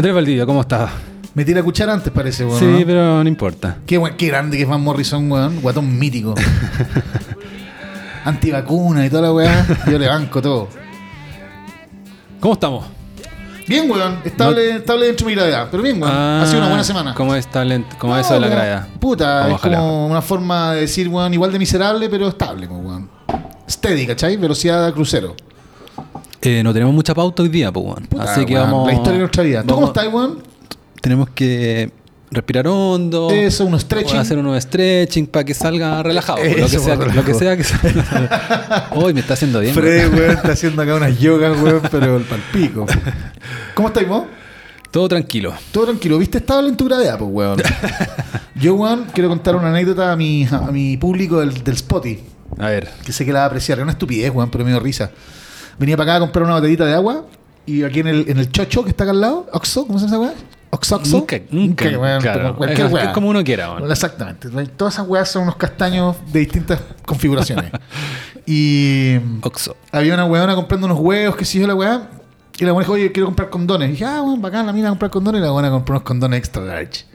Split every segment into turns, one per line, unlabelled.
Andrés Valdivia, ¿cómo estás?
Me tira cuchara antes, parece, weón.
sí,
¿no?
pero no importa.
Qué, buen- qué grande que es Van Morrison, weón. Guatón mítico. Antivacuna y toda la weá. Yo le banco todo.
¿Cómo estamos?
Bien, weón. Estable, estable dentro de mi gravedad. Pero bien, weón. ha sido una buena semana.
Ah, ¿Cómo es talent? ¿Cómo
No,
eso de la gravedad?
Puta, es
Ojalá.
como una forma de decir, weón, igual de miserable, pero estable, weón. Steady, ¿cachai? Velocidad crucero.
Eh, no tenemos mucha pauta hoy día, pues, weón.
Puta,
Así que
weón,
vamos.
La historia de nuestra vida. ¿Tú cómo estás, weón?
Tenemos que respirar hondo.
Eso, unos stretching.
Hacer unos stretching para que salga relajado. lo, que
Eso,
sea, lo que sea que salga. Hoy me está haciendo bien.
Fred,
weón.
weón, está haciendo acá unas yogas, weón, pero el palpico. ¿Cómo estáis vos?
Todo tranquilo.
Todo tranquilo, ¿viste? Estable en tu gravedad, pues, weón. Yo, weón, quiero contar una anécdota a mi, a mi público del, del Spotty,
A ver.
que sé que la va a apreciar. Es una estupidez, weón, pero me dio risa. Venía para acá a comprar una botellita de agua y aquí en el, en el chocho que está acá al lado, Oxo, ¿cómo se llama esa weá? Oxo, Oxo.
Nunca, nunca. claro.
como cualquier
es, como uno quiera, weón.
Exactamente. Todas esas weas son unos castaños de distintas configuraciones. y
Oxo.
había una weona comprando unos huevos, que sé yo, la weá. Y la weona dijo, oye, quiero comprar condones. Y dije, ah, bueno, bacán, la mina a comprar condones. Y la weona compró unos condones extra large.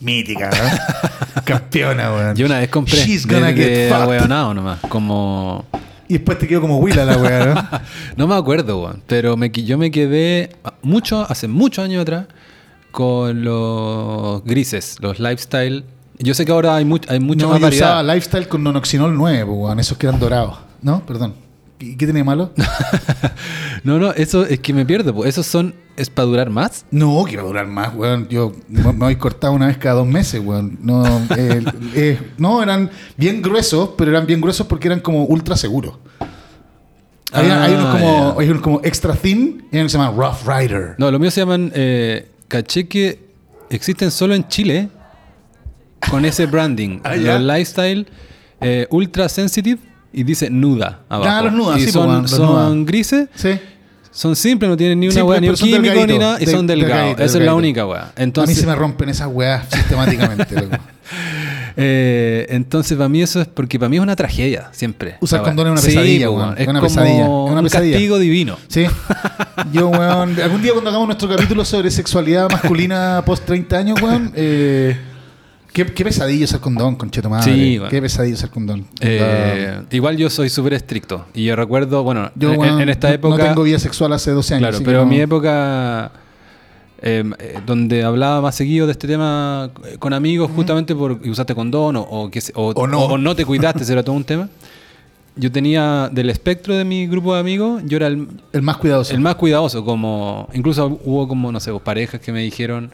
Mítica, ¿no? Campeona, weón.
Yo una vez compré.
She's
de,
gonna
de
get fucked.
ahueonado nomás. Como.
Y después te quedó como Willa la weá, ¿no?
No me acuerdo, weón. Pero me, yo me quedé mucho, hace muchos años atrás, con los grises, los lifestyle. Yo sé que ahora hay, much- hay mucha
no,
más
yo usaba
variedad.
Lifestyle con Nonoxinol 9, pues, weón. Esos que eran dorados. ¿No? Perdón. ¿Y qué tiene de malo?
no, no, eso es que me pierdo. po. Esos son. ¿Es para durar más?
No, que va a durar más, weón. Yo me voy cortado una vez cada dos meses, weón. No, eh, eh, no, eran bien gruesos, pero eran bien gruesos porque eran como ultra seguros. Hay,
Ah,
hay unos como, hay unos como extra thin y hay unos que se llaman Rough Rider.
No, los míos se llaman. Eh, caché que existen solo en Chile con ese branding.
Ah,
los lifestyle eh, ultra sensitive y dice nuda abajo.
Ah, los nuda,
y
sí,
son,
los
son grises.
Sí.
Son simples, no tienen ni una weá, ni un químico, ni nada, y
de-
son delgados. Esa es la única weá.
a mí
Entonces,
se me rompen esas weas sistemáticamente,
eh, entonces para mí eso es porque para mí es una tragedia, siempre.
Usar condón es una
Sí,
pesadilla,
po,
weón.
Es
Es una
como
pesadilla, es una
un
pesadilla.
castigo divino.
Sí. Yo, weón, algún día cuando hagamos nuestro capítulo sobre sexualidad masculina post 30 años, weón, eh, qué, qué pesadillo es el condón, concheto madre.
Sí, weón.
Qué pesadillo es el condón.
Eh, igual yo soy súper estricto. Y yo recuerdo, bueno,
Yo,
en, en esta
no-
época...
No tengo vida sexual hace 12 años.
Claro, pero
no-
mi época eh, eh, donde hablaba más seguido de este tema eh, con amigos justamente porque usaste condón o, o, que o-
O no.
o- o no te cuidaste, era todo un tema. Yo tenía del espectro de mi grupo de amigos, yo era el,
El más cuidadoso.
el más cuidadoso, como incluso hubo como, no sé, parejas que me dijeron,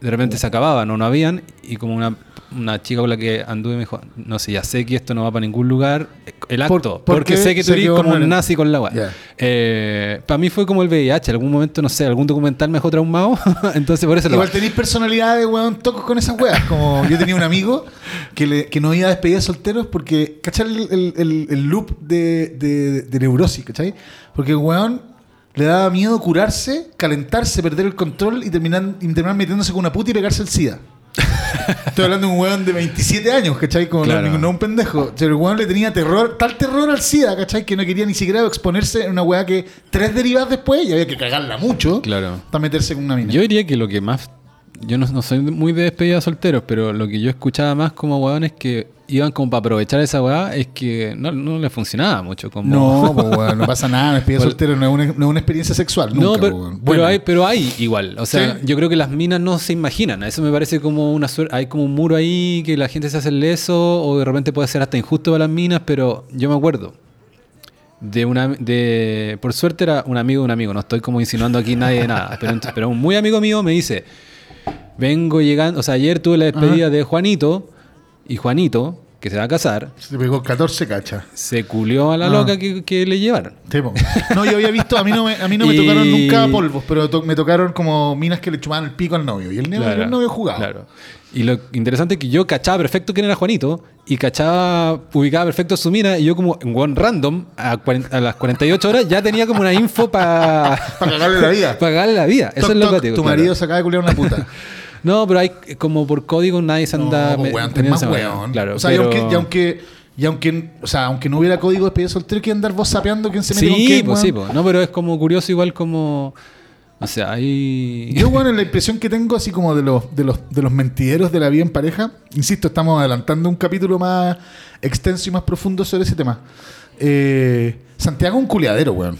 de repente se acababan o no habían, y como una, una chica con la que anduve me dijo, no sé, ya sé que esto no va para ningún lugar, el
Por-
acto,
porque
sé que tú eres como
no
un nazi con la weá.
Ya.
para mí fue como el VIH, en algún momento, no sé, algún documental me dejó traumado, entonces por eso lo
Igual tenéis personalidades, weón, tocos con esas weas. Como yo tenía un amigo que, le, que no iba a despedir de solteros porque, ¿cachai? El, el- el- el loop de, de- de neurosis, ¿cachai? Porque, weón, le daba miedo curarse, calentarse, perder el control y terminar, y terminar metiéndose con una puta y pegarse el SIDA. Estoy hablando de un weón de 27 años, ¿cachai? Como no-
Claro.
no, un pendejo. Pero el weón le tenía terror, tal terror al SIDA, ¿cachai? Que no quería ni siquiera exponerse en una weá que tres derivadas después y había que cagarla mucho
Claro.
para meterse con una mina.
Yo diría que lo que más. Yo no, no soy muy de despedida de solteros, pero lo que yo escuchaba más como hueones que iban como para aprovechar esa weá es que no, no les funcionaba mucho. Como...
No, pues, weón, no pasa nada. Despedida
Por-
soltero no es, una, no es una experiencia sexual.
No,
Nunca,
pero,
weón.
pero
Bueno,
hay, pero hay igual. O sea,
Sí.
yo creo que las minas no se imaginan. Eso me parece como una suerte. Hay como un muro ahí que la gente se hace el leso o de repente puede ser hasta injusto para las minas, pero yo me acuerdo. De una, de, por suerte era un amigo de un amigo, no estoy como insinuando aquí nadie de nada, pero, pero un muy amigo mío me dice, vengo llegando, o sea, ayer tuve la despedida de Juanito y Juanito, que se va a casar,
Se pegó 14 cachas.
se culió a la
Ah.
loca que, que le llevaron.
Po. No, yo había visto, a mí no me, a mí no me
Y-
tocaron nunca polvos, pero to- me tocaron como minas que le chupaban el pico al novio. Y el
Claro,
el novio jugaba.
Claro. Y lo interesante es que yo cachaba perfecto quién era Juanito y cachaba, ubicaba perfecto su mina y yo como en one random a, cuaren- a las 48 horas ya tenía como una info para
Para cagarle la vida.
cagarle la vida. Eso
Toc,
es lo
toc,
que digo.
Tu
claro.
marido se acaba de culiar una puta.
No, pero hay como por código nadie se anda...
no,
me-
weón, más weón.
Claro,
o sea,
pero-
y aunque, y aunque, y aunque, o sea, aunque no hubiera código de despedida soltero, que andar vos sapeando quién se mete con
Sí,
quién,
pues
weón?
sí, pues. No, pero es como curioso igual como... O sea, hay...
Yo, bueno, la impresión que tengo, así como de los, de los, de los mentideros de la vida en pareja, insisto, estamos adelantando un capítulo más extenso y más profundo sobre ese tema. Eh, Santiago es un culiadero, weón.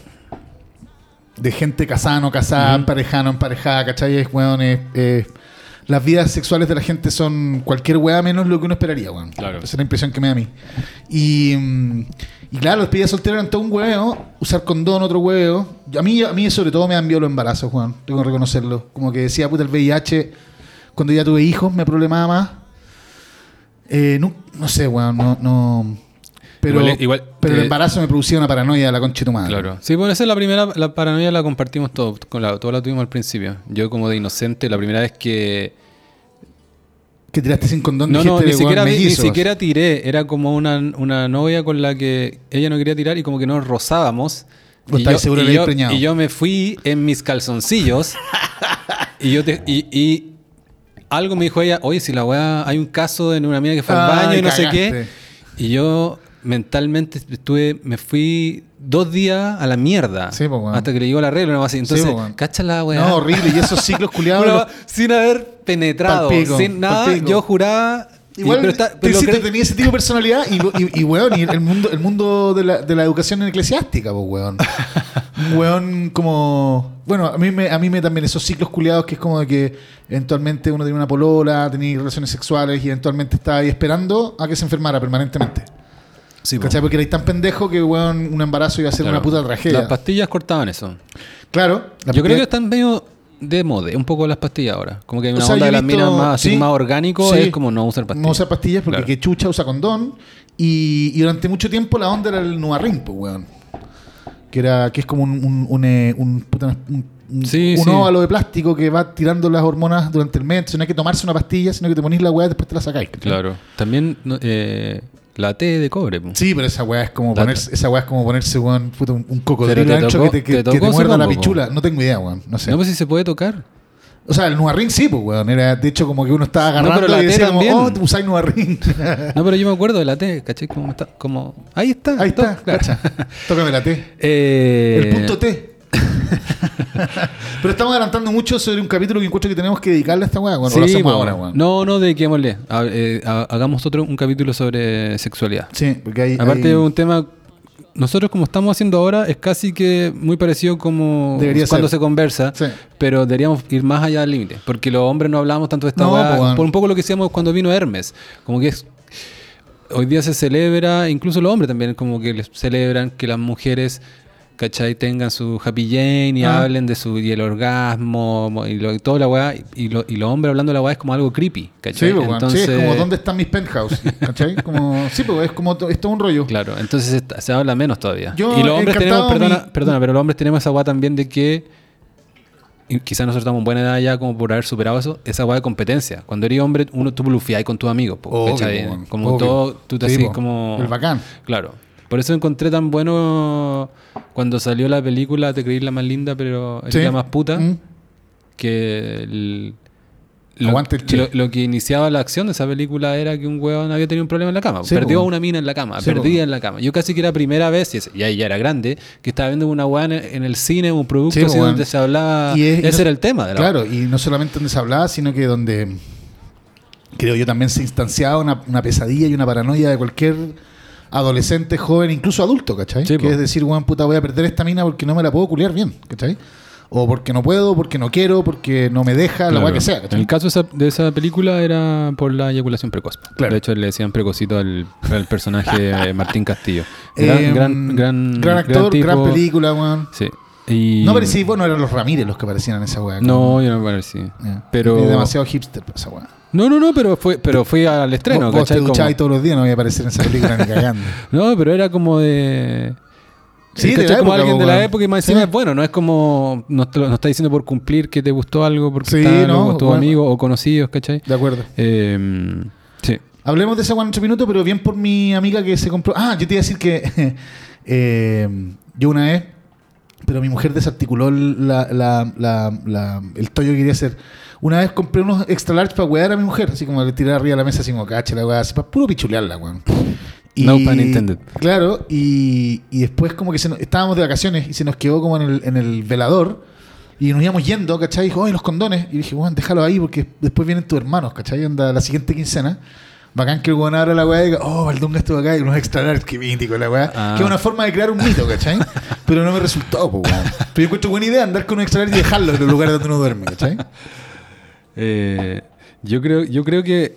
De gente casada, no casada,
Ujú.
emparejada, no emparejada, ¿cachai? Es, weón, es- las vidas sexuales de la gente son cualquier weá menos lo que uno esperaría, weón.
Claro.
Esa es la impresión que me da a mí. Y, mm, y claro, los despedidas solteros eran todo un huevo. Usar condón, otro huevo. A mí, a mí sobre todo me han enviado los embarazos, Juan. Tengo que reconocerlo. Como que decía, puta, el VIH, cuando ya tuve hijos, me problemaba más. Eh, no, no sé, weón, no... no pero,
Igual- igual,
pero el
eh,
embarazo me producía una paranoia de la concha de tu madre.
Claro. Sí, bueno, esa es la primera, la paranoia la compartimos todos, con la, todos la tuvimos al principio. Yo como de inocente, la primera vez que...
Que tiraste sin condón,
No, no, ni siquiera, ni siquiera tiré. Era como una, una novia con la que ella no quería tirar y como que nos rozábamos.
¿Vos
Y
estabas seguro
y yo, y yo me fui en mis calzoncillos y yo te- y, y algo me dijo ella, oye, si la weá, hay un caso de una amiga que fue al baño y no sé qué. Y yo mentalmente estuve, me fui dos días a la mierda.
Sí, weón.
hasta que le llegó la regla o algo así. Entonces, cacha la weá.
No, horrible. Y esos ciclos culiados... Los-
sin haber penetrado,
Palpico,
sin nada,
palpico.
yo juraba.
Igual
pero está-
te,
pero
sí, tenía ese tipo de personalidad y, y, y, weón, y el mundo, el mundo de, la, de la educación eclesiástica, pues, weón. Un weón como... Bueno, a mí, me, a mí me también esos ciclos culiados que es como de que eventualmente uno tenía una polola, tenía relaciones sexuales y eventualmente estaba ahí esperando a que se enfermara permanentemente.
Sí.
Porque erais tan pendejo que, weón, un embarazo iba a ser
Claro.
una puta tragedia.
Las pastillas cortaban eso.
claro. la
Yo creo que están medio de moda, un poco las pastillas ahora. Como que hay
O
una
sea,
onda de las
visto-
minas más, así más orgánico,
sí.
es como no usar pastillas.
No usar pastillas porque
Claro.
que chucha usa condón. Y, y durante mucho tiempo la onda era el Nuarrin, pues, weón. Que, era, que es como un, un, un, eh, un, puta, un- un-
Sí,
un
sí.
óvalo de plástico que va tirando las hormonas durante el mes. Entonces no hay que tomarse una pastilla, sino que te ponís la weá y después te la sacáis.
Claro. También eh, la T de cobre. po.
Sí, pero esa weá es como ponerse, esa weá es como ponerse, weón, puta, un, un cocodrilo ancho
tocó-
que te, que-
te
que
tocó,
te muerda la
po.
pichula. No tengo idea, weón. No sé.
No, pues si se puede tocar.
O sea, el Nuarrin sí, pues, weón. Era, de hecho, como que uno estaba
No,
agarrando
la
y decía como,
también.
oh, usáis Nuarrin.
No, pero yo me acuerdo de la T, ¿cachai? Como está, como... Ahí está.
Ahí está,
claro.
Tócame la T.
Eh,
El punto T. Pero estamos adelantando mucho sobre un capítulo que encuentro que tenemos que dedicarle a esta weá. Bueno,
sí,
lo hacemos ahora, weón.
No, no, dediquémosle. Ha- eh, ha- hagamos otro un capítulo sobre sexualidad.
Sí, porque hay.
Aparte
hay-
de un tema, nosotros como estamos haciendo ahora es casi que muy parecido como
Debería
cuando
ser.
se conversa,
Sí.
pero deberíamos ir más allá del límite, porque los hombres no hablamos tanto de esta
No,
weá,
po, weón.
por un poco lo que decíamos cuando vino Hermes, como que es hoy día se celebra, incluso los hombres también como que les celebran que las mujeres ¿cachai? tengan su happy jane y
Ah.
hablen de su y el orgasmo mo- y, lo, y toda la weá y, lo- y los hombres hablando de la weá es como algo creepy ¿cachai?
Sí, pues. Sí, es como ¿dónde están mis penthouse? ¿Cachai? Como, sí, pues es como to- es todo un rollo.
Claro, entonces se habla menos todavía.
Yo
y los hombres tenemos, perdona,
mi-
perdona, pero los hombres tenemos esa guay también de que y quizás nosotros estamos en buena edad ya como por haber superado eso, esa guay de competencia. Cuando eres hombre, uno tú blufiás con tus amigos, po,
Obvio,
como
Obvio.
todo, tú te
Sí, po.
como...
El bacán.
Claro. Por eso encontré tan bueno cuando salió la película Te creí la más linda, pero es
Sí.
la más puta,
Mm.
que el- lo, que iniciaba la acción de esa película era que un huevón había tenido un problema en la cama.
Sí,
perdió
po.
una mina en la cama,
Sí,
perdida
po.
en la cama. Yo casi que era primera vez, y es- ya, era grande, que estaba viendo una hueá en, el cine, un producto
Sí,
así donde se hablaba.
Y es- y
ese
no-
era el tema de la
Claro, y no solamente donde se hablaba, sino que donde creo yo también se instanciaba una, una pesadilla y una paranoia de cualquier adolescente, joven, incluso adulto, ¿cachai?
Sí,
que
po.
es decir, weón, puta, voy a perder esta mina porque no me la puedo culiar bien, ¿cachai? O porque no puedo, porque no quiero, porque no me deja, la
Claro.
weá que sea,
En
¿cachai?
el caso de esa, de esa película era por la eyaculación precoz.
Claro.
De hecho, le decían precocito al, al personaje Martín Castillo. Gran,
Eh,
gran, gran,
gran actor,
tipo.
gran película, weón.
Sí. Y-
No, sí, bueno, eran los Ramírez los que aparecían en esa weá.
No, yo no me parecí.
Ya.
Pero.
Es demasiado hipster esa weá.
No, no, no, pero fue, pero fui al estreno,
vos, vos te todos los días, no voy a aparecer en esa película ni cagando.
No, pero era como de.
Sí, de la
como
época,
alguien de la época y más encima
Sí.
es bueno, no es como. No, te lo- no está diciendo por cumplir que te gustó algo porque
Sí,
está
no,
tus
bueno.
amigos o conocidos, ¿cachai?
De acuerdo.
Eh, sí.
Hablemos de esa en ocho minutos, pero bien por mi amiga que se compró. Ah, yo te iba a decir que eh, yo una vez, pero mi mujer desarticuló la, la- la- la- el tollo que quería hacer. Una vez compré unos extra large para wear a mi mujer, así como le tiré arriba de la mesa, así como cacha la weá, así para puro pichulearla, weón.
No pun intended.
Claro, y, y después como que se nos- estábamos de vacaciones y se nos quedó como en el, en el velador Y nos íbamos yendo, ¿cachai? Y dijo, ¡ay, los condones! Y dije, weón, déjalo ahí porque después vienen tus hermanos, ¿cachai? Anda la siguiente quincena. Bacán que el weón abra la weá y diga, oh, Valdunga estuvo acá y unos extra large, qué mítico la weá.
Ah.
Que es una forma de crear un mito, ¿cachai? Pero no me resultó, pues weón. Pero yo encuentro buena idea andar con un extra large y dejarlo en los lugares donde uno duerme, ¿cachai?
Eh, yo creo, yo creo que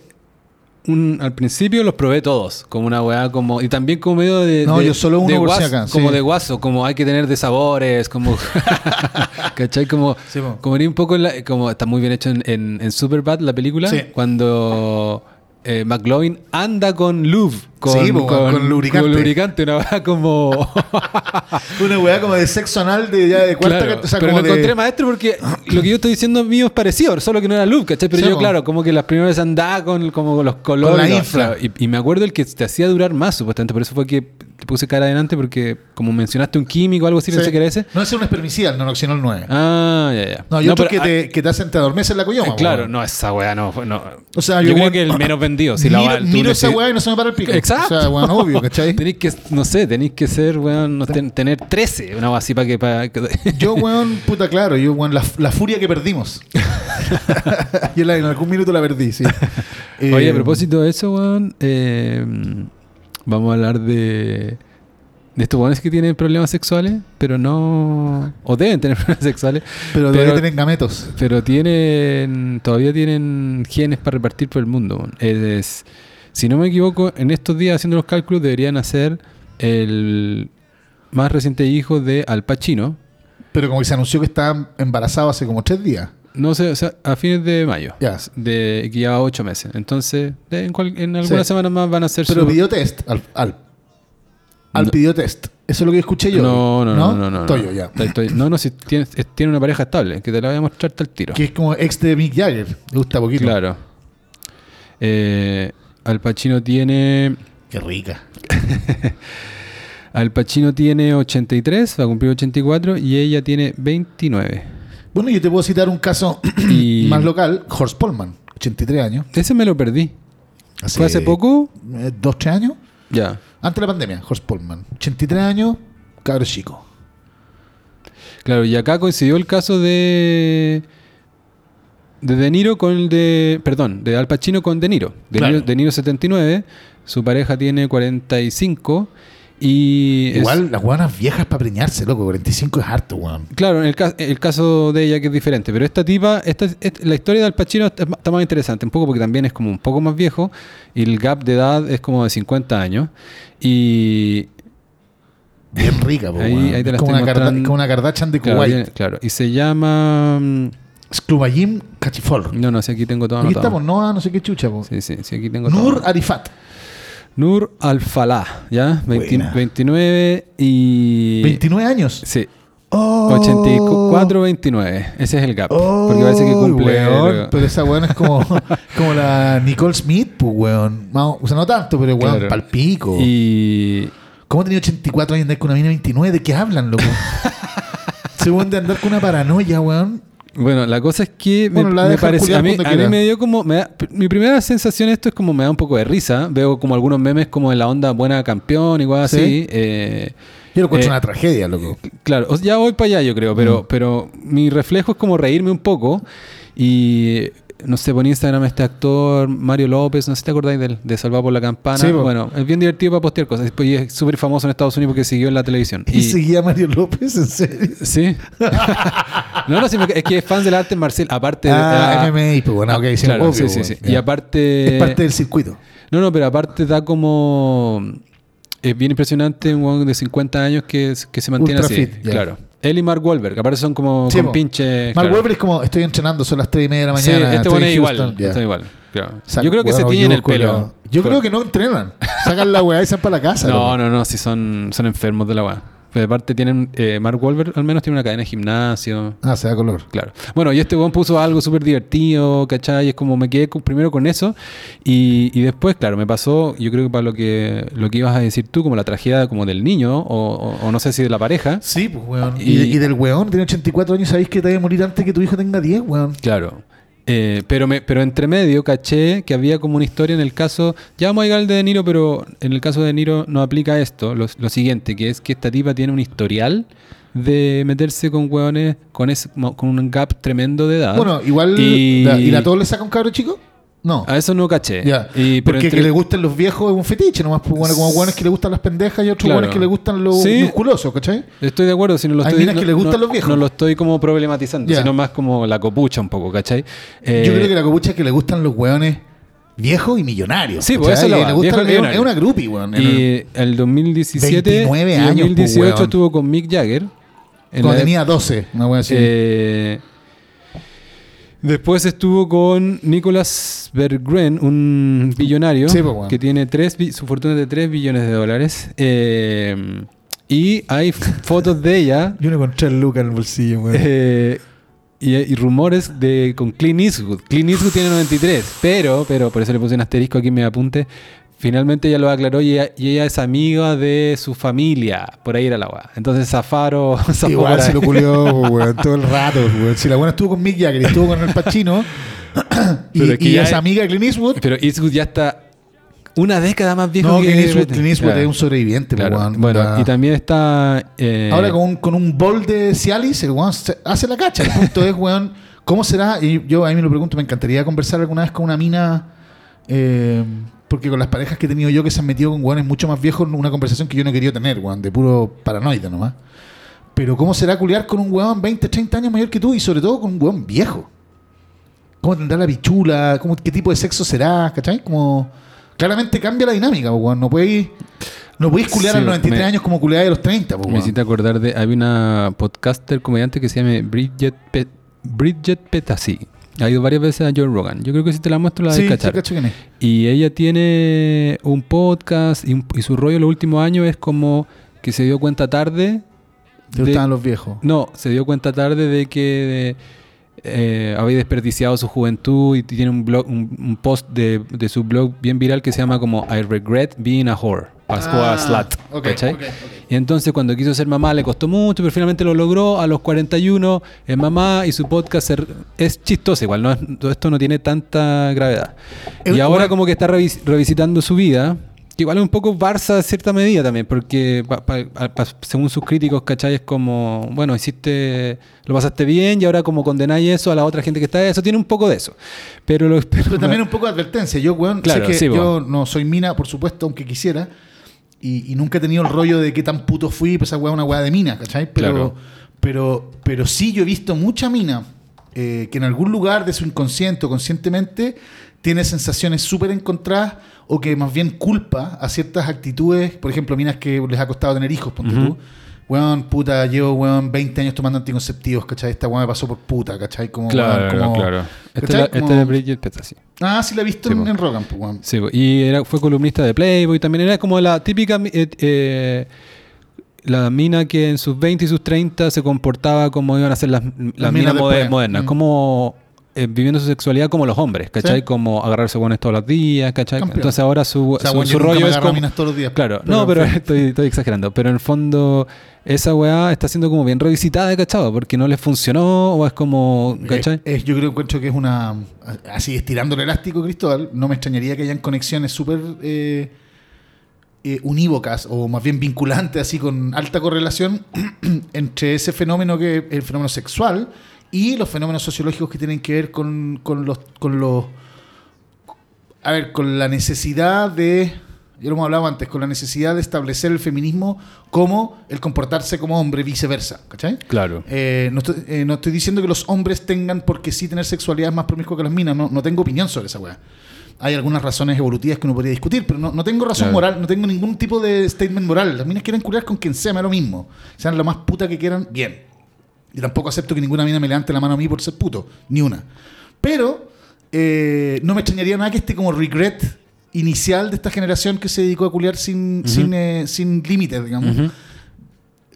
un- al principio los probé todos, como una weá como. Y también como medio de.
No,
de-
yo solo uno
de
por si acá,
Como
sí.
de guaso, como hay que tener de sabores, como. ¿Cachai? Como.
Sí,
como un poco en la- Como está muy bien hecho en, en, en Superbad, la película.
Sí.
Cuando. Eh, McLovin anda con lube, con,
Sí, po, con lubricante.
con lubricante, una weá como.
Una weá como de sexo anal de ya de cuarta,
Claro,
o sea,
pero
como
lo
de-
encontré maestro porque lo que yo estoy diciendo mío es parecido, solo que no era luz, ¿cachai? Pero
Sí,
yo, claro, como que las primeras andaba con, como con los colores.
Con la infra.
claro, y, y me acuerdo el que te hacía durar más, supuestamente. Por eso fue que te puse cara adelante, porque como mencionaste un químico o algo así,
Sí.
pensé que era ese.
No, ese es un espermicida, el nonoxinol 9.
Ah, ya, ya.
no, y otro
pero,
que, te, que te hacen te adormece en la coyoma.
eh, claro, no, esa weá no. no.
O sea,
yo,
yo,
creo que el menos vendido. Si la
miro
tú
miro esa weá y no se me para el pico.
Exacto.
O sea, weón, obvio, ¿cachai?
Tenéis que, no sé, tenéis que ser, weón, no ten- tener 13, una así para que. Para que-
Yo, weón, puta claro, yo, weón, la, la furia que perdimos. yo la- en algún minuto la perdí, sí.
Oye,
Eh,
a propósito de eso, weón, eh, vamos a hablar de, de estos weones que tienen problemas sexuales, pero no. O deben tener problemas sexuales,
Pero
pero-
todavía tienen gametos.
pero tienen. Todavía tienen genes para repartir por el mundo. weón. Es, si no me equivoco, en estos días haciendo los cálculos deberían hacer el más reciente hijo de Al Pacino.
Pero como que se anunció que estaba embarazado hace como tres días.
No sé, o sea, a fines de mayo.
Ya.
De, que lleva ocho meses. Entonces, en, cual- en algunas
Sí.
semanas más van a hacer
Pero
su.
pidió test. Al, al, al
No.
pidió test. Eso es lo que escuché yo.
No, no, no, no, no.
Ya.
Estoy- estoy- no, no, si tiene una pareja estable, que te la voy a mostrar al tiro.
Que es como ex de Mick Jagger. Me gusta poquito.
Claro. Eh, Al Pacino tiene.
Qué rica.
Al Pacino tiene 83, va a cumplir 84, y ella tiene 29.
Bueno, yo te puedo citar un caso
Y-
más local. Horst Polman, 83 años.
Ese me lo perdí. ¿Fue hace poco?
eh, ¿Dos, tres años?
Ya.
Antes de la pandemia, Horst Polman. 83 años, cabro chico.
Claro, y acá coincidió el caso de. De De Niro con el de. Perdón, de Al Pacino con De Niro. De,
Claro.
Niro, De Niro 79, su pareja tiene 45. Y. es-
Igual las guanas viejas para preñarse, loco. 45 es harto, weón.
Claro, en el, ca- el caso de ella que es diferente, pero esta tipa, esta, es- la historia de Al Pacino está más interesante, un poco porque también es como un poco más viejo y el gap de edad es como de 50 años y
Bien rica, po,
Ahí-
weón.
ahí te la
es como
estoy
una,
mostrando.
como una Kardashian de
claro,
Kuwait.
claro, y se llama mm,
Sklubayim Kachifol.
no, no sé, aquí tengo todo
Aquí
anotado.
estamos, no, no sé qué chucha, po.
Sí, sí, sí, aquí tengo
Nur
todo.
Arifat.
Nur Al-Falah, ¿ya? 20
Buena.
29 y
29 años.
Sí,
Oh.
84 29. Ese es el gap, porque parece que
Oh,
cumple
weón, pero esa weón es como, como la Nicole Smith, pues, weón. O sea, no tanto, pero weón,
Claro.
palpico.
y
¿Cómo tenía 84 años y andar con una mina de 29? ¿De qué hablan, loco? Se weón de andar con una paranoia, weón.
Bueno, la cosa es que me,
Bueno,
parece, a mí, a mí me dio como, me da- mi primera sensación esto es como me da un poco de risa, veo como algunos memes como en la onda buena campeón, igual
Sí.
así, eh,
Yo lo encuentro
Eh,
una tragedia, loco.
claro, ya voy para allá yo creo,
Mm.
pero, pero mi reflejo es como reírme un poco y no sé, por Instagram este actor Mario López, no sé si te acordáis del, de Salvar por la Campana,
Sí,
bueno, es bien divertido para postear cosas, y es súper famoso en Estados Unidos porque siguió en la televisión.
¿Y, seguía Mario López? ¿En serio?
Sí. no, no, sí, me- es que es fan del arte marcial. Aparte de.
Ah, MMA, pues bueno, ok, sí,
claro,
obvio,
sí, sí. Y aparte.
Es parte del circuito.
No, no, pero aparte da como. Es bien impresionante un de 50 años que, que se mantiene
Ultra
así.
fit.
Claro. Él y Mark Wahlberg, aparte son como
Sí,
con pinche.
Mark
claro.
Wahlberg es como, estoy entrenando, son las 3 y media de la
Sí,
mañana.
este
estoy
bueno
en
es igual.
Ya.
Este es igual. claro. Yo creo que
bueno,
se tiñen el pelo.
Yo creo que no entrenan. Sacan la weá y se van para la casa.
No,
loco.
no, no, si son, son enfermos de la weá. Pero aparte tienen. eh, Mark Wahlberg al menos tiene una cadena de gimnasio.
Ah, se da color.
Claro. Bueno, y este weón puso algo súper divertido, ¿cachai? Es como me quedé con- primero con eso. Y, y después, claro, me pasó, yo creo que para lo que lo que ibas a decir tú, como la tragedia como del niño, o, o- o no sé si de la pareja.
Sí, pues, weón. Y,
Y-
y del weón, tiene 84 años, sabéis que te va a morir antes que tu hijo tenga 10, weón.
Claro. Eh, pero, me, pero entre medio caché que había como una historia en el caso, ya vamos a llegar al de De Niro, pero en el caso de De Niro no aplica esto, lo, lo siguiente, que es que esta tipa tiene un historial de meterse con hueones con, ese, con un gap tremendo de edad.
Bueno, igual.
Y-
la- ¿Y la todo le saca un cabro chico? No.
A eso no caché.
Ya.
Y, pero
Porque
entre-
que le gusten los viejos es un fetiche, nomás. Pues, bueno, como guanes que le gustan las pendejas y otros
Claro.
guanes que le gustan los
Sí.
musculosos, ¿cachai?
Estoy de acuerdo, si no lo
Hay
estoy
que
no-
le gustan
no-
los viejos.
No lo estoy como problematizando,
Ya.
sino más como la copucha un poco, ¿cachai? Eh,
Yo creo que la copucha es que le gustan los hueones viejos y millonarios.
Sí, pues
¿cachai?
eso es la
gustan-
viejo y
es, una groupie, weón. El-
Y el 2017
29
y
años,
2018
pues,
estuvo con Mick Jagger.
Cuando tenía 12, una wea así.
Eh, después estuvo con Nicolas Berggren, un billonario
Sí, pues, bueno.
que tiene tres, su fortuna es de 3 billones de dólares. Eh, y hay fotos de ella
Yo no encontré el Luca en el bolsillo, weón.
eh, y, y rumores de con Clint Eastwood. Clint Eastwood tiene 93, pero, pero, por eso le puse un asterisco aquí en mi apunte. Finalmente ella lo aclaró y ella, y ella es amiga de su familia. Por ahí era la weá. Entonces Zafaro.
Igual se lo culió, weón, todo el rato, weón. Si la buena estuvo con Mick Jagger estuvo con el Pacino y,
Pero es que
y
ya
es amiga de Clint Eastwood.
Pero Eastwood ya está una década más viejo
No,
que
Clint Eastwood. Clint Eastwood
Claro,
es un sobreviviente,
claro.
weón.
Bueno, y también está. eh,
Ahora con un, con un bol de Cialis, el weón se- hace la cacha. El punto es, weón, ¿cómo será? Y yo a mí me lo pregunto, me encantaría conversar alguna vez con una mina, eh, porque con las parejas que he tenido yo que se han metido con weones mucho más viejos, una conversación que yo no querido tener, weón, de puro paranoide nomás. Pero ¿cómo será culiar con un weón 20, 30 años mayor que tú y sobre todo con un weón viejo? ¿Cómo tendrá la pichula? ¿Cómo, ¿Qué tipo de sexo será? ¿Cachai? Como... Claramente cambia la dinámica, weón. No podéis... No podéis culiar
Sí,
a los 93
me-
años como culiar a los 30, po,
Me hiciste acordar de. Había una podcaster comediante que se llama Bridget, Pe- Bridget Petasi. Ha ido varias veces a Joe Rogan. Yo creo que si te la muestro la
Sí,
de
sí,
cachar.
cacho quién es.
Y ella tiene un podcast y, un- y su rollo los últimos años es como que se dio cuenta tarde.
Te gustaban los viejos.
no, se dio cuenta tarde de que eh, había desperdiciado su juventud y tiene un blog, un, un post de, de su blog bien viral que se llama como I regret being a whore o a- o a
Ah,
slut.
ok,
¿cachai?
ok, ok.
Y entonces cuando quiso ser mamá le costó mucho, pero finalmente lo logró. A los 41 es mamá y su podcast es chistoso igual. No es- todo esto no tiene tanta gravedad.
Es
y ahora como que está revis- revisitando su vida. Que igual es un poco Barça en cierta medida también, porque pa- pa- pa- según sus críticos, ¿cachai? Es como, bueno, hiciste, lo pasaste bien y ahora como condenáis eso a la otra gente que está, eso tiene un poco de eso. Pero, lo, pero-
Pero también un poco de advertencia. Yo, weón,
Claro,
sé que
sí,
yo no soy mina, por supuesto, aunque quisiera. Y, y nunca he tenido el rollo de qué tan puto fui, pues esa weá es una weá de mina, ¿cachai? Pero,
Claro.
pero, pero sí yo he visto mucha mina eh, que en algún lugar de su inconsciente o conscientemente tiene sensaciones súper encontradas o que más bien culpa a ciertas actitudes, por ejemplo, minas que les ha costado tener hijos, ponte tú. Weón, puta, llevo, weón, 20 años tomando anticonceptivos, ¿cachai? Esta weón me pasó por puta, ¿cachai? Como,
claro,
weón, como-
claro. Esta es
¿cachai?
la-
Como-
es de Bridget.
Ah, sí la he visto
Sí,
en, en Rogan, pues, weón.
Sí, y era, fue columnista de Playboy también. Era como la típica eh, eh, la mina que en sus 20 y sus 30 se comportaba como iban a ser las, las
minas
modernas.
Mm.
Como eh, viviendo su sexualidad como los hombres, ¿cachai?
Sí.
Como agarrarse buenos todos los días, ¿cachai?
Campeón.
Entonces ahora su,
O sea,
su, su rollo es como...
todos los días.
Claro, no, pero estoy, estoy exagerando. Pero en el fondo, esa weá está siendo como bien revisitada, ¿cachai? Porque no les funcionó o es como, ¿cachai?
Eh, es- yo creo encuentro que es una. Así, estirando el elástico, Cristóbal, no me extrañaría que hayan conexiones súper eh, eh, unívocas o más bien vinculantes, así con alta correlación entre ese fenómeno que es el fenómeno sexual y los fenómenos sociológicos que tienen que ver con, con los. Con los a ver, con la necesidad de. Ya lo hemos hablado antes, con la necesidad de establecer el feminismo como el comportarse como hombre, viceversa. ¿Cachai?
Claro.
Eh, no, estoy, eh, no estoy diciendo que los hombres tengan porque sí tener sexualidad más promiscua que las minas. No, no tengo opinión sobre esa weá. Hay algunas razones evolutivas que uno podría discutir, pero no, no tengo razón
Claro.
moral, no tengo ningún tipo de statement moral. Las minas quieren curar con quien sea, me da lo mismo. Sean lo más puta que quieran, bien. Y tampoco acepto que ninguna mina me levante la mano a mí por ser puto. Ni una. Pero eh, no me extrañaría nada que este como regret inicial de esta generación que se dedicó a culiar sin, sin, eh, sin límites, digamos.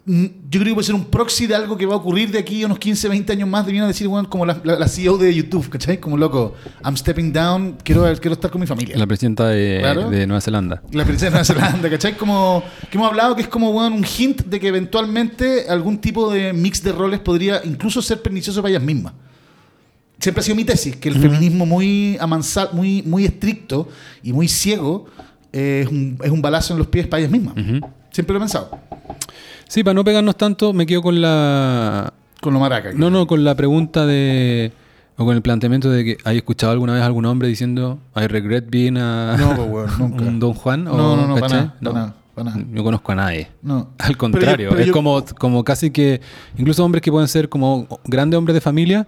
Yo creo que puede ser un proxy de algo que va a ocurrir de aquí a unos 15, 20 años más. A decir, bueno, como la, la- la CEO de YouTube, ¿cachai? Como loco, I'm stepping down, quiero, quiero estar con mi familia.
La presidenta de,
Claro.
de Nueva Zelanda.
La princesa de Nueva Zelanda, ¿cachai? Como que hemos hablado que es como bueno, un hint de que eventualmente algún tipo de mix de roles podría incluso ser pernicioso para ellas mismas. Siempre ha sido mi tesis, que el feminismo muy amansado, muy, muy estricto y muy ciego eh, es, un, es un balazo en los pies para ellas mismas.
Ujú.
Siempre lo he pensado.
Sí, para no pegarnos tanto, me quedo con la.
Con lo maraca.
No, no, con la pregunta de. O con el planteamiento de que hay escuchado alguna vez a algún hombre diciendo I regret being a
No, pues, weón, nunca.
un Don Juan.
No,
o,
no, no, nada, para nada, para nada.
No conozco a nadie.
No.
Al
Pero
contrario,
yo- pero
es
yo-
como, como casi que, incluso hombres que pueden ser como grandes hombres de familia,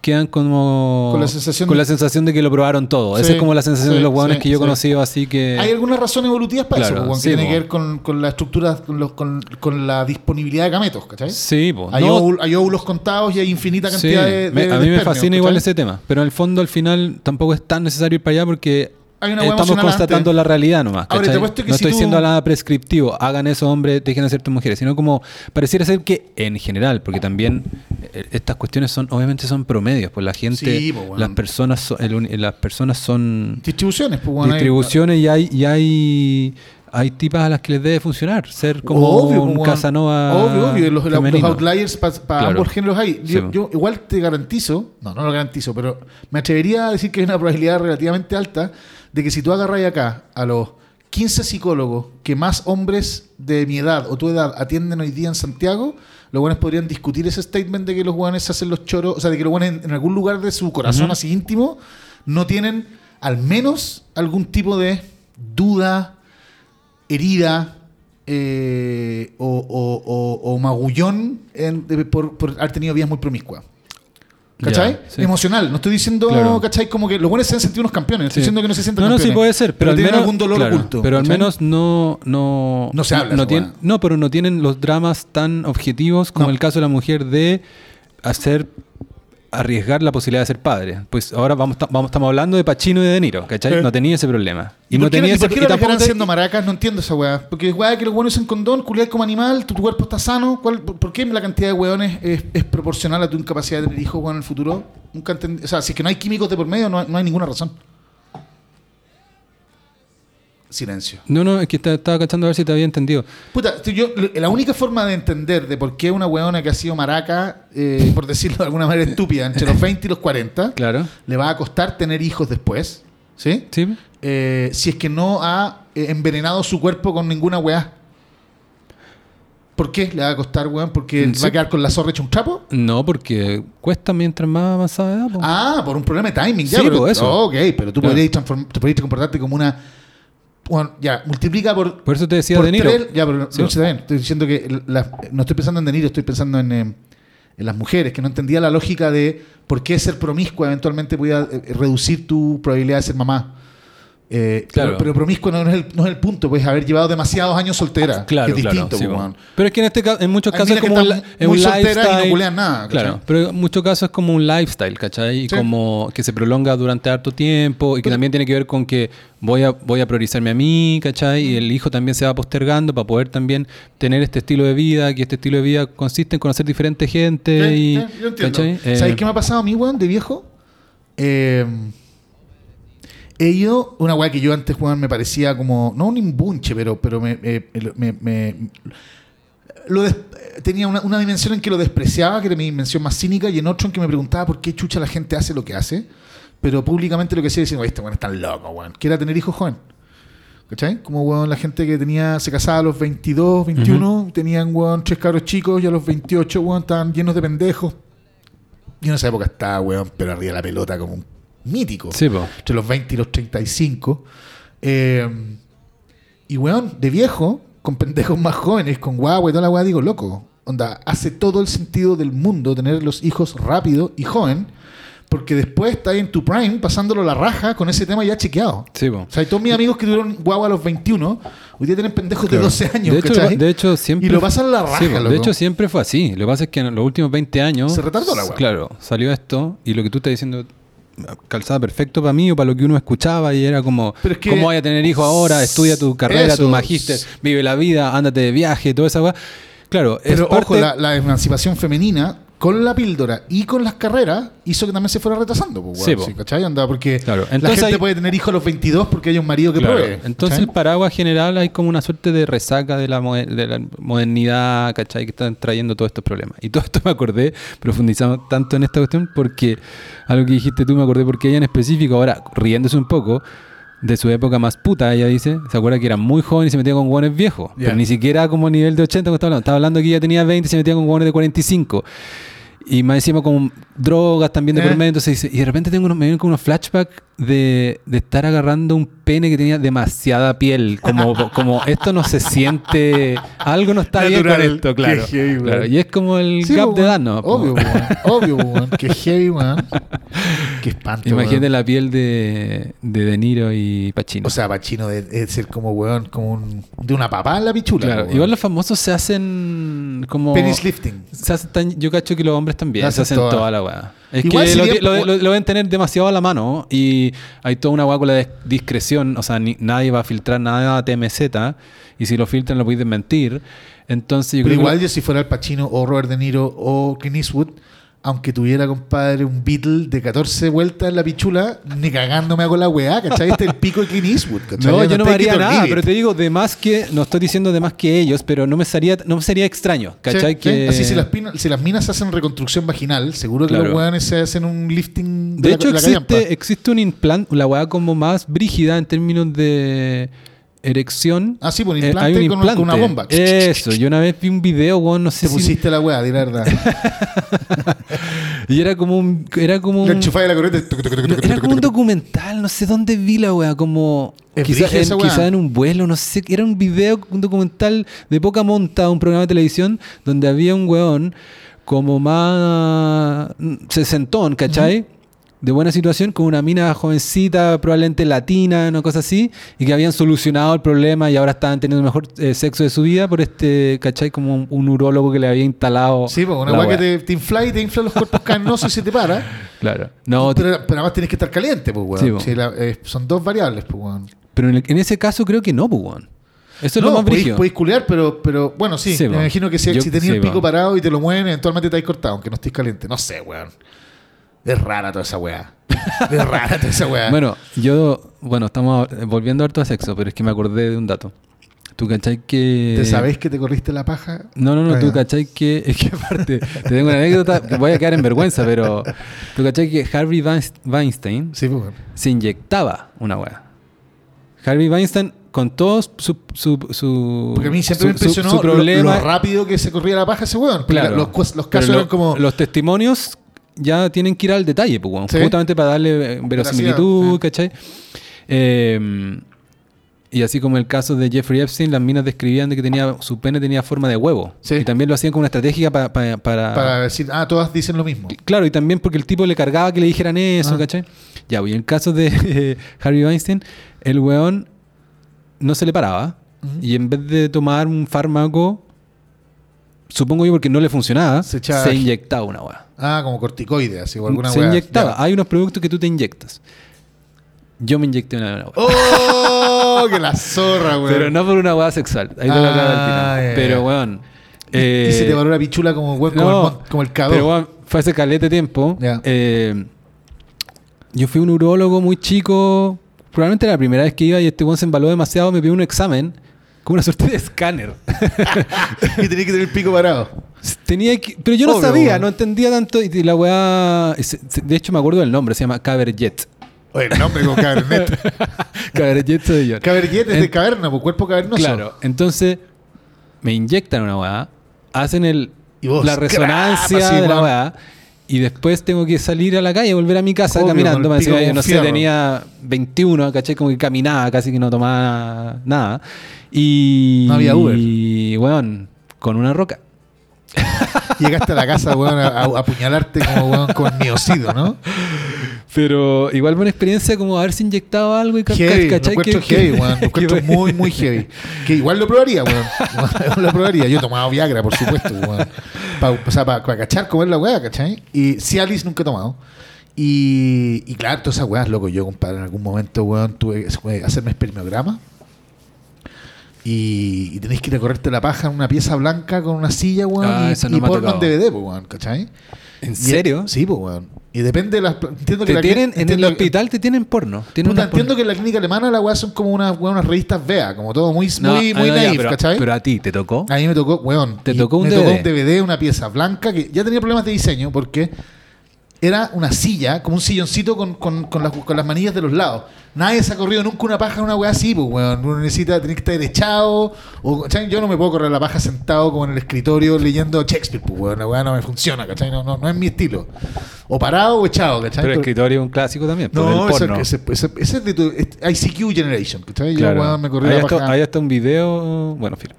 quedan como
Con la sensación
con
de-
la sensación de que lo probaron todo.
Sí,
Esa es como la sensación
sí,
de los hueones
sí,
que yo he conocido, así que...
Hay algunas razones evolutivas para
Claro,
eso, que tiene
po.
que ver con, con la estructura, con, los- con, la disponibilidad de gametos, ¿cachai?
Sí, po.
Hay,
No,
óvulos, hay óvulos contados y hay infinita cantidad de, de-
A
de
mí me fascina igual ese tema, pero en el fondo al final tampoco es tan necesario ir para allá porque
Hay una hueá
estamos constatando
antes.
la realidad nomás.
Ahora, te
¿cachai?
apuesto que
no
si
estoy
tú-
siendo nada prescriptivo, hagan eso hombres, dejen de ser tus mujeres, sino como pareciera ser que en general, porque también eh, estas cuestiones son obviamente son promedios, pues la gente,
Sí, pues,
las personas son, el las personas son
Distribuciones, pues,
distribuciones y hay y hay hay tipas a las que les debe funcionar, ser como
Obvio,
un
pues, weón.
Casanova
Obvio, obvio. Los, outliers para
Claro.
ambos géneros hay. Yo,
Sí.
yo igual te garantizo, no, no lo garantizo, pero me atrevería a decir que hay una probabilidad relativamente alta de que si tú agarras acá a los 15 psicólogos que más hombres de mi edad o tu edad atienden hoy día en Santiago, los buenos podrían discutir ese statement de que los buenos hacen los choros, o sea, de que los buenos en, en algún lugar de su corazón así íntimo no tienen al menos algún tipo de duda, herida eh, o, o- o- o magullón en- de- por, por haber tenido vidas muy promiscuas. ¿Cachai?
Ya, sí.
Emocional. No estoy diciendo,
Claro.
¿cachai? Como que los buenos se han sentido unos campeones. Estoy
Sí.
diciendo que no se sienten
No, no,
campeones.
sí puede ser, pero, al
tienen
menos
algún dolor
claro,
oculto.
Pero al
¿cachai?
menos no no
No se habla
no, tienen, no, pero no tienen los dramas tan objetivos como
No.
el caso de la mujer de hacer arriesgar la posibilidad de ser padre. Pues ahora vamos, ta- vamos estamos hablando de Pacino y de De Niro, ¿cachai?
Eh.
No tenía ese problema.
¿Y,
Y, no tenía ese
por qué
y
lo
tampoco te-
siendo maracas? No entiendo esa weá. Porque es weá que los buenos usan condón, culiar como animal, tu, tu cuerpo está sano. ¿Cuál- por, por qué la cantidad de weones es, es proporcional a tu incapacidad de tener hijos en el futuro? Nunca entendí. O sea, si es que no hay químicos de por medio, no no hay ninguna razón. Silencio.
No, no, es que estaba cachando a ver si te había entendido.
Puta, yo, la única forma de entender de por qué una weona que ha sido maraca, eh, por decirlo de alguna manera estúpida, entre los 20 y los 40,
Claro.
le va a costar tener hijos después, ¿sí?
¿Sí?
Eh, si es que no ha eh, envenenado su cuerpo con ninguna weá. ¿Por qué le va a costar, weón? ¿Porque
Sí.
va a quedar con la zorra hecha un trapo?
No, porque cuesta mientras más avanzada edad.
Ah, por un problema de timing, ya.
Sí,
pero,
po, eso.
Oh, ok, pero tú
Claro.
podrías comportarte como una. Bueno, ya, multiplica por.
Por eso te decía
por
De Niro.
tres- ya, pero
Sí.
no, bien. Estoy diciendo que. la- no estoy pensando en De Niro, estoy pensando en, eh, en las mujeres, que no entendía la lógica de por qué ser promiscua eventualmente podía eh, reducir tu probabilidad de ser mamá. Eh,
Claro.
pero, pero promiscua no, es el, no es el punto, pues haber llevado demasiados años soltera.
Claro,
que es
claro.
distinto,
sí,
pues.
Pero es que en este caso, en muchos casos es como un, es
muy
un
solteras y no nada, ¿cachai?
Claro, pero en muchos casos es como un lifestyle, ¿cachai? Y
Sí.
como que se prolonga durante harto tiempo y que
Pero-
también tiene que ver con que voy a, voy a priorizarme a mí, ¿cachai? Y el hijo también se va postergando para poder también tener este estilo de vida, que este estilo de vida consiste en conocer diferente gente
Sí,
y...
sí, yo entiendo.
¿cachai? Eh,
¿Sabéis qué me ha pasado a mí, weón, de viejo? Eh, he ido, una weá que yo antes, weón, me parecía como, no un imbunche, pero, pero me, me- me- me- lo des- tenía una, una dimensión en que lo despreciaba, que era mi dimensión más cínica, y en otro en que me preguntaba por qué chucha la gente hace lo que hace, pero públicamente lo que hacía "Oye, este weón es tan loco, weón, que era tener hijos joven. ¿Cachai? Como, weón, la gente que tenía, se casaba a los 22, 21, tenían, weón, tres cabros chicos y a los 28, weón, estaban llenos de pendejos. Yo en esa época estaba, weón, pero arriba de la pelota como un mítico.
Sí.
Entre los 20 y los 35. Eh, y, weón, de viejo, con pendejos más jóvenes, con guagua y toda la weá, digo, loco. Onda, hace todo el sentido del mundo tener los hijos rápido y joven, porque después está ahí en tu prime pasándolo la raja con ese tema ya chequeado.
Sí, po.
O sea, y todos mis amigos que tuvieron guagua a los 21, hoy día tienen pendejos
Claro.
de 12 años,
de hecho, de hecho, siempre.
Y lo pasan la raja,
Sí,
loco.
de hecho, siempre fue así. Lo que pasa es que en los últimos 20 años.
Se retardó la weá.
Claro, salió esto y lo que tú estás diciendo calzaba perfecto para mí o para lo que uno escuchaba y era como,
Pero es que-
¿cómo voy a tener hijos ahora? Estudia tu carrera,
Eso.
tu magíster, vive la vida, ándate de viaje, toda esa weá. Claro, es
Pero
parte-
ojo, la, la emancipación femenina con la píldora y con las carreras hizo que también se fuera retrasando. Pues,
Sí,
weón,
po.
sí, ¿cachai? Onda, porque
Claro,
la
entonces
gente
hay-
puede tener hijos a los 22 porque hay un marido que
Claro,
provee.
Entonces,
¿cachai?
paraguas general hay como una suerte de resaca de la, de la modernidad, ¿cachai? Que están trayendo todos estos problemas. Y todo esto me acordé, profundizamos tanto en esta cuestión, porque algo que dijiste tú me acordé porque ella en específico, ahora riéndose un poco, de su época más puta, ella dice. Se acuerda que era muy joven y se metía con hueones viejos.
Ya.
Pero ni siquiera como nivel de 80 como estaba hablando. Estaba hablando que ella tenía 20 y se metía con hueones de 45. Y más encima con drogas también de
Eh.
por medio. Entonces dice, y de repente tengo unos, me vienen como unos flashbacks de, de estar agarrando un pene que tenía demasiada piel. Como, como esto no se siente, algo no está bien
Natural.
con esto, claro.
Qué heavy, weón.
Claro, Y es como el
Sí,
gap de edad.
Obvio. Obvio, weón. Qué heavy, weón. Qué espanto.
Imagínate la piel de, de De Niro y Pacino.
O sea, Pachino de, de ser como, weón, como un, de una papá en la pichula.
Claro, igual los famosos se hacen como.
Penis lifting.
se hacen tan- yo cacho que los hombres también
La
se
hacen
hacen
toda.
toda la weá. Es
Igual
que lo,
sería-
lo- lo- lo deben tener demasiado a la mano y hay toda una weá con la dis- discreción. O sea, ni- nadie va a filtrar nada a TMZ y si lo filtran lo puedes desmentir. Entonces yo
Pero
creo
igual
que.
yo si fuera el Pachino o Robert De Niro o Clint Eastwood, aunque tuviera, compadre, un Beatle de 14 vueltas en la pichula, ni cagándome con la weá, ¿cachai? Este es el pico de Clint Eastwood, ¿cachai?
No, yo no me haría nada, pero te digo, de más que, no estoy diciendo de más que ellos, pero no me sería, no me sería extraño, ¿cachai?
Sí,
que...
sí. Así si las, pina- si las minas hacen reconstrucción vaginal, seguro que
Claro.
los weones se hacen un lifting
De
la-
hecho,
la callampa.
existe, existe un implante, la weá como más brígida en términos de erección.
Ah, sí, un
Eh,
implante
hay un
con-
implante.
con una bomba.
Eso, yo una vez vi un video, weón, no sé
Te
si.
pusiste la weá, di la verdad.
Y era como un. Era como un.
La corriente.
no, era como un documental, no sé dónde vi la weá, como.
Es
Quizá
brígida
en,
esa weá.
quizá en un vuelo, no sé. Era un video, un documental de poca monta, un programa de televisión, donde había un weón como más. sesentón, ¿cachai? De buena situación, con una mina jovencita, probablemente latina, una cosa así, y que habían solucionado el problema y ahora estaban teniendo el mejor eh, sexo de su vida por este, ¿cachai? Como un, un urólogo que le había instalado.
Sí, pues una weá que te, te infla y te infla los cuerpos carnosos y se te para.
Claro. No,
pero, pero además tienes que estar caliente, pues, weón.
Sí,
la- eh, son dos variables, pues, weón.
Pero en, el- en ese caso creo que no, pues, weón. Eso es
no,
lo más
podéis, podéis culear, pero, pero bueno, sí.
Sí,
me
po.
imagino que si,
Yo-
si tenías
sí,
el pico
po.
parado y te lo mueven, eventualmente te has cortado, aunque no estés caliente. No sé, weón. Es rara toda esa weá. Es rara toda esa weá.
Bueno, yo, bueno, estamos volviendo harto a sexo, pero es que me acordé de un dato. ¿Tú cachai que...
¿Te sabéis que te corriste la paja?
No, no, no,
Ah,
tú cachai que... Es que aparte, te tengo una anécdota, voy a quedar en vergüenza, pero... ¿Tú cachai que Harvey Weins- Weinstein
Sí, pues,
se inyectaba una weá? Harvey Weinstein, con todo su... su, su
Porque a mí siempre
su-
me
su-
impresionó
su
lo-
problema,
lo, rápido que se corría la paja ese weón.
Claro.
Los, casos
lo-
eran como.
Los testimonios ya tienen que ir al detalle, pues,
Sí.
justamente para darle eh, verosimilitud, ¿cachai? Eh, y así como el caso de Jeffrey Epstein, las minas describían de que tenía su pene tenía forma de huevo.
Sí.
Y también lo hacían como una estrategia pa- pa- para...
Para decir, ah, todas dicen lo mismo.
Claro, y también porque el tipo le cargaba que le dijeran eso,
Ah.
¿cachai? Ya, pues, y en el caso de eh, Harvey Weinstein, el weón no se le paraba. Y en vez de tomar un fármaco, supongo yo porque no le funcionaba,
Se
inyectaba una weá.
Ah, como corticoides, así, o alguna
se
weá.
inyectaba.
Ya.
Hay unos productos que tú te inyectas. Yo me inyecté una, una weá.
¡Oh! ¡Que la zorra, weón!
Pero no por una weá sexual. Ahí te lo acabo de
Ah, ya.
Pero weón.
Y-
eh,
y se te paró la pichula como, weón, como,
no,
el, como el K2.
Pero weón, fue hace calete tiempo. Eh, yo fui un urólogo muy chico. Probablemente era la primera vez que iba y este weón se embaló demasiado. Me pidió un examen. Como una suerte de escáner.
y tenías que tener el pico parado.
Tenía que- pero yo no
Obvio,
sabía,
weón.
no entendía tanto. Y la weá. De hecho, me acuerdo del nombre, se llama Caberjet.
Oye, el nombre como Cabernet.
Caberjet soy yo.
Cabernet es de caverna, pues cuerpo cavernoso.
Claro, entonces me inyectan una weá, hacen el,
Y vos,
la resonancia
crap, así,
de la weá, y después tengo que salir a la calle, volver a mi casa
Obvio,
caminando. me decía, yo no sé, tenía 21, caché, como que caminaba, casi que no tomaba nada. Y.
No había Uber.
Y, weón, con una roca.
Llegaste a la casa, weón, a, a apuñalarte como, weón, con miocido, ¿no?
Pero igual fue una experiencia como haberse inyectado algo y
Heavy,
¿cachai?
encuentro
Que-
heavy, weón. Lo encuentro muy, muy heavy. Que igual lo probaría, weón. Lo probaría. Yo he tomado Viagra, por supuesto, weón. Pa- o sea, para cachar cómo es la weá, ¿cachai? Y Cialis nunca he tomado. Y, y claro, todas esas weas, loco, yo, compadre, en algún momento, weón, tuve que hacerme espermiograma. Y, y tenéis que ir a correrte la paja en una pieza blanca con una silla, weón,
Ah,
y,
no
y porno en. DVD, weón, ¿cachai?
¿En
Y-
serio?
Sí, pues, weón. Y depende de las... Entiendo que
Te
la
tienen, en el hospital te tienen porno. Tienen
Puta,
porno.
entiendo que en la clínica alemana la weá son como unas, weón, unas revistas vea, como todo muy,
No,
muy,
ah,
muy
no, ya, pero,
¿cachai?
pero a ti te tocó.
a mí me tocó, weón.
Te tocó un
me
DVD.
tocó un DVD, una pieza blanca que ya tenía problemas de diseño porque era una silla, como un silloncito con, con, con las, con las manillas de los lados. Nadie se ha corrido nunca una paja en una weá así, pues, weón. Uno necesita, tener que estar echado. O, ¿cachai? Yo no me puedo correr la paja sentado como en el escritorio leyendo Shakespeare, pues, weón. La weá no me funciona, ¿cachai? No, no, no es mi estilo. O parado o echado, ¿cachai?
Pero el escritorio es un clásico también.
no, ese, ese, ese, ese es de tu es ICQ Generation, ¿cachai? Yo,
Claro.
weón, me corrí
ahí,
la
está,
paja.
ahí está un video. Bueno, fin.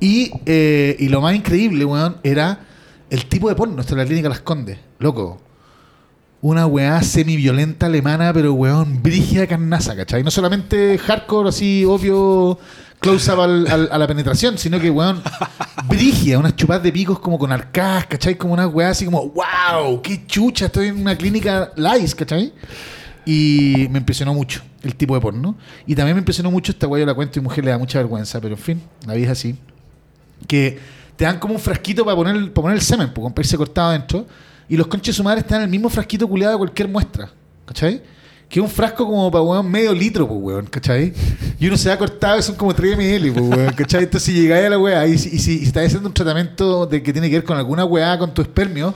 Y, eh, y lo más increíble, weón, era el tipo de porno. Esto la clínica Las Condes. Loco. Una weá semi-violenta alemana, pero weón, brígida carnaza, ¿cachai? No solamente hardcore, así, obvio, close-up al- a la penetración, sino que, weón, brígida, unas chupadas de picos como con arcadas, ¿cachai? Como una weá así como, wow, qué chucha, estoy en una clínica lice, ¿cachai? Y me impresionó mucho el tipo de porno. Y también me impresionó mucho esta weá, yo la cuento y mujer le da mucha vergüenza, pero en fin, la vida así que te dan como un frasquito para poner, para poner el semen, pues, con irse cortado adentro. Y los conches de su madre están en el mismo frasquito culiado de cualquier muestra. ¿Cachai? Que es un frasco como para weón, medio litro, pues weón, ¿cachai? Y uno se da cortado y son como 3 ml, pues weón, ¿cachai? Entonces si llegáis a la weá y, si- y si estás haciendo un tratamiento de que tiene que ver con alguna weá con tu espermio,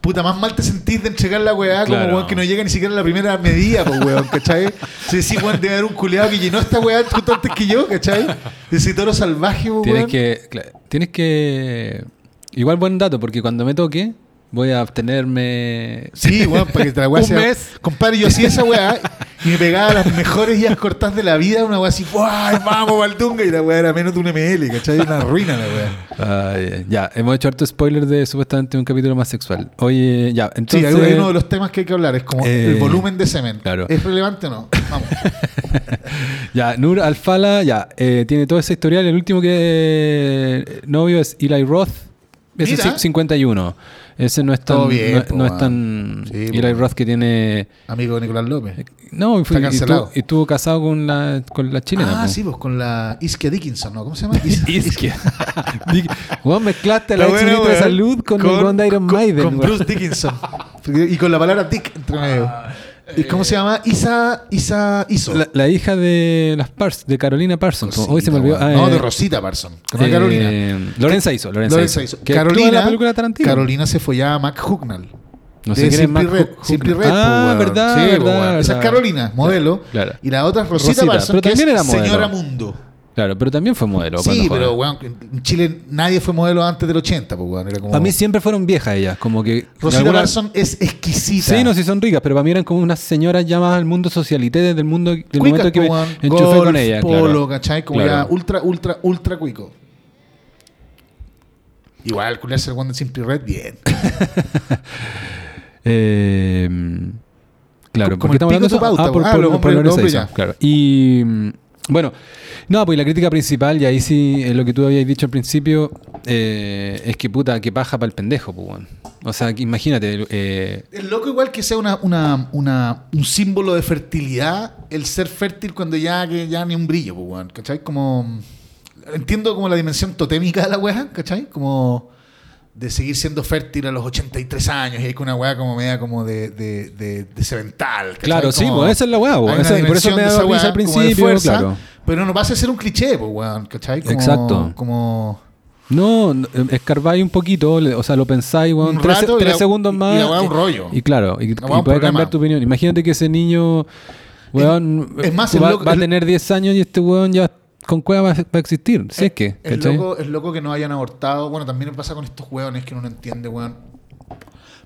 puta, más mal te sentís de entregar la weá como weón que no llega ni siquiera a la primera medida, pues weón, ¿cachai? Si decís, weón, debe haber un culiado que llenó esta weá justo antes que yo, ¿cachai? Ese toro salvaje, pues,
Tienes
weón.
que, tienes que. Igual buen dato, porque cuando me toque, voy a abstenerme.
Sí, weón, para que te la weá
Un
sea.
mes.
Compadre, yo hacía esa weá y me pegaba las mejores guías cortas de la vida, una weá así, ¡ay, vamos, Valdunga! Y la weá era menos de un ml, ¿cachai? Una ruina la weá.
Ay, ya, hemos hecho harto spoiler de supuestamente un capítulo más sexual. Oye, ya,
Sí,
entonces.
hay uno de los temas que hay que hablar, es como
Eh,
el volumen de semen.
claro.
¿Es relevante o no? Vamos.
Ya, Nur Alfala, ya, eh, tiene todo ese historial. El último que eh, novio es Eli Roth. Es 51. Ese no es tan.
Todo bien,
no,
po,
no es tan.
Sí,
Eli. Roth que tiene.
Amigo de Nicolás López.
No, y, fue-
Está cancelado.
estuvo, y estuvo casado con la, con la chilena.
ah,
po.
sí, pues con la Iskia Dickinson, ¿no? ¿Cómo se llama? Is-
Isquia. Dic- Weón, mezclaste la,
buena,
de salud con, el weón de Iron
con-
Maiden.
Con. Bruce Dickinson. y con la palabra Dick entre medio. ¿Y cómo se llama? Isa, Isa Iso.
La, la hija de las Pars, de Carolina Parsons. po. Hoy se me olvidó.
Rosita,
Ah,
no,
eh,
de Rosita Parson. Que no es
eh,
Carolina.
Lorenza hizo. Lorenza,
Lorenza. Iso.
Que
Carolina,
en la película Tarantino.
Carolina se follaba a Mac Hucknall.
No sé quién es Mac
Red. Simply Red, po,
Ah,
weón.
verdad,
Sí, po,
verdad,
weón. Esa es
verdad.
Carolina, modelo.
Claro.
Y la otra es Rosita,
Rosita,
Parson,
pero
que
también
es
era modelo.
señora Mundo.
Claro, pero también fue modelo.
Sí, pero weón, en Chile nadie fue modelo antes del 80, pues weón. Era como...
Para mí siempre fueron viejas ellas, como que...
Rosita
alguna-
es exquisita.
Sí, no, sí son ricas, pero para mí eran como unas señoras llamadas al mundo socialité desde el mundo del
Cuicas,
momento que me
weón.
enchufé
Golf,
con ella.
polo,
claro.
¿cachai? Como
Claro.
ya ultra, ultra, ultra cuico. Igual, culiarse el one de Simply Red, bien.
Eh, claro,
Como
¿por
el
estamos hablando de
pauta,
Ah, por,
ah,
por-
los
por Isa,
ya.
claro. Y mm, bueno, no, pues la crítica principal, y ahí sí, es lo que tú habías dicho al principio, eh, es que puta, que paja para el pendejo, pues, weón. O sea, imagínate, eh,
Es loco igual que sea una, una, un símbolo de fertilidad el ser fértil cuando ya, que ya ni un brillo, pues, weón, ¿cachai? Como... Entiendo como la dimensión totémica de la weá, ¿cachai? Como de seguir siendo fértil a los 83 años y hay una weá como media como de, de, de, de cemental. ¿cachai?
Claro, sí,
Como-
pues esa es la weá,
hay una
Esa- por eso me
esa
risa
weá
al principio,
fuerza,
claro.
Pero no pasa a ser un cliché, pues, weón, ¿cachai? Como,
Exacto.
Como...
no, no, escarbáis un poquito, o sea, lo pensáis, weón,
Un
tres,
rato
tres
la-
segundos
y- y
más.
la weá un rollo.
Y claro, y, y
weá
puede cambiar tu opinión. Imagínate que ese niño, weón,
es más,
va,
el loco-
va a tener 10 años y este weón ya con cueva va, a- existir. Si es que,
Es loco, es loco que no hayan abortado. Bueno, también pasa con estos hueones que uno no entiende, weón.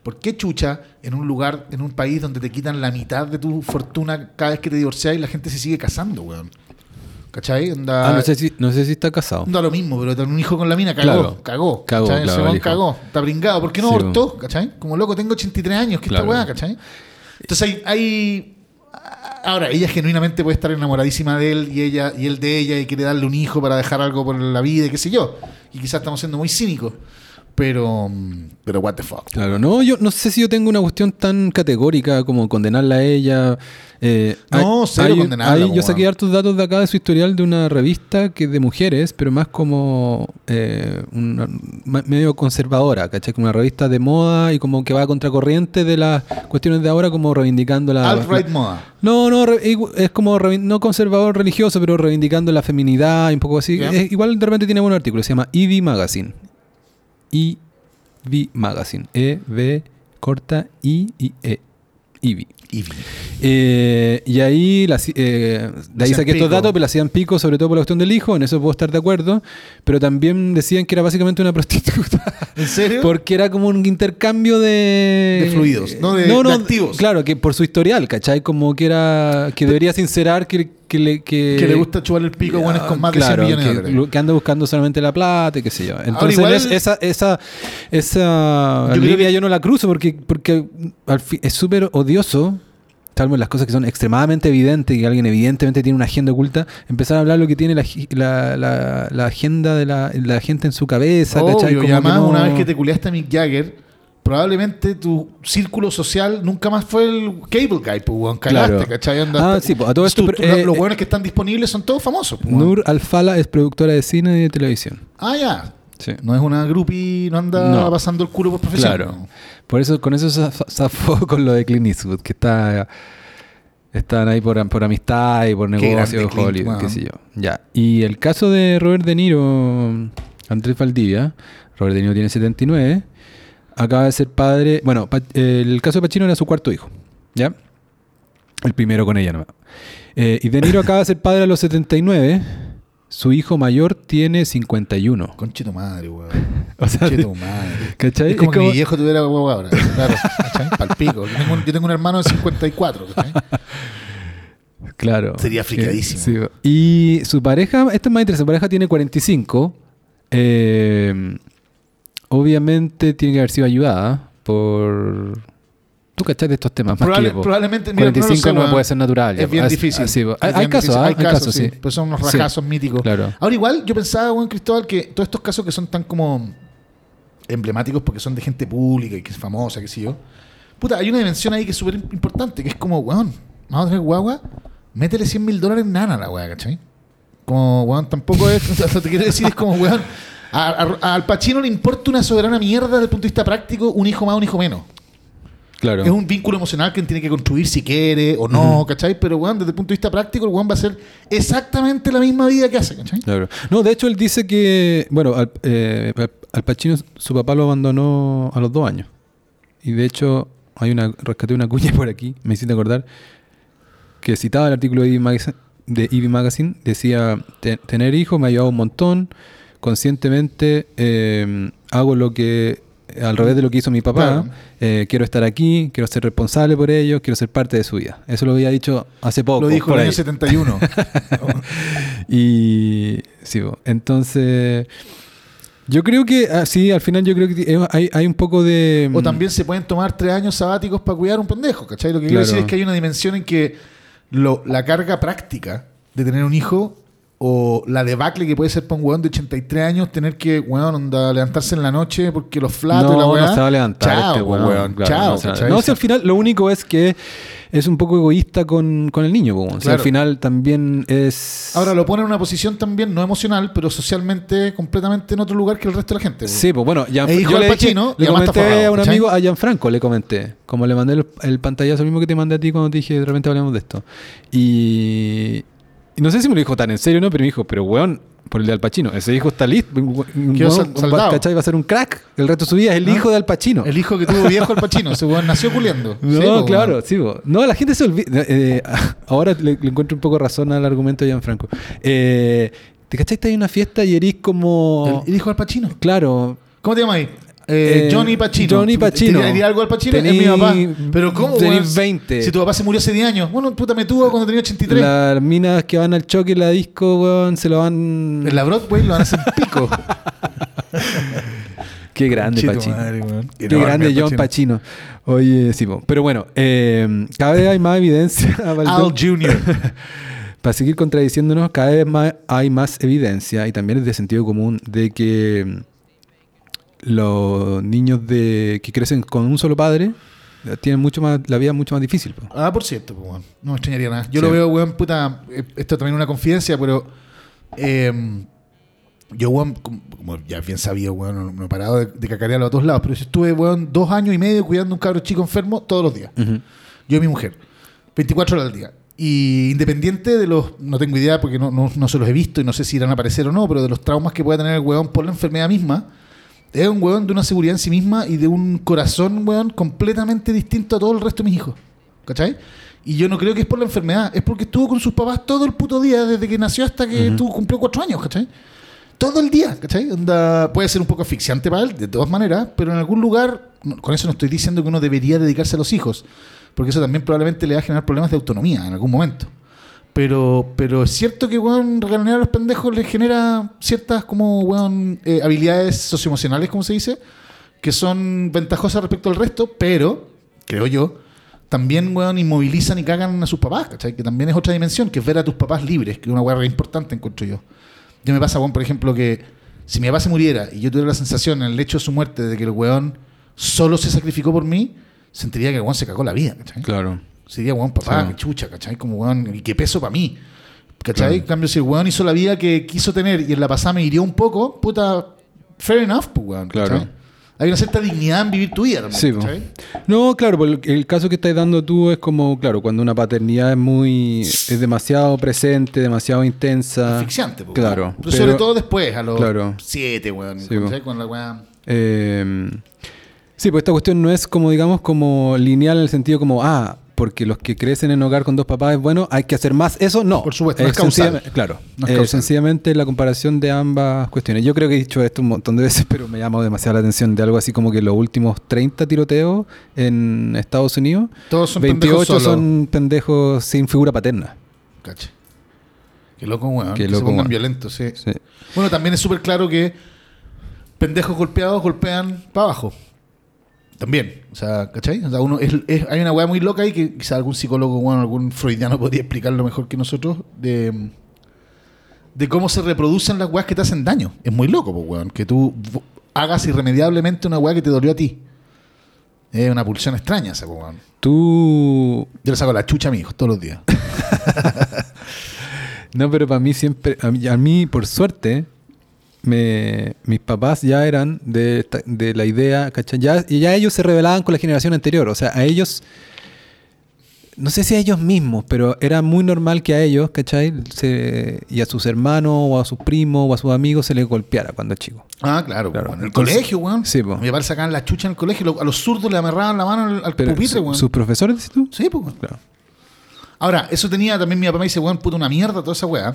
¿Por qué chucha en un lugar, en un país donde te quitan la mitad de tu fortuna cada vez que te divorcias y la gente se sigue casando, weón? ¿Cachai? Onda,
Ah, no sé, si, no sé si está casado.
Da lo mismo, pero tener un hijo con la mina, cagó,
Claro.
cagó.
Cagó, el
cagó, está bringado. ¿Por qué no
Sí,
abortó? ¿Cachai? Como loco, tengo 83 años, ¿qué
Claro.
esta weá, cachai? Entonces hay, hay- Ahora, ella genuinamente puede estar enamoradísima de él y ella y él de ella y quiere darle un hijo para dejar algo por la vida y qué sé yo. Y quizás estamos siendo muy cínicos. Pero, mm, pero what the fuck.
Claro, no, yo no sé si yo tengo una cuestión tan categórica como condenarla a ella. Eh,
No,
hay-
cero
hay-
condenarla,
hay-
po,
yo saqué hartos datos de acá de su historial de una revista que es de mujeres, pero más como eh, una- medio conservadora, ¿cachai? Como una revista de moda y como que va a contracorriente de las cuestiones de ahora, como reivindicando la.
Alt-right
la-
moda.
no, no, es como no conservador religioso, pero reivindicando la feminidad y un poco así. Es- igual de repente tiene buen artículo, se llama EV Magazine. EV Magazine. E-V corta I y E. Ivy. Eh, y ahí, la eh, de ahí saqué estos datos, pero la hacían pico, sobre todo por la cuestión del hijo, en eso puedo estar de acuerdo. Pero también decían que era básicamente una prostituta.
¿En serio?
Porque era como un intercambio de...
De fluidos, no de- de activos.
Claro, que por su historial, ¿cachai? Como que era... Que debería sincerar que, que le... Que,
que le gusta chupar el pico, bueno, es con más
Claro,
de 100 millones de
que,
dólares.
lo- que anda buscando solamente la plata y qué sé yo. Entonces,
igual-
es- esa, esa, esa
Yo
línea yo no la cruzo porque, porque es súper odioso, salvo las cosas que son extremadamente evidentes y que alguien evidentemente tiene una agenda oculta, empezar a hablar lo que tiene la, la, la- la agenda de la, gente en su cabeza,
Obvio, y además,
no-
una vez que te culiaste a Mick Jagger, probablemente tu círculo social nunca más fue el cable guy, pues, weón.
Claro.
¿cachai?
Ah, sí, pues, a todo esto, pero, eh,
los
eh,
buenos que están disponibles son todos famosos, pues.
Nur Alfala es productora de cine y de televisión.
Ah, ya.
Sí.
No es una groupie, no anda
No.
pasando el culo por profesión.
Claro. Por eso, con eso zaf- zafó con lo de Clint Eastwood, que está están ahí por, por amistad y por negocio,
Clint,
Hollywood, qué sé yo. Ya. Y el caso de Robert De Niro, Andrés Valdivia, Robert De Niro tiene 79, acaba de ser padre, bueno, eh, el caso de Pacino era su cuarto hijo, ¿ya? El primero con ella nomás. Eh, y De Niro acaba de ser padre a los 79, su hijo mayor tiene 51.
Conche tu madre, weón.
O sea,
Conche tu madre.
¿cachai?
Es como
Es
que mi viejo tuviera huevo ahora. Claro, ¿cachai? Palpico. Yo tengo, un, yo tengo un hermano de 54, ¿cachai?
Claro.
Sería
Que-
fricadísimo.
sí. Y su pareja, esto es más interesante, su pareja tiene 45. eh, obviamente tiene que haber sido ayudada por... Tú cachás de estos temas más
Probable-
que
probablemente, mira, no lo
45
sé,
no, puede ser natural. ya,
Es bien difícil.
así, po.
Es
hay,
bien
casos,
difícil.
¿ah? hay casos, sí.
Pero son unos
Sí.
rajazos míticos.
Claro.
Ahora, igual, yo pensaba, buen Cristóbal, que todos estos casos que son tan como emblemáticos porque son de gente pública y que es famosa, qué sé yo. Puta, hay una dimensión ahí que es súper importante, que es como, weón, vamos a tener guagua, métele 100 mil dólares en nana a la weá, ¿cachai? Como, weón, tampoco es, o sea, te quiero decir, es como, weón, a- a- al Pachino le importa una soberana mierda desde el punto de vista práctico, un hijo más, un hijo menos.
Claro.
Es un vínculo emocional que él tiene que construir si quiere o no, ¿cachai? Pero, weón, desde el punto de vista práctico, el weón va a hacer exactamente la misma vida que hace, ¿cachai?
Claro. No, de hecho él dice que, bueno, al, eh, al Pacino su papá lo abandonó a los dos años. Y de hecho hay una, rescaté una cuña por aquí, me hiciste acordar, que citaba el artículo de Ivy Magazine, de Ivy Magazine decía, "Te- tener hijos me ha ayudado un montón, conscientemente eh, hago lo que, al revés de lo que hizo mi papá,
Claro.
eh, quiero estar aquí, quiero ser responsable por ellos, quiero ser parte de su vida. Eso lo había dicho hace poco.
Lo dijo en el
ahí.
año 71.
Y sí, entonces yo creo que ah, sí, al final yo creo que hay, hay un poco de...
o también se pueden tomar tres años sabáticos para cuidar un pendejo, ¿cachai? Lo que
Claro.
quiero decir es que hay una dimensión en que lo- la carga práctica de tener un hijo o la debacle que puede ser para un weón de 83 años tener que, weón, onda, levantarse en la noche porque los flatos
no,
y la weá.
no se va a levantar
Chao,
este weón,
weón,
claro,
chao,
no, se va a-
¿cachai?
no, si al final lo único es que es un poco egoísta con, con el niño, weón. Si
Claro.
al final también es...
Ahora lo pone en una posición también no emocional, pero socialmente completamente en otro lugar que el resto de la gente.
Sí, pues bueno, Gian-
hijo
yo le,
Pacino,
le comenté
forrado,
a un
¿cachai?
amigo, a Gianfranco, le comenté. Como le mandé el, el pantallazo mismo que te mandé a ti cuando te dije, de repente hablamos de esto. Y, y no sé si me lo dijo tan en serio, ¿no? Pero me dijo, pero weón, por el de Al Pacino, ese hijo está listo.
Quedó sal- saldado.
¿cachai? Va a ser un crack. El resto de su vida es el
¿No?
hijo de Al Pacino.
El hijo que tuvo viejo al Pachino, ese weón nació culiando.
No,
Sí, po,
claro,
weón.
sí. No, la gente se olvida. eh, ahora le, le encuentro un poco razón al argumento de Gianfranco. Eh, ¿Te cachai? Está en una fiesta y eres como.
El, hijo al Pachino.
Claro.
¿Cómo te llamas ahí? Eh,
Eh,
Johnny Pachino.
Johnny Pacino.
¿Te diría algo al Pachino? Es
Tení-
mi papá. Pero ¿cómo, weón?
20.
Si tu papá se murió hace 10 años. Bueno, puta, me tuvo cuando tenía 83.
Las minas que van al choque en la disco, weón, se lo van.
En la Broadway lo van a hacer pico.
Qué grande,
Chito
Pacino.
madre.
Qué grande John Pacino. Oye, sí, pero bueno, eh, cada vez hay más evidencia.
Al Jr.
Para seguir contradiciéndonos, cada vez más hay más evidencia, y también es de sentido común, de que mm, los niños de que crecen con un solo padre eh, tienen mucho más la vida mucho más difícil. po.
Ah, por cierto, weón. No me extrañaría nada. Yo
Sí.
lo veo, weón, puta. eh, Esto también es una confidencia, pero. eh, yo, weón, como, ya bien sabido, weón, no, he parado de, de cacarearlo a todos lados, pero yo estuve, weón, dos años y medio cuidando a un cabro chico enfermo todos los días. Yo y mi mujer. 24 horas al día. Y independiente de los, no tengo idea porque no, no, no se los he visto y no sé si irán a aparecer o no, pero de los traumas que pueda tener el weón por la enfermedad misma, Es un weón de una seguridad en sí misma y de un corazón, weón, completamente distinto a todo el resto de mis hijos. ¿Cachai? Y yo no creo que es por la enfermedad, es porque estuvo con sus papás todo el puto día, desde que nació hasta que tuvo, cumplió cuatro años, ¿cachai? Todo el día, ¿cachai? Onda, puede ser un poco asfixiante para él, de todas maneras, pero en algún lugar, con eso no estoy diciendo que uno debería dedicarse a los hijos, porque eso también probablemente le va a generar problemas de autonomía en algún momento. Pero, pero es cierto que, weón, regañar a los pendejos les genera ciertas, como, weón, eh, habilidades socioemocionales, como se dice, que son ventajosas respecto al resto, pero, creo yo, también, weón, inmovilizan y cagan a sus papás, ¿cachai? Que también es otra dimensión, que es ver a tus papás libres, que es una weá re importante, encuentro yo. Yo me pasa, weón, por ejemplo, que si mi papá se muriera y yo tuviera la sensación en el hecho de su muerte de que el weón solo se sacrificó por mí, sentiría que el weón se cagó la vida, ¿cachai?
Claro.
Sería, weón, papá,
Sí.
chucha, ¿cachai? Como, weón, y qué peso para mí. ¿Cachai?
Claro.
En cambio, si el weón hizo la vida que quiso tener y en la pasada me hirió un poco, puta, fair enough, pues, weón. ¿cachai?
Claro.
Hay una cierta dignidad en vivir tu vida también,
Sí.
¿cachai?
No, claro, porque el, caso que estás dando tú es como, claro, cuando una paternidad es muy, es demasiado presente, demasiado intensa.
Asfixiante, pues,
Claro.
weón. Pero, sobre todo después, a los
Claro.
siete, weón.
Sí. Eh, sí, pues esta cuestión no es como, digamos, como lineal en el sentido como, ah, porque los que crecen en hogar con dos papás es bueno, hay que hacer más eso. No.
Por supuesto, no es causal.
sencillamente- Claro.
No es
eh, sencillamente la comparación de ambas cuestiones. Yo creo que he dicho esto un montón de veces, pero me llama demasiado la atención de algo así como que los últimos 30 tiroteos en Estados Unidos,
Todos son
28
pendejos
son pendejos sin figura paterna.
Cacha. Qué loco, weón.
Qué
que
loco,
se pongan violentos, sí.
Sí.
Bueno, también es súper claro que pendejos golpeados golpean para abajo. También. O sea, ¿cachai? O sea, uno es, es- hay una weá muy loca ahí que quizá algún psicólogo, bueno, algún freudiano podría explicarlo mejor que nosotros, de, de cómo se reproducen las weas que te hacen daño. Es muy loco, pues, weón. Que tú hagas irremediablemente una weá que te dolió a ti. Es una pulsión extraña esa, pues, weón.
Tú
Yo le saco la chucha a mi hijo todos los días.
No, pero para mí siempre, a mí, a mí, por suerte, me, mis papás ya eran de, la idea, ¿cachai? Ya, y ya ellos se rebelaban con la generación anterior. O sea, a ellos, no sé si a ellos mismos, pero era muy normal que a ellos, ¿cachai? Se- y a sus hermanos o a sus primos o a sus amigos se les golpeara cuando chico.
Ah, claro,
Claro.
weón. En el
Entonces-
colegio, weón.
Sí.
A mi papá le sacaban la chucha en el colegio. lo- A los zurdos le amarraban la mano al, al
Pero
pupitre, weón.
¿Sus profesores, dices tú?
Sí, pues.
Claro.
Ahora, eso tenía también mi papá me dice, weón, puta una mierda toda esa weá.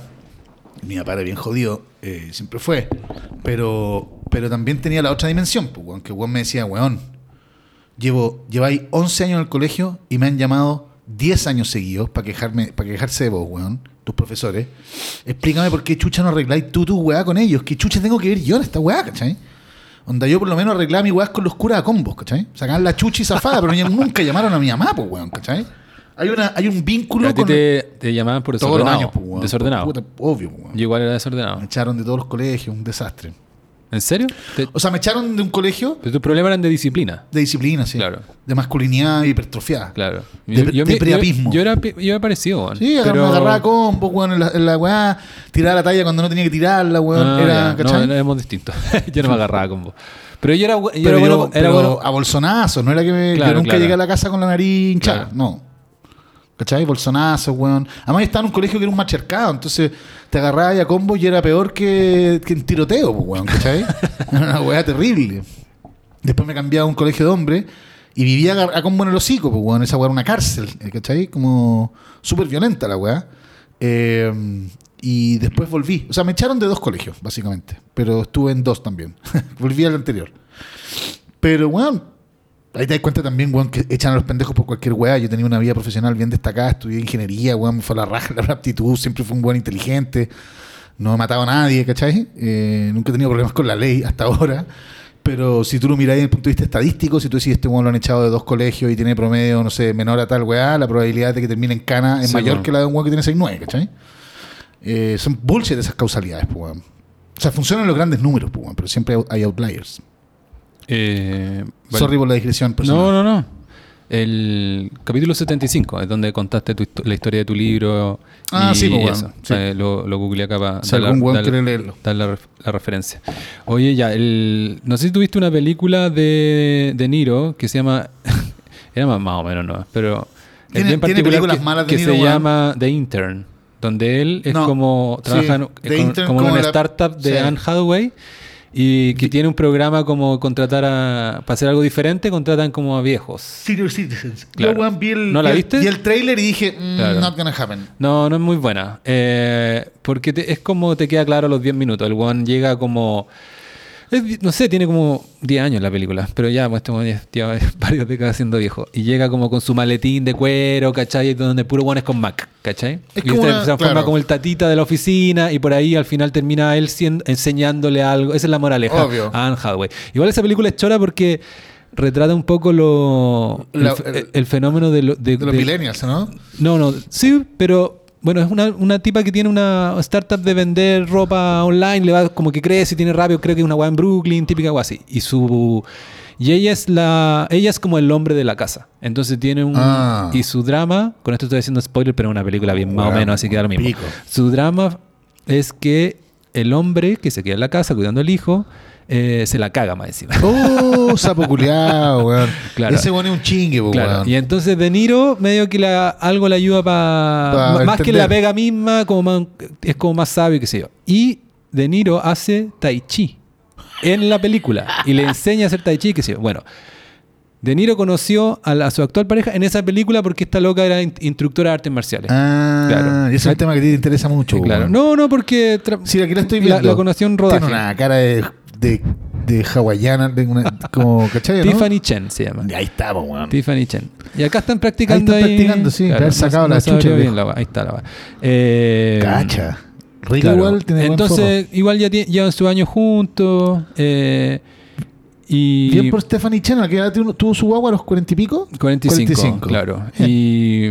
Mi papá era bien jodido, eh, siempre fue. Pero, pero también tenía la otra dimensión, pues, weón, que weón me decía, weón, llevo, lleváis 11 años en el colegio y me han llamado 10 años seguidos para quejarme, para quejarse de vos, weón, tus profesores. Explícame por qué chucha no arregláis tú tu weá con ellos. ¿Qué chucha tengo que ver yo en esta weá, cachai? Onda yo por lo menos arreglaba mi weá con los curas a combos, ¿cachai? Sacaban la chucha y zafada, pero nunca llamaron a mi mamá, pues, weón, ¿cachai? Hay, una, hay un vínculo
A ti
con
te, te llamaban por
todos los
desordenado.
años, pues,
desordenado.
Puta, obvio, pues, weón.
Yo igual era desordenado.
Me echaron de todos los colegios, un desastre.
¿En serio? Te-
O sea, me echaron de un colegio
pero tus problemas eran de disciplina.
de disciplina, sí.
Claro.
De masculinidad hipertrofiada.
Claro.
De- de priapismo.
Yo, era, yo era parecido, weón.
Sí, agarraba- me agarraba combo, weón, en la, en la weá, tiraba la talla cuando no tenía que tirarla, weón.
Ah,
era,
ya. No,
¿cachai?
éramos distintos. yo no me agarraba con vos. Pero yo era, yo
pero
era
yo-
bueno. Era
pero
bueno.
a bolsonazos, no era que me-
Claro,
yo nunca
claro.
llegué a la casa con la nariz hinchada,
Claro.
no. ¿Cachai? Bolsonazos, weón. Además, estaba en un colegio que era un machercado, entonces te agarrabas a combo y era peor que, que en tiroteo, pues, weón, ¿cachai? era una weá terrible. Después me cambié a un colegio de hombres y vivía a, a combo en el hocico, pues, weón. Esa weá era una cárcel, ¿cachai? Como súper violenta la weá. Eh, y después volví. O sea, me echaron de dos colegios, básicamente. Pero estuve en dos también. volví al anterior. Pero, weón, ahí te das cuenta también, weón, que echan a los pendejos por cualquier weá. Yo tenía una vida profesional bien destacada, estudié ingeniería, weón, me fue a la raja la aptitud, siempre fui un buen inteligente, no he matado a nadie, ¿cachai? Eh, nunca he tenido problemas con la ley hasta ahora. Pero si tú lo miráis desde el punto de vista estadístico, si tú decís este weón lo han echado de dos colegios y tiene promedio, no sé, menor a tal weá, la probabilidad de que termine en cana es
Sí,
mayor que la de un weón que tiene 6-9, ¿cachai? Eh, son bullshit esas causalidades, pues, weón. O sea, funcionan los grandes números, pues, weón, pero siempre hay outliers.
Eh, vale.
Sorry por la digresión personal.
No, no, no. El capítulo 75 es donde contaste tu la historia de tu libro.
Ah,
y
sí, pues, bueno,
eso.
sí.
Eh, lo, lo googleé acá para
Si algún quiere leerlo.
dar la, la referencia. Oye, ya, el, no sé si tuviste una película de, de Niro que se llama. era más, más o menos, ¿no? Pero.
Tiene- tiene
particular
películas
que,
malas de
que
Niro,
se llama The Intern. Donde él es
No,
como.
sí,
Trabaja en-
The
con- como en una startup de
sí.
Anne Hathaway. Y que tiene un programa como contratar a. para hacer algo diferente, contratan como a viejos.
Senior Citizens.
Claro.
Yo, vi el,
¿No la
vi
viste?
Vi el trailer y dije, mm,
Claro.
not gonna happen.
No, no es muy buena. Eh, porque te- es como te queda claro a los 10 minutos. El one llega como. Es- no sé, tiene como 10 años la película, pero ya, pues este lleva varias décadas siendo viejo. Y llega como con su maletín de cuero, ¿cachai? Donde puro one es con Mac, ¿cachai?
Es
y
como
se, transforma
claro.
como el tatita de la oficina y por ahí al final termina él enseñándole algo. Esa es la moraleja
Obvio.
a Anne Hathaway. Igual esa película es chora porque retrata un poco lo el,
La-
fe-
el-
el fenómeno de, lo- de-
De los
de-
millennials, ¿no?
no, no, sí, pero bueno, es una, una tipa que tiene una startup de vender ropa online, le va como que crece tiene rápido, creo que es una weá en Brooklyn, típica weá así. Y su y ella es la ella es como el hombre de la casa. Entonces tiene un
Ah.
y su drama, con esto estoy haciendo spoiler, pero es una película bien más o menos, así que da lo mismo.
pico.
Su drama es que el hombre que se queda en la casa cuidando al hijo eh, se la caga más encima.
Oh, sapo culiao, weón.
Claro.
Ese weón es un chingue, po,
Claro,
weón.
y entonces De Niro medio que la, algo le ayuda
Pa
para... más que la pega misma, como más- es como más sabio, qué sé yo. Y De Niro hace Tai Chi en la película y le enseña a hacer Tai Chi, qué sé yo. Bueno, De Niro conoció a, la- a su actual pareja en esa película porque esta loca era in- instructora de artes marciales.
Ah,
Claro.
y ese es un tema que te interesa mucho,
Sí, claro.
weón.
No, no, porque...
Sí, aquí la estoy
la-
viendo.
La, conoció en rodaje.
Tiene una cara de, de, de hawaiana, de una, como, ¿cachai? no?
Tiffany Chen se llama.
Ahí está, po, weón.
Tiffany Chen. Y acá están practicando
Ahí
ahí.
están practicando, sí, de haber sacado la
sabría
chucha,
bien la. Ahí está la. Eh,
Cacha. Rico
Claro.
igual, tiene buen
Entonces, igual ya llevan su año juntos. eh, y.
Bien por Stephanie Chen, que ya tuvo, su guagua a los cuarenta y pico.
45,
45.
claro. Y.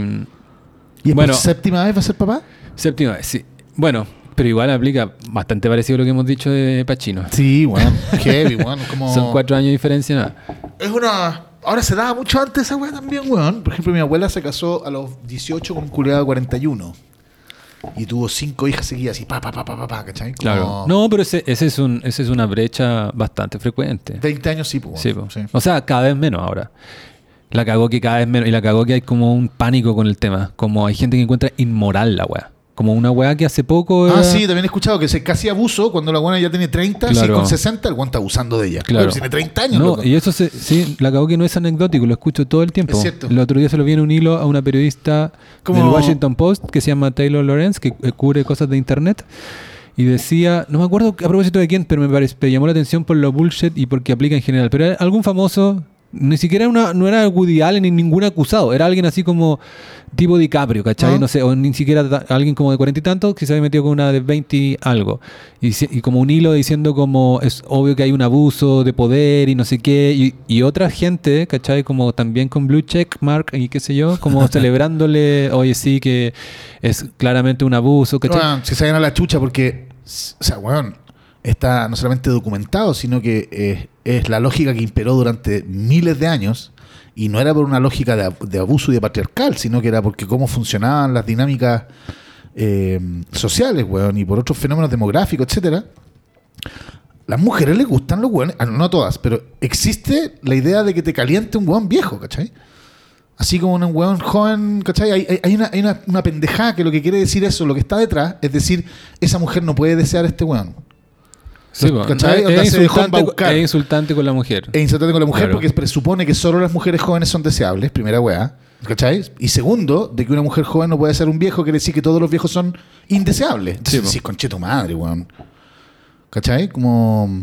¿Y
Bueno.
séptima vez va a ser papá?
Séptima vez, sí. Bueno, pero igual aplica bastante parecido a lo que hemos dicho de Pacino.
Sí, weón. Heavy, weón. Como...
Son cuatro años de diferencia, nada.
Es una. Ahora se daba mucho antes esa weá también, weón. Por ejemplo, mi abuela se casó a los 18 con un culiado de 41. Y tuvo cinco hijas seguidas y pa, pa, pa, pa, pa, pa, ¿cachai? Como
Claro. No, pero ese, ese es un, ese es una brecha bastante frecuente.
20 años sí, pues.
Sí, po. O sea, cada vez menos ahora. La cagó que cada vez menos. Y la cagó que hay como un pánico con el tema. Como hay gente que encuentra inmoral la weá. Como una weá que hace poco.
Ah, sí, también he escuchado que se casi abuso cuando la buena ya tiene 30, sí,
Claro.
con 60, el weón está abusando de ella.
Claro.
Weón, tiene 30 años,
No,
loco.
y eso se, sí, la cagó que no es anecdótico, lo escucho todo el tiempo.
Es cierto.
El otro día se lo vi en un hilo a una periodista
Como-
del Washington Post que se llama Taylor Lawrence, que eh, cubre cosas de internet. Y decía, no me acuerdo a propósito de quién, pero me, parece, me llamó la atención por lo bullshit y porque aplica en general. Pero algún famoso, ni siquiera una, no era Woody Allen ni ningún acusado, era alguien así como tipo DiCaprio, ¿cachai?
Ah.
No sé, o ni siquiera ta- alguien como de cuarenta y tantos que se había metido con una de 20 y algo. Y, como un hilo diciendo como es obvio que hay un abuso de poder y no sé qué. Y, y otra gente, ¿cachai? Como también con blue check mark y qué sé yo, como celebrándole, oye, sí, que es claramente un abuso, ¿cachai?
Weón, se sacan a la chucha porque, o sea, weón, está no solamente documentado, sino que eh, es la lógica que imperó durante miles de años. Y no era por una lógica de, ab- de abuso y de patriarcal, sino que era porque cómo funcionaban las dinámicas eh, sociales, weón, y por otros fenómenos demográficos, etcétera. Las mujeres les gustan los weones, ah, no a todas, pero existe la idea de que te caliente un weón viejo, ¿cachai? Así como un weón joven, ¿cachai? Hay, hay- una, hay una, pendejada que lo que quiere decir eso, lo que está detrás, es decir, esa mujer no puede desear este weón.
Sí.
¿cachai?
es, es insultante, es con la mujer.
E insultante con la mujer
Claro.
porque presupone que solo las mujeres jóvenes son deseables, primera weá. ¿Cachai? Y segundo, de que una mujer joven no puede ser un viejo, quiere decir que todos los viejos son indeseables. Entonces,
Sí,
decís, conche tu madre, weón. ¿Cachai? Como.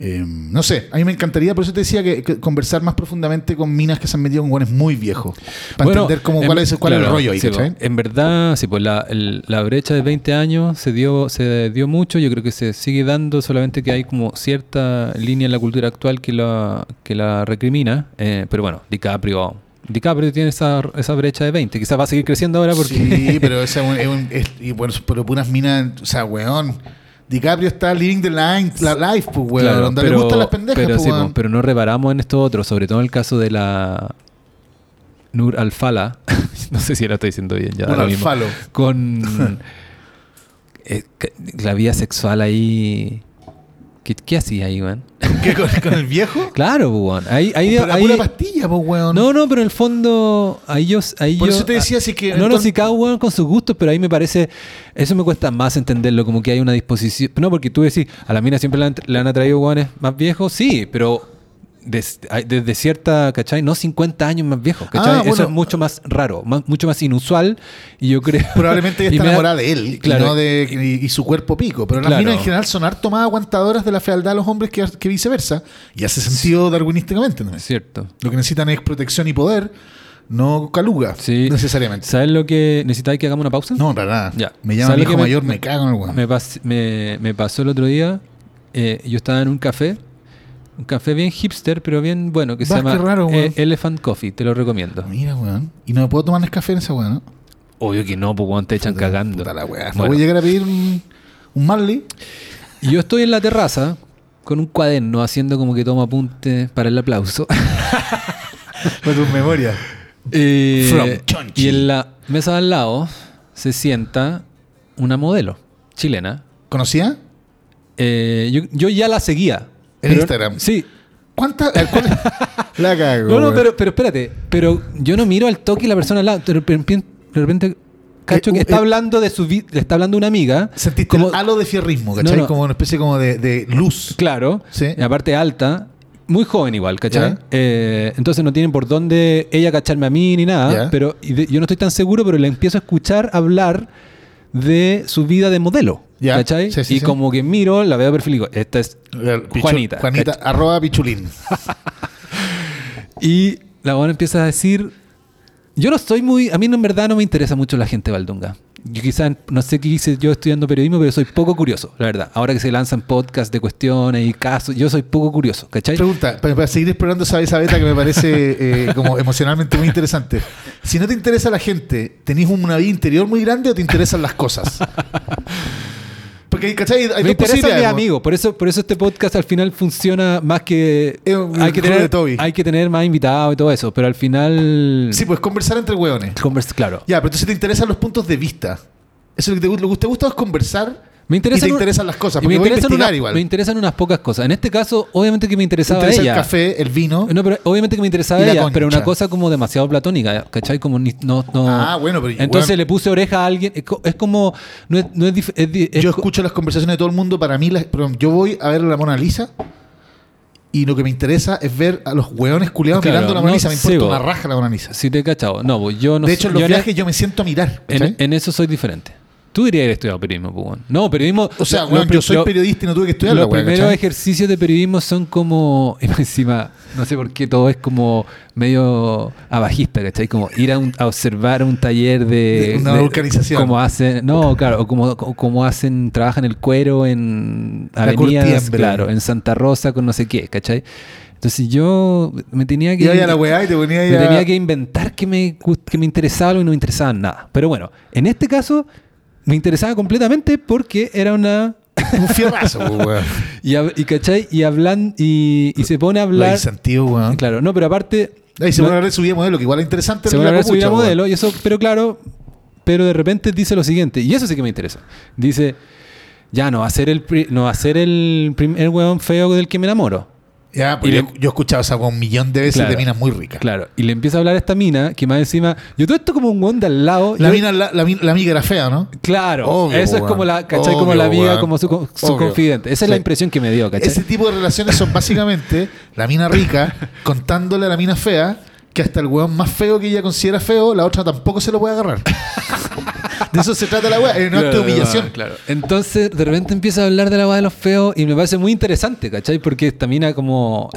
Eh, no sé, a mí me encantaría, por eso te decía que, que conversar más profundamente con minas que se han metido con weones muy viejos. Para
Bueno,
entender cómo,
en-
cuál, es, cuál es el rollo ahí,
sí,
¿cachai?
po. En verdad, sí, pues la, el- la brecha de 20 años se dio, se dio mucho. Yo creo que se sigue dando, solamente que hay como cierta línea en la cultura actual que la, que la recrimina. Eh, pero bueno, DiCaprio. DiCaprio tiene esa, esa brecha de 20. Quizás va a seguir creciendo ahora porque.
Sí, pero es un- es un- es- y bueno, pero puras minas, o sea, weón. DiCaprio está living the line, la life, pues, weón.
Claro,
donde le gustan las pendejas,
pero,
pues,
sí,
weón.
po, pero no reparamos en esto otro, sobre todo en el caso de la Nur Al-Fala. no sé si la estoy diciendo bien, ya
Nur. Al-Falo.
Con eh, la vida sexual ahí. ¿Qué, qué hacía ahí?
¿Qué, con, con el viejo?
Claro, pues, weón. Ahí, ahí,
Pero
ahí-
pura pastilla, pues, weón.
No, no, pero en el fondo, ahí yo. Ahí
Por
yo-
eso te decía, si es que
No, no, si cada uno con sus gustos, pero ahí me parece. Eso me cuesta más entenderlo, como que hay una disposición. No, porque tú decís, a la mina siempre le han, le han atraído guanes más viejos, sí, pero desde cierta, ¿cachai? No 50 años más viejos, ¿cachai?
Ah,
Eso es mucho más raro, más- mucho más inusual, y yo creo.
Probablemente ella está enamorada de él
Claro.
y, no de, y, y su cuerpo pico. Pero las
Claro.
minas en general son harto más aguantadoras de la fealdad de los hombres que, que viceversa. Y hace sentido darwinísticamente. ¿no?
Es cierto.
Lo que necesitan es protección y poder, no caluga,
Sí.
necesariamente.
¿Sabes lo que necesitáis que hagamos una pausa?
No, para nada.
Ya.
Me llama
¿Sabes
mi hijo mayor, me,
me-
cago en el weón.
Me, pas- me- me pasó el otro día. eh, yo estaba en un café. Un café bien hipster, pero bien bueno, que se llama
raro, weón.
Elephant Coffee. Te lo recomiendo.
Mira, weón. Y no me puedo tomar café en esa weón, ¿no?
Obvio que no, pues weón, te echan
Puta-
cagando.
puta la weá.
Bueno,
voy a llegar a pedir un, un Marley.
y yo estoy en la terraza con un cuaderno haciendo como que tomo apunte para el aplauso.
Con tus memorias.
Eh,
From Chonchi.
y en la mesa de al lado se sienta una modelo chilena.
¿Conocía?
Eh, yo, yo ya la seguía.
En
Pero-
Instagram.
Sí,
¿Cuántas? ¿Cuál es? La cago.
No, no, pero, pero espérate. Pero yo no miro al toque y la persona al lado. De repente, de repente cacho
Eh,
que está
eh.
hablando de su vida. Le está hablando una amiga.
Sentiste
como,
el halo de fierrismo, ¿cachai?
No, no.
Como una especie como de, de luz.
Claro.
Sí.
Y aparte alta. Muy joven igual, ¿cachai? Eh, entonces no tienen por dónde ella cacharme a mí ni nada.
Ya.
Pero y de- yo no estoy tan seguro, pero le empiezo a escuchar hablar de su vida de modelo.
Ya.
¿Cachai?
Sí, sí,
y
sí.
como que miro, la veo de perfil y digo, esta es
Pichu-
Juanita.
Juanita,
¿cachai?
arroba pichulín.
Y la buena empieza a decir, yo no estoy muy, a mí en verdad no me interesa mucho la gente Valdunga. Yo quizás, no sé qué hice yo estudiando periodismo, pero soy poco curioso, la verdad. Ahora que se lanzan podcasts de cuestiones y casos, yo soy poco curioso, ¿cachai?
Pregunta, para, para seguir explorando esa, esa beta que me parece eh, como emocionalmente muy interesante. Si no te interesa la gente, ¿tenés una vida interior muy grande o te interesan las cosas? Porque, ¿cachai? Hay
me interesa mi
posibilidades,
amigo, por eso, por eso este podcast al final funciona más que...
Un
Hay que, tener, hay que tener más invitados y todo eso, pero al final...
Sí, pues conversar entre hueones.
convers- claro.
Ya, pero entonces te interesan los puntos de vista. Eso es lo que te, gusta- lo que te gusta es conversar
Me interesan
y te
un-
interesan las cosas. Porque
me
voy a
interesan
investigar
una-
igual.
Me interesan unas pocas cosas. En este caso, obviamente que me
Te
interesaba
interesa
ella.
el café, el vino.
No, pero obviamente que me interesaba ella,
concha.
pero una cosa como demasiado platónica, ¿cachai? Como ni- no, no-
Ah, bueno, pero
Entonces le puse oreja a alguien. Es, co- es como. No es, no es dif- es di- es
yo escucho las conversaciones de todo el mundo. Para mí, las- perdón, yo voy a ver la Mona Lisa y lo que me interesa es ver a los hueones culiados
Claro,
mirando la Mona
no,
Lisa. Me
sí,
importa
bo.
una raja la Mona Lisa.
Si te he cachado. No, yo no
de hecho, en
yo
los
en-
viajes yo me siento a mirar.
En eso soy diferente. Tú dirías que estudiado periodismo, pues. No, periodismo.
o sea, yo soy periodista y no tuve que estudiar
Los primeros
¿cachai?
ejercicios de periodismo son como. Encima, no sé por qué todo es como medio abajista, ¿cachai? Como ir a, un- a observar un taller de.
De una organización.
Como hacen. No, claro, o como, como hacen. Trabajan el cuero en
La
avenidas, claro, en Santa Rosa con no sé qué, ¿cachai? Entonces yo me tenía que.
A la weá y te ponía
Me tenía que inventar que me, que me interesaba algo y no me interesaba nada. Pero bueno, en este caso me interesaba completamente porque era una...
Un fierrazo, po, weón.
Y, y ¿cachai? Y hablan y, y se pone a hablar...
incentivos, weón.
Claro, no, pero aparte...
Ahí se
no-
pone a hablar de su vida modelo, que igual es interesante.
se pone a
la
hablar de su vida
copucha,
modelo
weón.
y eso, pero claro, pero de repente dice lo siguiente, y eso sí que me interesa. Dice, ya no va a ser el, pri- no va a ser el primer huevón feo del que me enamoro.
Ya,
Y
yo,
le-
yo he escuchado esa un millón de veces
Claro.
de minas muy ricas.
Claro, y le empieza a hablar a esta mina, que más encima, yo todo esto como un de al lado.
La,
yo-
mina, la, la, la amiga era fea, ¿no?
Claro,
Obvio,
eso es como la, ¿cachai? como la amiga, como su, su confidente. Esa es la impresión que me dio, ¿cachai?
Ese tipo de relaciones son básicamente la mina rica contándole a la mina fea que hasta el weón más feo que ella considera feo, la otra tampoco se lo puede agarrar. De eso se trata la weá, es un acto de humillación.
Claro. Entonces, de repente empieza a hablar de la guada de los feos y me parece muy interesante, ¿cachai? Porque esta mina como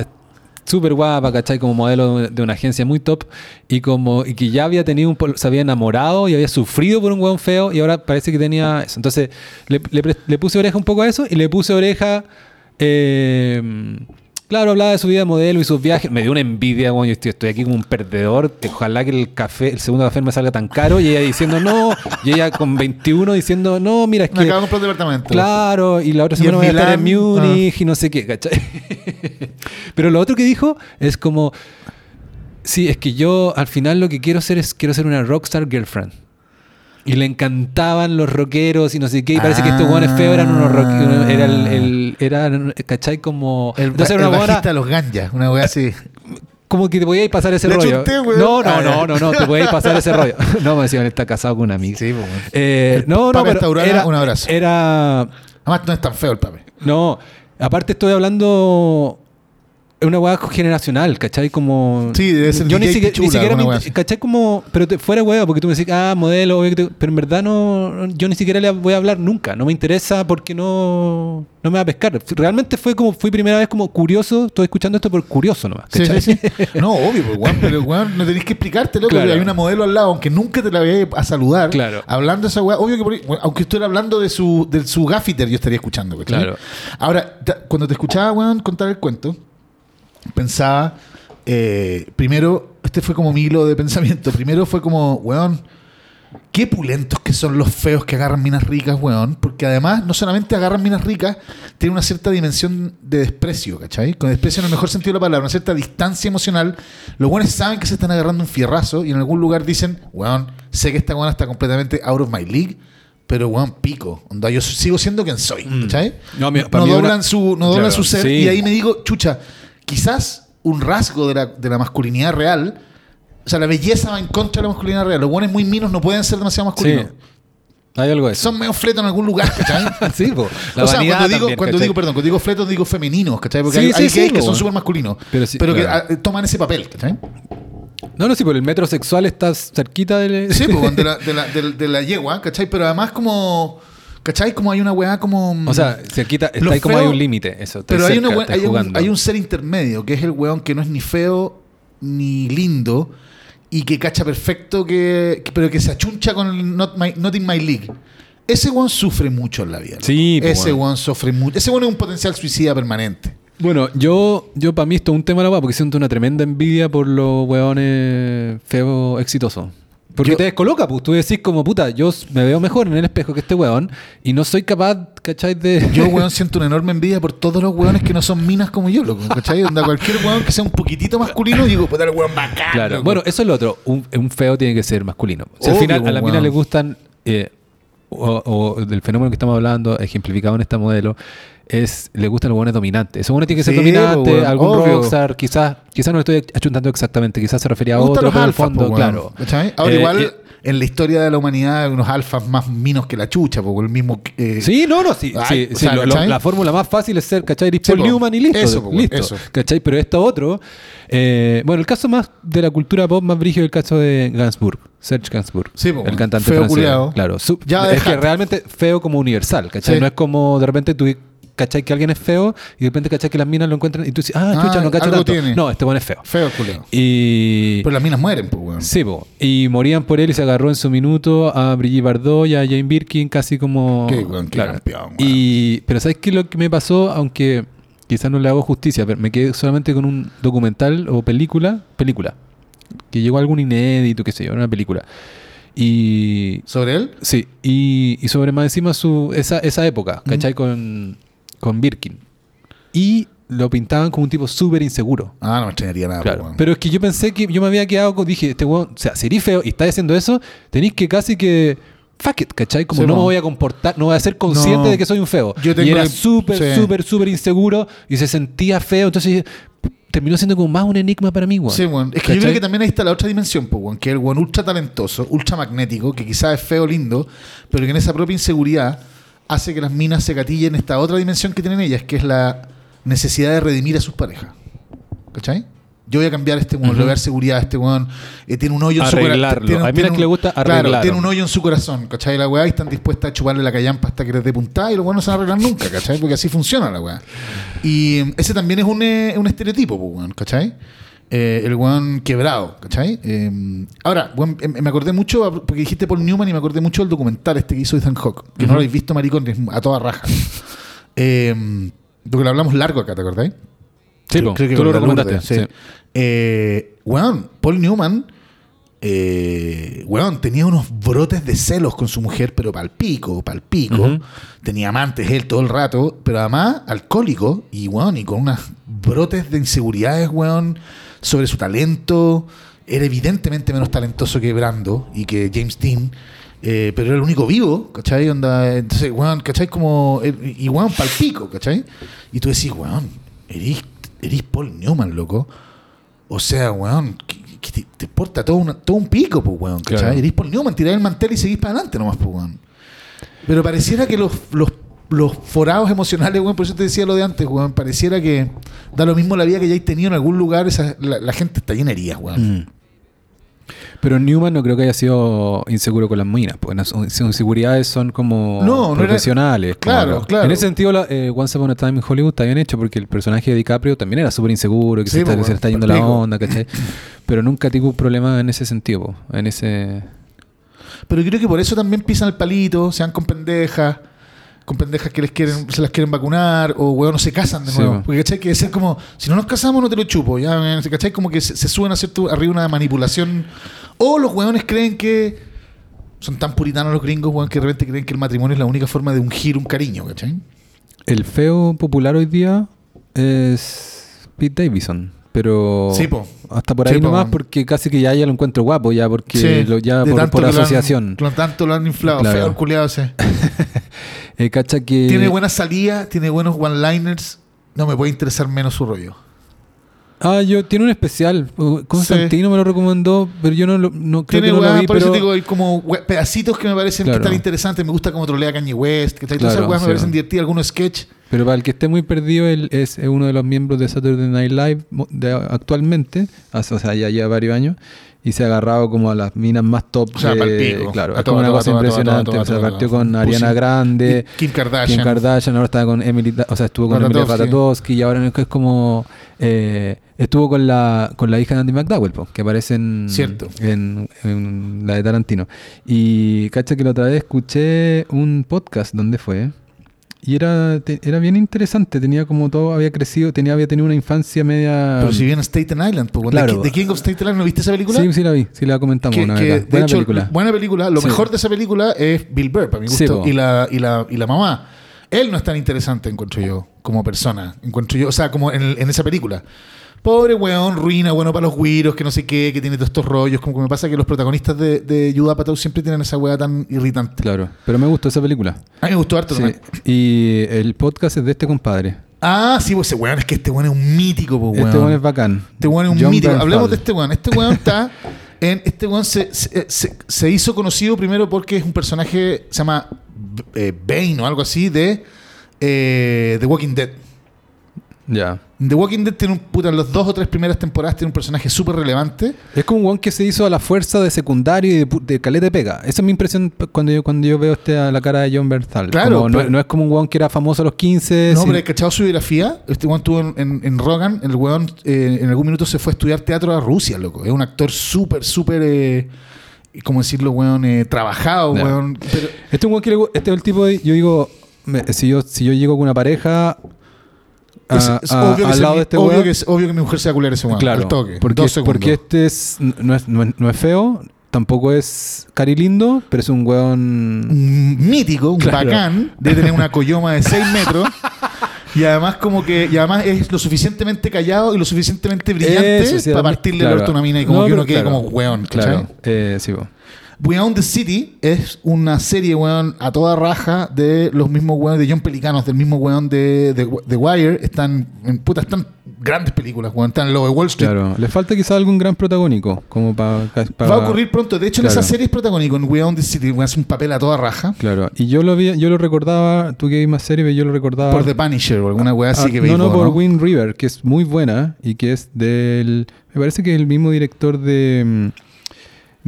súper guapa, ¿cachai? Como modelo de una agencia muy top y como y que ya había tenido un se había enamorado y había sufrido por un hueón feo y ahora parece que tenía eso. Entonces, le, le puse oreja un poco a eso y le puse oreja... eh, Claro, hablaba de su vida de modelo y sus viajes. Me dio una envidia, weón. Yo estoy, estoy aquí como un perdedor. Ojalá que el café, el segundo café me salga tan caro. Y ella diciendo no. Y ella con 21 diciendo no, mira, es
Me
que.
acabo de comprar departamento.
Claro, y la otra semana voy a estar en Múnich y no sé qué, ¿cachai? Pero lo otro que dijo es como. Sí, es que yo al final lo que quiero ser es quiero ser una rockstar girlfriend. Y le encantaban los rockeros y no sé qué. Y parece que estos hueones feos eran unos rockeros. Era el, el- era, ¿cachai? Como.
El,
entonces
el
era una
bajista
hueona-
de los ganjas, una weá así.
como que te podíais pasar ese
Le
rollo.
chunté,
no, no,
Ah,
no, no, no, te podíais pasar ese rollo. No, me decían, él está casado con una amiga.
Sí, pues.
Eh,
El
no, no, pero era,
un abrazo.
Era.
Además, no es tan feo el pape.
No, aparte estoy hablando. Es una hueá generacional, ¿cachai? Como.
Sí, debe ser
Yo ni,
DJ
siquiera- ni siquiera me-
así.
¿cachai? Como. Pero te- fuera hueá, porque tú me decís, ah, modelo, pero en verdad no. Yo ni siquiera le voy a hablar nunca. No me interesa porque no. No me va a pescar. Realmente fue como. Fui primera vez como curioso. Estoy escuchando esto por curioso nomás. ¿cachai?
sí, sí. No, obvio, pues, weón, pero weón, no tenés que explicártelo,
Claro.
hay una modelo al lado, aunque nunca te la vayas a saludar,
Claro.
hablando de esa weá, obvio que por ahí- bueno, aunque estuviera hablando de su, de su gaffiter, yo estaría escuchando, ¿cachai?
Claro.
Ahora, cuando te escuchaba, weón, contar el cuento, pensaba, eh, primero, este fue como mi hilo de pensamiento, primero fue como, weón, Qué pulentos que son los feos que agarran minas ricas, weón. Porque además, no solamente agarran minas ricas, tiene una cierta dimensión de desprecio, ¿cachai? Con desprecio en el mejor sentido de la palabra, una cierta distancia emocional. Los weones saben que se están agarrando un fierrazo y en algún lugar dicen, weón, sé que esta weona está completamente out of my league, pero weón, pico. Onda, yo sigo siendo quien soy, ¿cachai?
Mm. No, mi-
No, doblan,
una-
su, no doblan
Claro,
su ser
sí.
y ahí me digo, chucha, quizás un rasgo de la, de la masculinidad real. O sea, la belleza va en contra de la masculinidad real. Los buenos muy minos no pueden ser demasiado
Sí.
masculinos.
Hay algo de eso.
Son medio fletos en algún lugar, ¿cachai?
sí, po. La
o sea, cuando digo,
también,
cuando digo, perdón, cuando digo fletos digo femeninos, ¿cachai? Porque
Sí,
hay,
sí,
hay
sí,
gays que
po.
son súper masculinos.
Pero
Pero, que ah, toman ese papel, ¿cachai?
No, no, sí, por el metrosexual está cerquita del.
Sí, pues, de, la, de, la, de, de la yegua, ¿cachai? Pero además como... ¿Cachai? Como hay una weá como...
O sea, cerquita, está
Lo
ahí como
feo-
hay un límite. Eso. está
Pero hay, una we-
está
hay, un, hay un ser intermedio, que es el weón que no es ni feo ni lindo y que cacha perfecto, que, que- pero que se achuncha con el not, my- not in my league. Ese weón sufre mucho en la vida.
Sí,
loco.
pues,
Ese
weón.
sufre mucho. Ese weón es un potencial suicida permanente.
Bueno, yo, yo para mí esto es un tema la weá, porque siento una tremenda envidia por los weones feos exitosos. Porque
Yo-
te descoloca, pues tú decís como puta, yo me veo mejor en el espejo que este weón y no soy capaz, ¿cachai? De.
Yo, weón, siento una enorme envidia por todos los weones que no son minas como yo, loco. ¿Cachai? Onda, cualquier weón que sea un poquitito masculino, digo, puta, el weón bacán.
Claro,
loco.
bueno, eso es lo otro. Un, un feo tiene que ser masculino. Si al
Obvio,
final a la
weón.
mina le gustan, eh, o, o del fenómeno que estamos hablando, ejemplificado en esta modelo, es le gustan los buenos dominantes. Eso uno tiene que ser
Sí,
dominante,
weón,
algún
obvio.
rockstar, quizás, quizás no lo estoy achuntando exactamente, quizás se refería a otro, pero
alfas,
fondo,
weón.
claro.
Ahora,
Eh,
igual,
eh,
en la historia de la humanidad, hay unos alfas más minos que la chucha, porque el mismo. eh,
Sí, no, no, sí.
Ay,
sí,
o
sí,
sea,
lo- lo-
¿cachai?
la fórmula más fácil es ser, ¿cachai? Paul. Newman y listo.
Eso,
listo.
eso.
¿Cachai? Pero esto otro. bueno, el caso más de la cultura pop más brígido es el caso de Gainsbourg, Serge Gainsbourg.
Sí, po,
el cantante
Feo
francés.
culiao.
Claro.
Ya
es que realmente feo como universal, ¿cachai? No es como de repente tú. ¿Cachai? Que alguien es feo y de repente, ¿cachai? Que las minas lo encuentran y tú dices, ah,
Ah,
chucha, no cacho tanto.
tiene.
No, este bueno es feo.
Feo, culiao.
Y.
Pero las minas mueren, pues, weón.
Sí, po. y morían por él y se agarró en su minuto a Brigitte Bardot y a Jane Birkin casi como...
Qué weón, qué campeón, weón.
Y, pero ¿sabes qué es lo que me pasó? Aunque quizás no le hago justicia, pero me quedé solamente con un documental o película, película, que llegó algún inédito, qué sé yo, una película. Y...
¿Sobre él?
Sí, y, y sobre más encima su, esa, esa época, ¿cachai? Con, con Birkin. Y lo pintaban como un tipo súper inseguro.
Ah, no me extrañaría nada,
Claro.
pues.
Pero es que yo pensé que yo me había quedado con. Dije, este weón, o sea, si eres feo y estás haciendo eso, tenéis que casi que. Fuck it, ¿cachai? Como
Sí,
no me
po.
voy a comportar, no voy a ser consciente
No.
de que soy un feo.
Yo tengo
y era súper,
sí.
súper, súper inseguro y se sentía feo. Entonces terminó siendo como más un enigma para mí, weón.
Sí, weón. Es que yo
¿Cachai?
creo que también ahí está la otra dimensión, pues, weón, que es el weón ultra talentoso, ultra magnético, que quizás es feo, lindo, pero que en esa propia inseguridad hace que las minas se gatillen esta otra dimensión que tienen ellas, que es la necesidad de redimir a sus parejas. ¿Cachai? Yo voy a cambiar a este weón, le voy a dar seguridad a este weón. eh, tiene un hoyo en su corazón. tiene-
Hay minas
tiene
que
un-
le gusta
Claro,
arreglarlo.
tiene un hoyo en su corazón, ¿cachai? La weá y están dispuestas a chuparle la callampa hasta que les dé puntada y los weones no se van a arreglar nunca, ¿cachai? Porque así funciona la weá. Y ese también es un, eh, un estereotipo, pues, weón, ¿cachai? Eh, el weón quebrado, ¿cachai? Eh, ahora, weón, em- me acordé mucho, porque dijiste Paul Newman y me acordé mucho del documental este que hizo Ethan Hawke, que no lo habéis visto, maricón, a toda raja. Eh, porque lo hablamos largo acá, ¿te acordáis?
Sí, tú lo recomendaste.
sí.
sí.
Eh, weón, Paul Newman, eh, weón, tenía unos brotes de celos con su mujer, pero pal pico, pal pico.
Ujú.
Tenía amantes él todo el rato, pero además alcohólico y, weón, y con unos brotes de inseguridades, weón, sobre su talento. Era evidentemente menos talentoso que Brando y que James Dean. Eh, pero era el único vivo, ¿cachai? Onda, entonces, weón, ¿cachai? Como, eh, y weón, palpico, ¿cachai? Y tú decís, weón, eres, eres Paul Newman, loco. O sea, weón, que, que te, te importa todo, una- todo un pico, pues, weón, ¿cachai?
Claro.
Eres Paul Newman, tirás el mantel y seguís para adelante nomás, pues, weón. Pero pareciera que los, los, los forados emocionales, weón, por eso te decía lo de antes, weón, pareciera que da lo mismo la vida que ya hayáis tenido en algún lugar, esa, la, la gente está llena de heridas, weón.
Mm. Pero Newman no creo que haya sido inseguro con las minas, porque las inseguridades son como
No, no era-
profesionales. como
Claro, claro.
En ese sentido, la, eh, Once Upon a Time in Hollywood está bien hecho, porque el personaje de DiCaprio también era súper inseguro, que
Sí,
se, está,
po,
se está yendo la onda, ¿cachai? Pero nunca tuvo un problema en ese sentido, en ese...
Pero creo que por eso también pisan el palito, se van con pendejas, con pendejas que les quieren, se las quieren vacunar, o weón no se casan de
Sí,
nuevo.
po.
Porque ¿cachai? Que es ser como, si no nos casamos no te lo chupo, ya, ¿cachai? Como que se, se suben a hacer tu- arriba una manipulación. O los weones creen que son tan puritanos los gringos, weón, que de repente creen que el matrimonio es la única forma de ungir un cariño, ¿cachai?
El feo popular hoy día es Pete Davidson, pero
Sí, po.
hasta por
Sí,
ahí
po,
nomás, porque casi que ya, ya lo encuentro guapo, ya porque lo, ya
de
por,
tanto
por
lo
asociación.
Tanto lo han inflado,
Claro.
feo culiado ese.
Eh, cacha que...
Tiene buena salida, tiene buenos one-liners. No me puede interesar menos su rollo.
Ah, yo tiene un especial. Constantino me lo recomendó, pero yo no, lo, no creo
Tiene
que no lo
weá,
vi,
por eso
pero
te digo, hay como pedacitos que me parecen
Claro.
que están interesantes. Me gusta cómo trolea Kanye West. Que todas esas
Claro,
weas me
sí.
parecen divertidas. Algunos sketch.
Pero para el que esté muy perdido, él es uno de los miembros de Saturday Night Live de- actualmente, hace- o sea, ya lleva varios años, y se ha agarrado como a las minas más top.
O sea,
de-. Claro,
A
es como una cosa impresionante. o sea, partió con. Ariana Grande,
Kim Kardashian.
Kim Kardashian, ahora está con Emily, o sea, estuvo con Emilia
Ratajkowski.
Ratajkowski y ahora es como eh, estuvo con la con la hija de Andy McDowell, po, que aparece en,
Cierto.
en, en la de Tarantino. Y cacha que la otra vez escuché un podcast donde fue y era te- era bien interesante, tenía como todo había crecido, tenía había tenido una infancia media
Pero si bien Staten Island.
Claro.
The, King of Staten Island, ¿no viste esa película?
Sí, sí la vi, sí la comentamos
Que-
una
que,
vez. acá.
de
Buena
hecho,
película.
buena película. Lo
Sí.
mejor de esa película es Bill Burr, para mi gusto. y, la, y, la, y la mamá. Él no es tan interesante, encuentro yo, como persona. Encuentro yo, o sea, como en, en esa película. Pobre weón, ruina, bueno para los güiros, que no sé qué, que tiene todos estos rollos. Como que me pasa que los protagonistas de, de Judah Apatow siempre tienen esa weá tan irritante.
Claro, pero me gustó esa película.
A mí me gustó harto
Sí.
también.
Y el podcast es de este compadre.
Ah, sí, pues ese weón, es que este weón es un mítico, pues weón.
Este weón es bacán.
Este weón es un
John
mítico. Hablemos de este weón. Este weón está. En, este weón se, se, se- se hizo conocido primero porque es un personaje, se llama eh, Bane o algo así, de eh, The Walking Dead.
Ya.
The Walking Dead tiene un puta, en las dos o tres primeras temporadas tiene un personaje súper relevante.
Es como un weón que se hizo a la fuerza de secundario y de, de caleta de pega. Esa es mi impresión cuando yo, cuando yo veo este a la cara de John Bernthal.
Claro,
Como no,
pero-
no es como un weón que era famoso a los 15.
No,
sin-
pero he cachado su biografía. Este weón estuvo en, en, en Rogan. El weón eh, en algún minuto se fue a estudiar teatro a Rusia, loco. Es un actor súper, súper. Eh, ¿Cómo decirlo, weón? Eh, trabajado,
Ya.
weón. Pero,
Este es un weón que le este es el tipo de. Yo digo, me- si, yo, si yo llego con una pareja. A-
es, es
a-
obvio, que
al lado de este
obvio
weón.
que es obvio que mi mujer se va a culiar ese weón.
Claro,
al toque.
porque,
dos
porque este es no, es, no, es, no es feo, tampoco es cari lindo, pero es un weón.
mítico, un
Claro.
bacán, de tener una coyoma de 6 metros. Y además como que y además es lo suficientemente callado y lo suficientemente brillante
Eso, sí,
para partirle
claro.
el orto a una mina y como
No,
que uno quede
claro.
como weón, ¿cachai?
Claro, eh, sí, po.
Beyond the City es una serie, weón, a toda raja de los mismos weones de John Pelicanos, del mismo weón de, de, The Wire. Están, en, puta, están grandes películas, weón. Están en lo de Wall Street.
Claro, le falta quizá algún gran protagónico, como para...
Va a ocurrir pronto. De hecho, en esa serie es protagónico. En Beyond the City, weón, hace un papel a toda raja.
Claro, y yo lo vi, yo lo recordaba, tú que vi más serie, pero yo lo recordaba...
Por The Punisher o alguna weá así
Ah,
que
No,
veis
no,
vos,
por Wind River, que es muy buena y que es del... Me parece que es el mismo director de...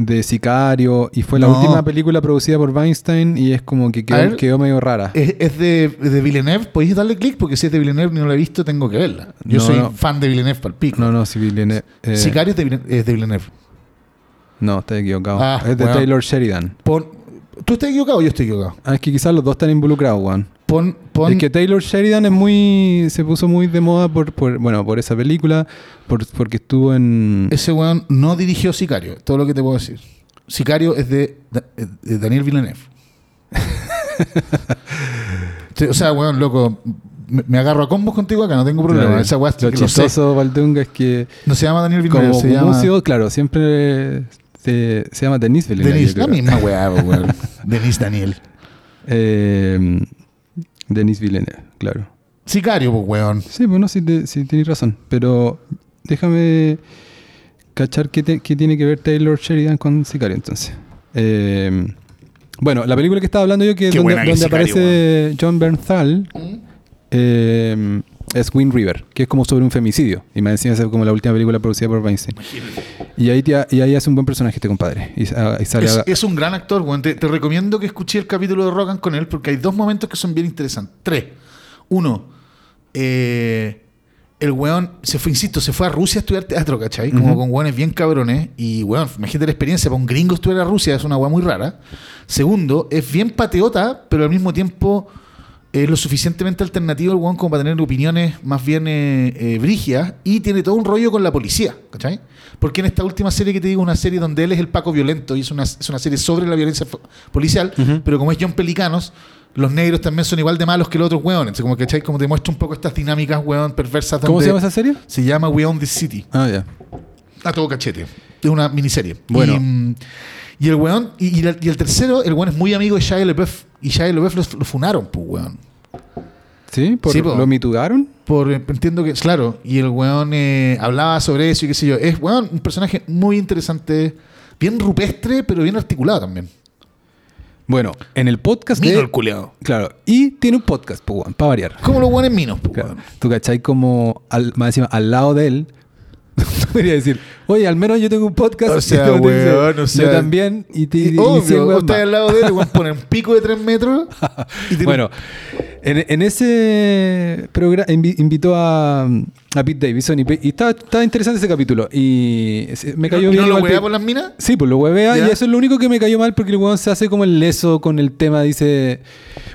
De Sicario y fue la
No.
última película producida por Weinstein y es como que quedó,
ver.
quedó medio rara.
Es, es de, de Villeneuve. ¿Podéis darle clic? Porque si es de Villeneuve y no la he visto, tengo que verla. Yo
No,
soy
no.
fan de Villeneuve para el pico.
No, no, si Villeneuve- eh,
Sicario es de, Villeneuve-.
No, está equivocado.
Ah,
es de
bueno.
Taylor Sheridan.
Pon, ¿Tú estás equivocado o yo estoy equivocado?
Ah, es que quizás los dos están involucrados, Juan.
Pon, pon
Es que Taylor Sheridan es muy. se puso muy de moda por, por bueno, por esa película, por, porque estuvo en.
ese weón no dirigió Sicario. Todo lo que te puedo decir. Sicario es de, eh, de Daniel Villeneuve. O sea, weón, loco, me, agarro a combos contigo acá, no tengo problema.
Claro,
Esa weá
lo chistoso, Valdunga, es que
No se llama Daniel Villeneuve,
como
se llama...
músico, claro, siempre Se, se llama Denise Villeneuve.
Denise,
yo
la misma weá, po, weón. Denise Daniel.
Eh, Denise Villeneuve, claro.
Sicario, pues, weón.
Sí, bueno, sí, te- sí tienes razón. Pero déjame cachar qué, te- qué tiene que ver Taylor Sheridan con Sicario entonces. Eh, bueno, la película que estaba hablando yo, que es donde,
Sicario,
aparece John Bernthal, eh, es Wind River, que es como sobre un femicidio. Y me decía es como la última película producida por Weinstein. Y ahí, te- y ahí hace un buen personaje este compadre. Y, y sale
Es,
a-
es un gran actor, weón. Te, te recomiendo que escuché el capítulo de Rogan con él porque hay dos momentos que son bien interesantes. Tres. Uno, eh, el weón se fue, insisto, se fue a Rusia a estudiar teatro, ¿cachai? Como
Ujú.
con weones bien cabrones. Y weón, imagínate la experiencia, para un gringo estudiar a Rusia es una weá muy rara. Segundo, es bien patriota, pero al mismo tiempo es lo suficientemente alternativo el weón como para tener opiniones más bien eh, eh, brígidas y tiene todo un rollo con la policía, ¿cachai? Porque en esta última serie que te digo, una serie donde él es el Paco violento y es una, es una serie sobre la violencia policial, pero como es John Pelicanos, los negros también son igual de malos que los otros weones. Como, ¿cachai? Como te muestra un poco estas dinámicas, weón, perversas.
¿Cómo se llama esa serie?
Se llama We Own This City.
Ah, ya.
A todo cachete. Es una miniserie.
Bueno.
Y, mm, y el weón, y, y el, tercero, el weón es muy amigo de Shia LaBeouf. Y Shia LaBeouf lo, lo funaron, pues, weón.
¿Sí? ¿Por,
Sí.
¿Lo mitugaron?
Por, entiendo que, claro, y el weón eh, hablaba sobre eso y qué sé yo. Es, weón, un personaje muy interesante, bien rupestre, pero bien articulado también.
Bueno, en el podcast
Mino
de...
el culeado.
Claro, y tiene un podcast, pues, para variar.
Como los weones minos, pues,
Claro.
weón.
Tú cachai como al, más encima, al lado de él. Tú podrías decir, oye, al menos yo tengo un podcast.
O sea,
dice, yo también. Y, te, y,
Obvio, vos estás al lado de él, el weón pone un pico de 3 metros. Y
Bueno, en, en ese programa invitó a, a Pete Davidson y, y estaba, estaba interesante ese capítulo. Y me cayó
¿Y
bien.
¿No lo
Pete.
por las minas?
Sí, pues lo huevea y eso es lo único que me cayó mal porque el weón se hace como el leso con el tema, dice...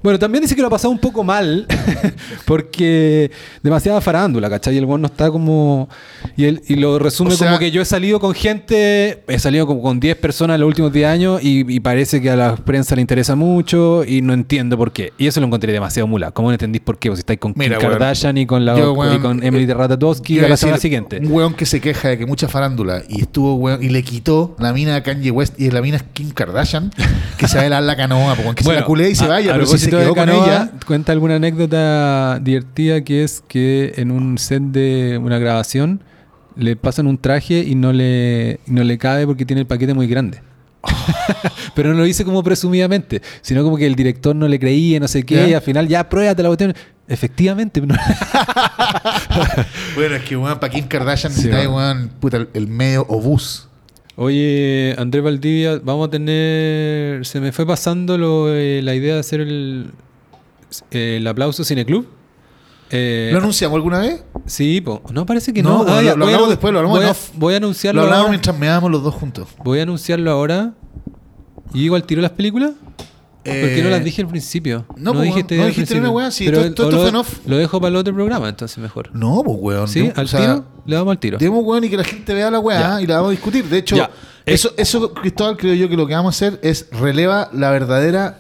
Bueno, también dice que lo ha pasado un poco mal porque demasiada farándula, ¿cachai? Y el weón no está como... Y, él, y lo resume
O sea-
como que yo he salido con gente, he salido como con 10 personas en los últimos 10 años y, y parece que a la prensa le interesa mucho y no entiendo por qué. Y eso lo encontré demasiado mula. ¿Cómo no entendís por qué? Pues si estáis con Kim
Mira, weón.
Kardashian y con, la,
Yo,
y
weón,
con Emily Ratatowski a la semana siguiente.
Un weón que se queja de que mucha farándula y estuvo weón, y le quitó la mina a Kanye West y la mina es Kim Kardashian, que se va a helar la canoa, pues, que se la culé y se vaya,
a
pero si se quedó con
Canoa,
ella.
Cuenta alguna anécdota divertida que es que en un set de una grabación le pasan un traje y no le, no le cabe porque tiene el paquete muy grande. Pero no lo dice como presumidamente, sino como que el director no le creía, no sé qué,
¿Ya?
y al final ya pruébate la cuestión. Efectivamente, no-
Bueno, es que weón, para Kim Kardashian
Sí,
necesita
weón.
puta, el, el medio obús.
Oye, Andrés Valdivia, vamos a tener. Se me fue pasando lo, eh, la idea de hacer el, eh, el aplauso Cineclub. Eh,
¿Lo anunciamos alguna vez?
Sí, po. no parece que
No,
no.
bueno,
Ah,
lo-
ya,
lo
voy a
hablamos después, lo hablamos
voy a, voy a anunciarlo
Lo hablamos mientras meábamos los dos juntos.
Voy a anunciarlo ahora. ¿Y igual tiro las películas? ¿Por qué no
Eh,
las dije al principio?
no, po, no
este día al
dijiste una weá, sí, todo- todo
o
esto
lo,
off.
lo dejo para el otro programa, entonces mejor.
No, pues weón.
¿Sí?
no,
¿Al
o sea,
tiro? Le damos al tiro.
Demos, weón, y que la gente vea la weá y la vamos a discutir. De hecho,
Ya.
eso, eso, Cristóbal, creo yo que lo que vamos a hacer es releva la verdadera.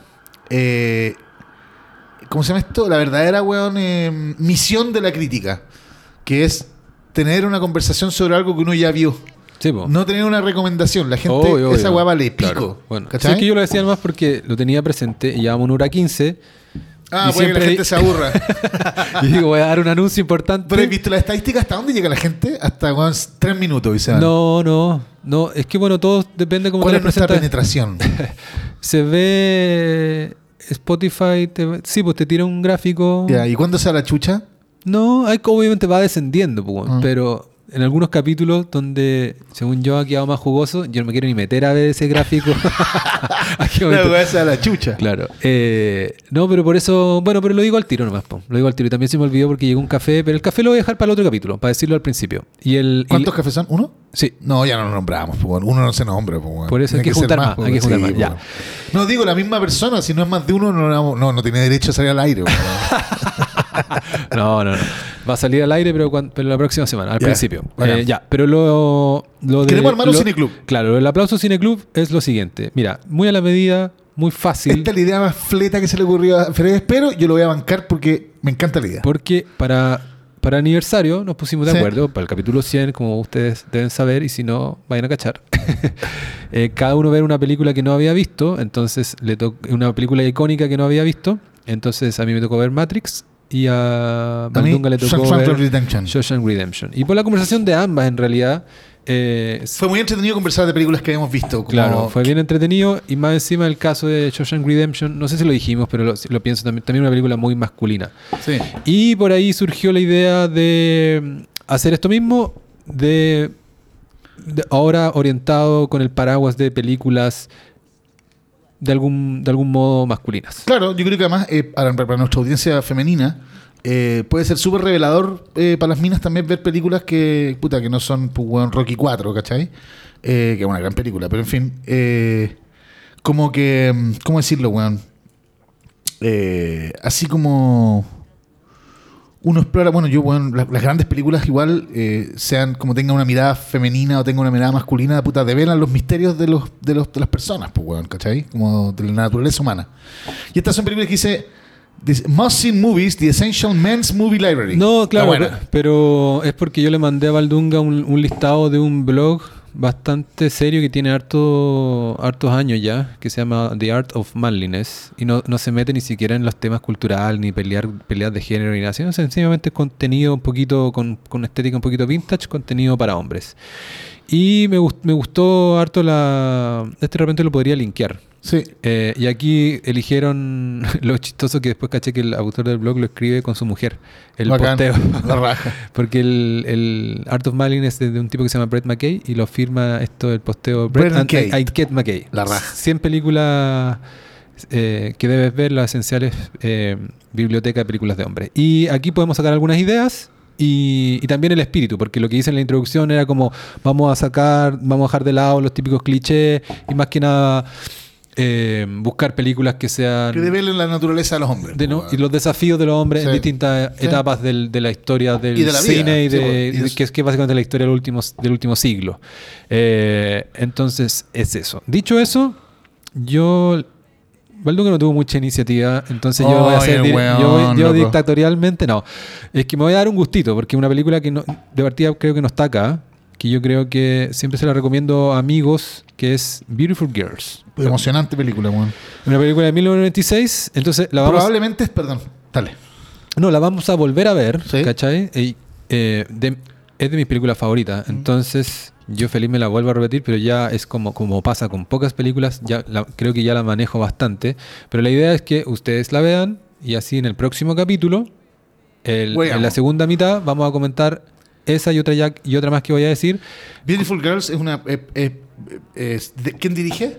eh, ¿Cómo se llama esto? La verdadera, weón, eh, misión de la crítica. Que es tener una conversación sobre algo que uno ya vio.
Sí.
No tener una recomendación. La gente,
Obvio,
esa weá vale pico.
Claro. Bueno, sé que yo lo decía más porque lo tenía presente y llevamos una hora 15.
Ah,
y
puede que la
siempre-
gente se aburra.
y digo, voy a dar un anuncio importante.
Pero ¿has visto la estadística? ¿Hasta dónde llega la gente? Hasta weón, tres minutos y se van.
No, no, no. Es que bueno, todo depende cómo
¿Cuál es nuestra penetración?
Se ve Spotify, te- sí, pues te tira un gráfico.
Ya, ¿Y cuándo se la chucha?
No, hay obviamente va descendiendo, pues,
Ah.
pero en algunos capítulos donde, según yo, ha quedado más jugoso, yo no me quiero ni meter a ver ese gráfico. ¿A
weá se da la chucha.
Claro. Eh, no, pero por eso, bueno, pero lo digo al tiro nomás, po. lo digo al tiro. Y también se me olvidó porque llegó un café, pero el café lo voy a dejar para el otro capítulo, para decirlo al principio. Y el,
¿Cuántos cafés son? ¿Uno?
Sí.
No, ya no lo nombramos. bueno. Uno no se nombra.
Por eso hay que juntar más, hay que juntar más, ya.
No, digo, la misma persona, si no es más de uno, no, no, no, no tiene derecho a salir al aire.
No, no, no. Va a salir al aire, pero, cuan- pero la próxima semana, al principio. Eh, ya, pero lo, lo de.
Queremos armar un cineclub.
Claro, el aplauso cineclub es lo siguiente. Mira, muy a la medida, muy fácil.
Esta es la idea más fleta que se le ocurrió a Fred, pero yo lo voy a bancar porque me encanta la idea.
Porque para, para aniversario nos pusimos de
Sí.
acuerdo para el capítulo 100, como ustedes deben saber, y si no, vayan a cachar. Eh, cada uno ver una película que no había visto, entonces le tocó una película icónica que no había visto. Entonces a mí me tocó ver Matrix y a
A mí,
Valdunga le tocó
Shawshank
ver
Redemption.
Shawshank Redemption. Y por la conversación de ambas, en realidad, eh,
Fue muy entretenido conversar de películas que habíamos visto. como-
Claro, fue bien entretenido y más encima el caso de Shawshank Redemption, no sé si lo dijimos, pero lo, lo pienso también, también una película muy masculina.
Sí.
Y por ahí surgió la idea de mm, hacer esto mismo, de, de ahora orientado con el paraguas de películas de algún, de algún modo masculinas.
Claro, yo creo que además eh, para, nuestra audiencia femenina eh, puede ser súper revelador eh, para las minas también ver películas que, puta, que no son pues, Rocky 4, ¿cachai? Que es una gran película, pero en fin, como que, mm, ¿cómo decirlo, weón? Así como uno explora, bueno, yo, weón, las, las grandes películas igual, eh, sean como tengan una mirada femenina o tengan una mirada masculina, puta, develan los misterios de los, de los de las personas, pues, weón, ¿cachai? Como de la naturaleza humana. Y estas son películas que dice, Must See Movies, The Essential Men's Movie Library.
No, claro,
Está buena.
pe- pero es porque yo le mandé a Valdunga un, un listado de un blog bastante serio que tiene harto, hartos años ya, que se llama The Art of Manliness, y no, no se mete ni siquiera en los temas culturales, ni pelear, peleas de género, ni nada, sino sencillamente contenido un poquito, con, con estética un poquito vintage, contenido para hombres. Y me, me gustó harto la... Este de repente lo podría linkear.
Sí.
Eh, y aquí eligieron lo chistoso que después caché que el autor del blog lo escribe con su mujer. El
Bacán.
posteo.
La raja.
Porque el, el Art of Malin es de, un tipo que se llama Brett McKay y lo firma esto el posteo Brett
Brett
and
McKay.
I, I Get McKay.
La raja.
100 películas eh, que debes ver, las esenciales eh, biblioteca de películas de hombres. Y aquí podemos sacar algunas ideas. Y, y también el espíritu, porque lo que hice en la introducción era como vamos a sacar, vamos a dejar de lado los típicos clichés y más que nada eh, buscar películas que sean
Que develen la naturaleza de los hombres.
de no-
pues,
y los desafíos de los hombres
Sí.
en distintas
Sí.
etapas del- de la historia del
Y de la vida,
cine y
sí,
de,
pues, y
y que es que básicamente la historia del último, del último siglo. Eh, entonces, es eso. Dicho eso, yo. Valdunga no tuvo mucha iniciativa, entonces yo voy a hacer.
Weón,
yo voy- yo dictatorialmente no. Es que me voy a dar un gustito, porque una película que no, de partida creo que no está acá, que yo creo que siempre se la recomiendo a amigos, que es Beautiful Girls.
Emocionante película, weón.
Una película de 1996, entonces la vamos
Probablemente perdón, dale.
no, la vamos a volver a ver,
Sí.
¿cachai? Y, eh, de- es de mis películas favoritas. Entonces, yo feliz me la vuelvo a repetir, pero ya es como, como pasa con pocas películas, ya la- creo que ya la manejo bastante. Pero la idea es que ustedes la vean y así en el próximo capítulo, el- en la segunda mitad, vamos a comentar esa y otra, ya, y otra más que voy a decir.
Beautiful Girls es una. eh, eh, eh, ¿Quién dirige?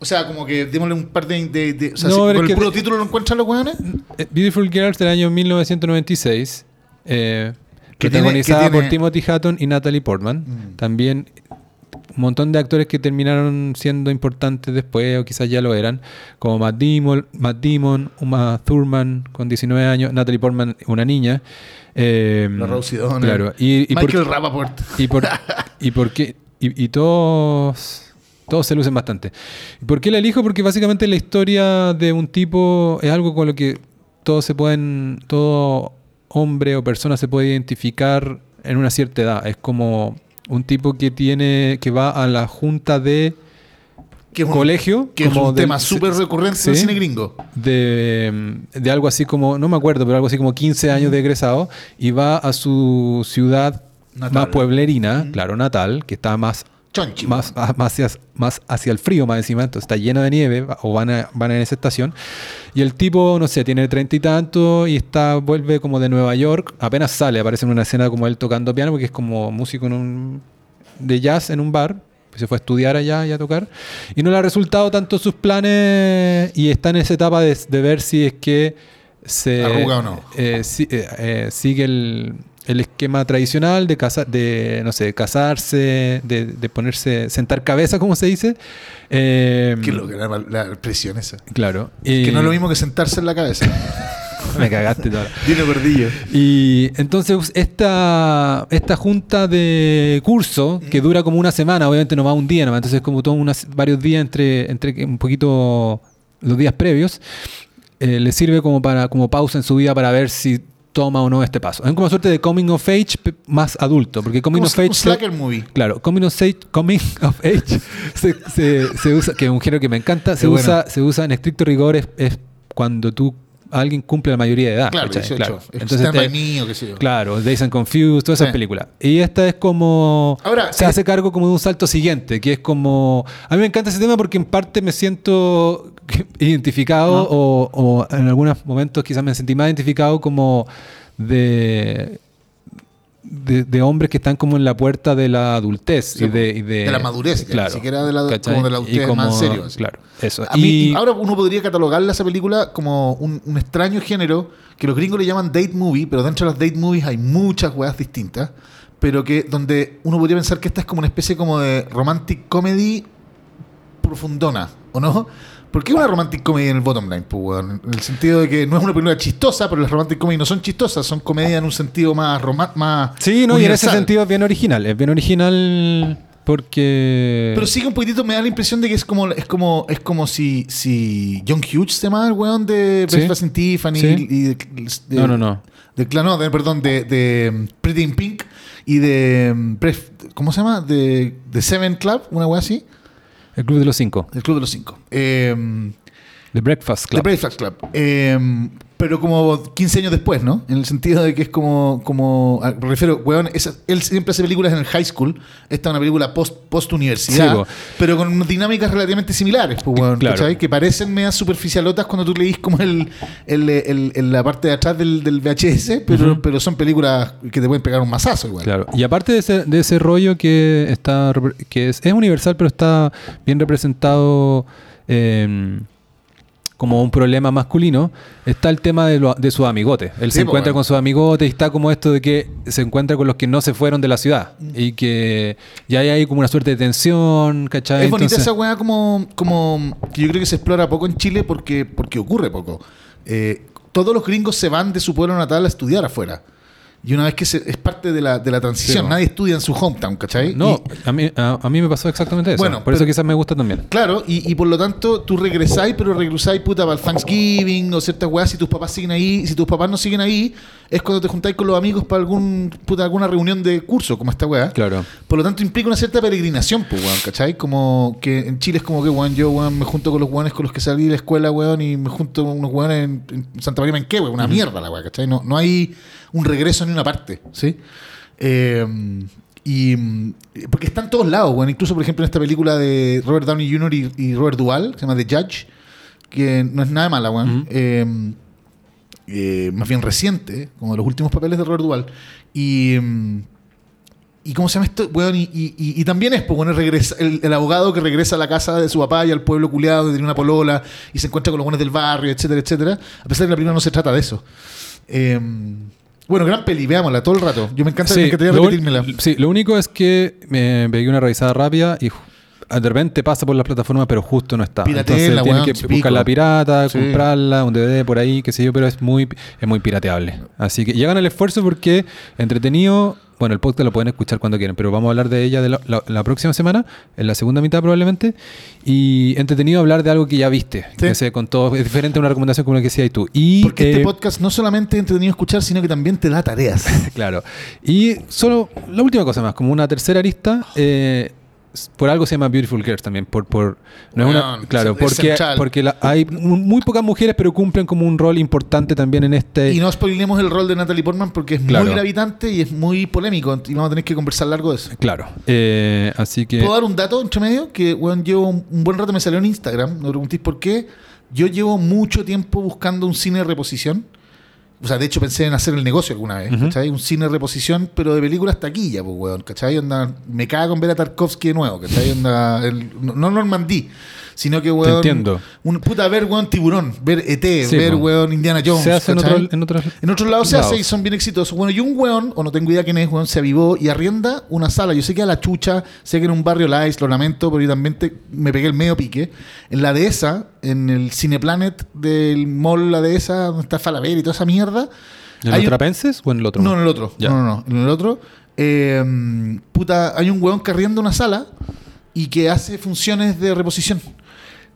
O sea, como que démosle un par de. de- de- o sea,
No,
si
pero
con el puro título lo encuentran los weones.
Beautiful Girls del año 1996. eh,
Que tiene-
protagonizada
tiene-
por Timothy Hatton y Natalie Portman.
Mm.
También un montón de actores que terminaron siendo importantes después, o quizás ya lo eran, como Matt Damon, Matt Damon Uma Thurman con 19 años, Natalie Portman, una niña. eh,
La Rosie.
Claro. Y, y por-
Michael Rappaport.
y por, y por qué y, y todos todos se lucen bastante. ¿Y por qué la elijo? Porque básicamente la historia de un tipo es algo con lo que todos se pueden, todo hombre o persona se puede identificar en una cierta edad. Es como un tipo que tiene, que va a la junta de
Que es un,
colegio.
que es un tema súper recurrente
sí,
cine gringo.
de, de algo así como, no me acuerdo, pero algo así como 15 años de egresado y va a su ciudad
Natal.
más pueblerina, claro, natal, que está más
Chonchi.
más, más, hacia, más hacia el frío más encima, entonces está llena de nieve o van, a- van en esa estación. Y el tipo, no sé, tiene treinta y tanto y está, vuelve como de Nueva York, apenas sale, aparece en una escena como él tocando piano, porque es como músico en un, de jazz en un bar. pues Se fue a estudiar allá y a tocar. Y no le ha resultado tanto sus planes y está en esa etapa de, de ver si es que se
Arruga o no.
eh, si- eh, eh, sigue el, el esquema tradicional de casa, de no sé, casarse, de, de ponerse, sentar cabeza, como se dice. Eh,
Qué loca la, la expresión esa.
Claro.
Que
Y-
no es lo mismo que sentarse en la cabeza.
Me cagaste toda.
Dino Gordillo.
Y entonces esta, esta junta de curso, que dura como una semana, obviamente no va un día, nomás, entonces como todos unas, varios días entre, entre que un poquito los días previos, eh, le sirve como para como pausa en su vida para ver si toma o no este paso. Es como una suerte de coming of age más adulto, porque coming
Como
of age...
un slacker movie.
Claro, coming of age, coming of age se, se- se usa, que es un género que me encanta, se
Qué bueno.
usa, se usa en estricto rigor, es, es cuando tú alguien cumple la mayoría de edad.
Claro,
¿cachai?
18.
Claro.
Entonces,
Entonces,
Stand by
te-
Me o qué sé yo.
claro, Days and Confused, todas esas
Sí.
películas. Y esta es como.
Ahora,
se
eh,
hace cargo como de un salto siguiente, que es como. A mí me encanta ese tema porque en parte me siento identificado o, o en algunos momentos quizás me sentí más identificado como de. De, de hombres que están como en la puerta de la adultez
Sí,
y, de, y de,
de la madurez, ya, ni siquiera de la- como de la adultez
como-
más en serio, así.
Claro, eso.
A mí-
y,
ahora uno podría catalogarla esa película como un, un extraño género que los gringos le llaman date movie, pero dentro de las date movies hay muchas weas distintas, pero que donde uno podría pensar que esta es como una especie como de romantic comedy profundona, ¿o no? ¿Por qué una romantic comedy en el bottom line? Pues, weón? En el sentido de que no es una película chistosa, pero las romantic comedy no son chistosas, son comedia en un sentido más más
Sí, no, y en ese sentido es bien original. Es bien original porque.
Pero sí que un poquitito me da la impresión de que es como es como es como si si John Hughes se llama el weón de
Sí.
Breakfast in Tiffany
Sí.
y de, de-
no, no, no.
de- no, de- perdón, de, de um, Pretty in Pink y de um, ¿cómo se llama? De, de Seven Club, una wea así,
El Club de los Cinco.
el Club de los Cinco. Eh,
The Breakfast
The
Club.
Breakfast Club. Eh, pero como 15 años después, ¿no? En el sentido de que es como, como ah, me refiero, weón, esa- él siempre hace películas en el high school. Esta es una película post, post universidad,
Sí,
pero con dinámicas relativamente similares, pues, weón,
Claro.
Que parecen medias superficialotas cuando tú leís como el, el, el- el- la parte de atrás del, del VHS, pero, pero son películas que te pueden pegar un mazazo igual.
Claro. Y aparte de ese, de ese rollo que está que es, es universal, pero está bien representado eh, como un problema masculino, está el tema de, lo- de sus amigotes. Él
Sí,
se encuentra
bueno.
con sus amigotes y está como esto de que se encuentra con los que no se fueron de la ciudad. Y que ya hay ahí como una suerte de tensión, ¿cachai?
Es bonita esa weá como, como que yo creo que se explora poco en Chile porque, porque ocurre poco. Eh, todos los gringos se van de su pueblo natal a estudiar afuera. Y una vez que se, es parte de la, de la transición,
Sí,
nadie estudia en su hometown, ¿cachai?
No,
Y-
a mí, a, a mí me pasó exactamente eso.
Bueno,
Por eso quizás me gusta también.
Claro, y, y por lo tanto tú regresáis, pero regresáis puta para el Thanksgiving o ciertas weas. Si tus papás siguen ahí, si tus papás no siguen ahí, es cuando te juntáis con los amigos para algún, puta, alguna reunión de curso, como esta wea.
Claro.
Por lo tanto, implica una cierta peregrinación, pues, weón, ¿cachai? Como que en Chile es como que, weón, yo, weón, me junto con los weones con los que salí de la escuela, weón, y me junto con unos weones en, en Santa María en qué, weón, una mierda la weón, ¿cachai? No, no hay un regreso ni una parte, ¿sí? Eh, y porque está en todos lados, weón. Incluso, por ejemplo, en esta película de Robert Downey Jr. y, y Robert Duvall, que se llama The Judge, que no es nada mala, weón. Eh, eh, más bien reciente, como de los últimos papeles de Robert Duvall. Y. mm, ¿Y cómo se llama esto? Weón, y, y- y- también es pues, bueno, regresa, el, el abogado que regresa a la casa de su papá y al pueblo culiado, donde tiene una polola y se encuentra con los buenos del barrio, etcétera, etcétera. A pesar de que la película no se trata de eso. Eh, bueno, gran peli, veámosla todo el rato. Yo me encanta, me encantaría
lo,
repetírmela.
sí, lo único es que me pegué una revisada rápida y de repente pasa por las plataformas, pero justo no está.
Pirateela,
Entonces tiene que buscar la pirata,
Sí.
comprarla, un DVD por ahí, qué sé yo, pero es muy, es muy pirateable. Así que llegan al esfuerzo porque entretenido. Bueno, el podcast lo pueden escuchar cuando quieran, pero vamos a hablar de ella de la, la- la próxima semana, en la segunda mitad probablemente. Y entretenido hablar de algo que ya viste,
Sí.
que se contó, es diferente a una recomendación como la que decías tú. Y,
Porque este
eh,
podcast no solamente es entretenido escuchar, sino que también te da tareas.
Claro. Y solo la última cosa más, como una tercera arista, eh, por algo se llama Beautiful Girls también, por, por no es una, claro, porque, porque la- hay mu- muy pocas mujeres, pero cumplen como un rol importante también en este.
Y no spoilemos el rol de Natalie Portman porque es
Claro.
muy gravitante y es muy polémico. Y vamos a tener que conversar largo de eso.
Claro. Eh, así que.
¿Puedo dar un dato entre medio? Que bueno, llevo un, buen rato, me salió en Instagram. No preguntéis por qué. Yo llevo mucho tiempo buscando un cine de reposición. O sea, de hecho pensé en hacer el negocio alguna vez,
Ujú.
¿cachai? Un cine de reposición, pero de películas taquilla, pues, weón, ¿cachai? Onda, me cago en ver a Tarkovsky de nuevo, ¿cachai? Onda, el- no no Normandí, sino que, weón...
entiendo.
Un, puta, ver, weón, Tiburón, ver ET,
Sí,
ver, weón, Indiana Jones,
se hace en, otro, en otras.
En otros lados se hace y son bien exitosos. Bueno, y un weón, o no tengo idea quién es, weón, se avivó y arrienda una sala. Yo sé que a la chucha, sé que en un barrio Lice, lo lamento, pero yo también te- me pegué el medio pique. En la dehesa, en el Cineplanet del mall La Dehesa, donde está Falabella y toda esa mierda.
¿En
un-
trapenses o en el otro?
no, en el otro.
Ya.
No, no, no. En el otro. eh, puta, hay un weón que arrienda una sala y que hace funciones de reposición.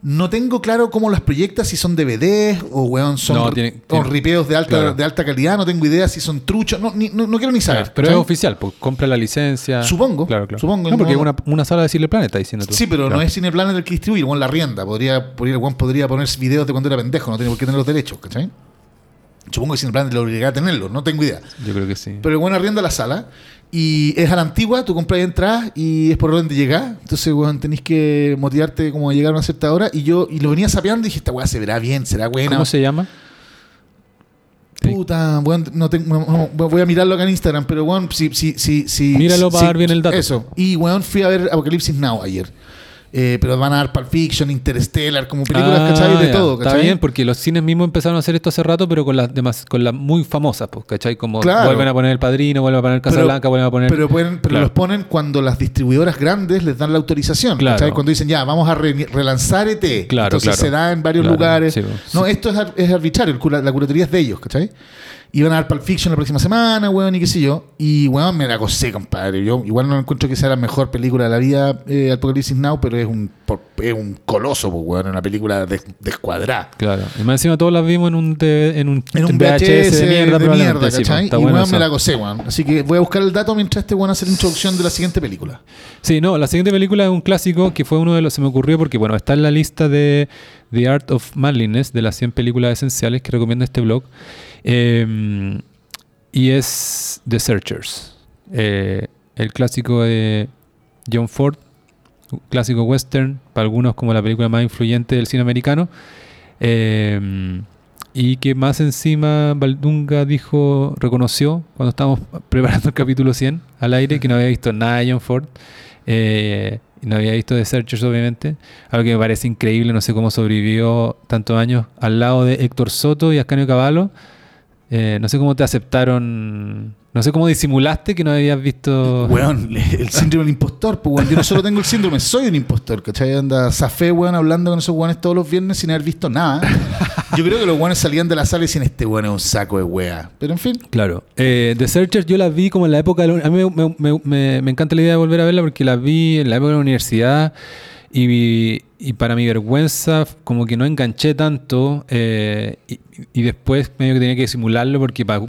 No tengo claro cómo las proyectas, si son DVDs o weón, son
No, tiene-
ripeos de alta,
claro.
de alta calidad, no tengo idea si son truchos, no, ni- no, no quiero ni saber.
pero es oficial, pues compra la licencia.
Supongo,
Claro, claro.
supongo,
No, porque es una, una sala de Cine Planeta diciendo tú.
Sí, pero no
Claro.
es Cineplanet el que distribuye, weón, la rienda. Podría, podría, weón podría poner videos de cuando era pendejo, no tiene por qué tener los derechos, ¿cachai? Supongo que Cineplanet lo obligará a tenerlos, no tengo idea.
Yo creo que sí.
Pero el weón arrienda la sala y es a la antigua, tú compras y entras y es por orden de llegar. Entonces, weón, tenés que motivarte como a llegar a una cierta hora. Y yo y lo venía sapeando y dije, esta weá se verá bien, será buena.
¿Cómo se llama?
Puta, weón, no tengo, no, no, voy a mirarlo acá en Instagram, pero weón, si, si, si, si
Míralo para
si-
dar bien el dato.
Eso. Y weón, fui a ver Apocalipsis Now ayer. Eh, pero van a dar Pulp Fiction, Interstellar, como películas,
Ah,
¿cachai? De todo,
Está
¿cachai?
bien, porque los cines mismos empezaron a hacer esto hace rato, pero con las demás, con las muy famosas, pues, ¿cachai? Como
Claro.
vuelven a poner El Padrino, vuelven a poner Casablanca, vuelven a poner...
Pero, pueden- pero
Claro.
los ponen cuando las distribuidoras grandes les dan la autorización.
Claro.
¿cachai? Cuando dicen, ya, vamos a re- relanzar ET.
Claro,
Entonces se da en varios lugares.
sí, pues.
no, esto es, es arbitrario. la curatoría es de ellos, ¿cachai? Iban a dar Pulp Fiction la próxima semana, weón, y qué sé yo. Y, weón, me la gocé, compadre. Yo igual no encuentro que sea la mejor película de la vida, eh, Apocalipsis Now, pero es un, por- es un coloso, pues, weón, una película des- descuadrada.
Claro. Y más encima todos las vimos en un, en un,
En un
VHS,
VHS
de mierda, sí, pues,
¿cachai?
está
y
bueno
weón, me la gocé, weón. Así que voy a buscar el dato mientras este weón hace la introducción de la siguiente película.
Sí, no, la siguiente película es un clásico que fue uno de los. Se me ocurrió porque, bueno, está en la lista de The Art of Manliness, de las 100 películas esenciales que recomienda este blog. Eh, y es The Searchers, eh, el clásico de John Ford, clásico western, para algunos como la película más influyente del cine americano. Eh, y que más encima Valdunga dijo, reconoció cuando estábamos preparando el capítulo 100 al aire que no había visto nada de John Ford. eh, no había visto The Searchers, obviamente. Algo que me parece increíble, no sé cómo sobrevivió tantos años al lado de Héctor Soto y Ascanio Cavallo. Eh, no sé cómo te aceptaron, no sé cómo disimulaste que no habías visto...
Weón, el síndrome del impostor, pues weón. Yo no solo tengo el síndrome, soy un impostor, ¿cachai? Anda Zafé, weón, hablando con esos weones todos los viernes sin haber visto nada. Yo creo que los weones salían de la sala y decían, este weón es un saco de wea. Pero en fin,
Claro. Eh, The Searchers yo la vi como en la época... de la- a mí me, me- me- me- me encanta la idea de volver a verla porque la vi en la época de la universidad y, y para mi vergüenza como que no enganché tanto eh, y, después medio que tenía que disimularlo porque para,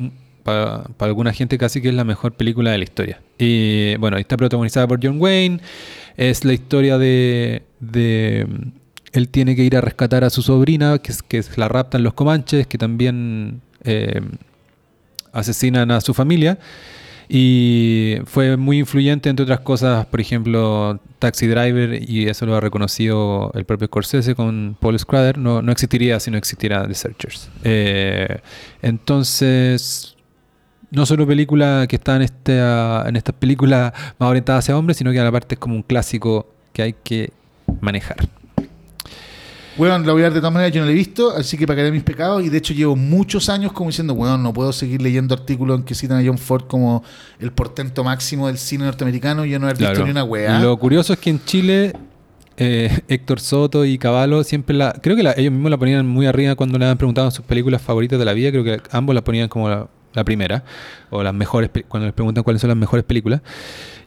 para, para alguna gente casi que es la mejor película de la historia. Y bueno, está protagonizada por John Wayne. Es la historia de... de él tiene que ir a rescatar a su sobrina, que, es- que la raptan los comanches, que también eh, asesinan a su familia. Y fue muy influyente, entre otras cosas, por ejemplo, Taxi Driver, y eso lo ha reconocido el propio Scorsese con Paul Schrader, no, no existiría si no existiera The Searchers. Eh, entonces, no solo película que está en, esta, en estas películas más orientadas hacia hombres, sino que a la parte es como un clásico que hay que manejar.
Weón, la voy a ver de todas maneras, yo no la he visto, así que pagaré mis pecados. Y de hecho llevo muchos años como diciendo, weón, no puedo seguir leyendo artículos en que citan a John Ford como el portento máximo del cine norteamericano y yo no haber visto
Claro.
ni una weá.
Lo curioso es que en Chile eh, Héctor Soto y Cavallo siempre la... Creo que la- ellos mismos la ponían muy arriba cuando le habían preguntado sus películas favoritas de la vida. Creo que ambos la ponían como la, la primera. O las mejores... Cuando les preguntan cuáles son las mejores películas.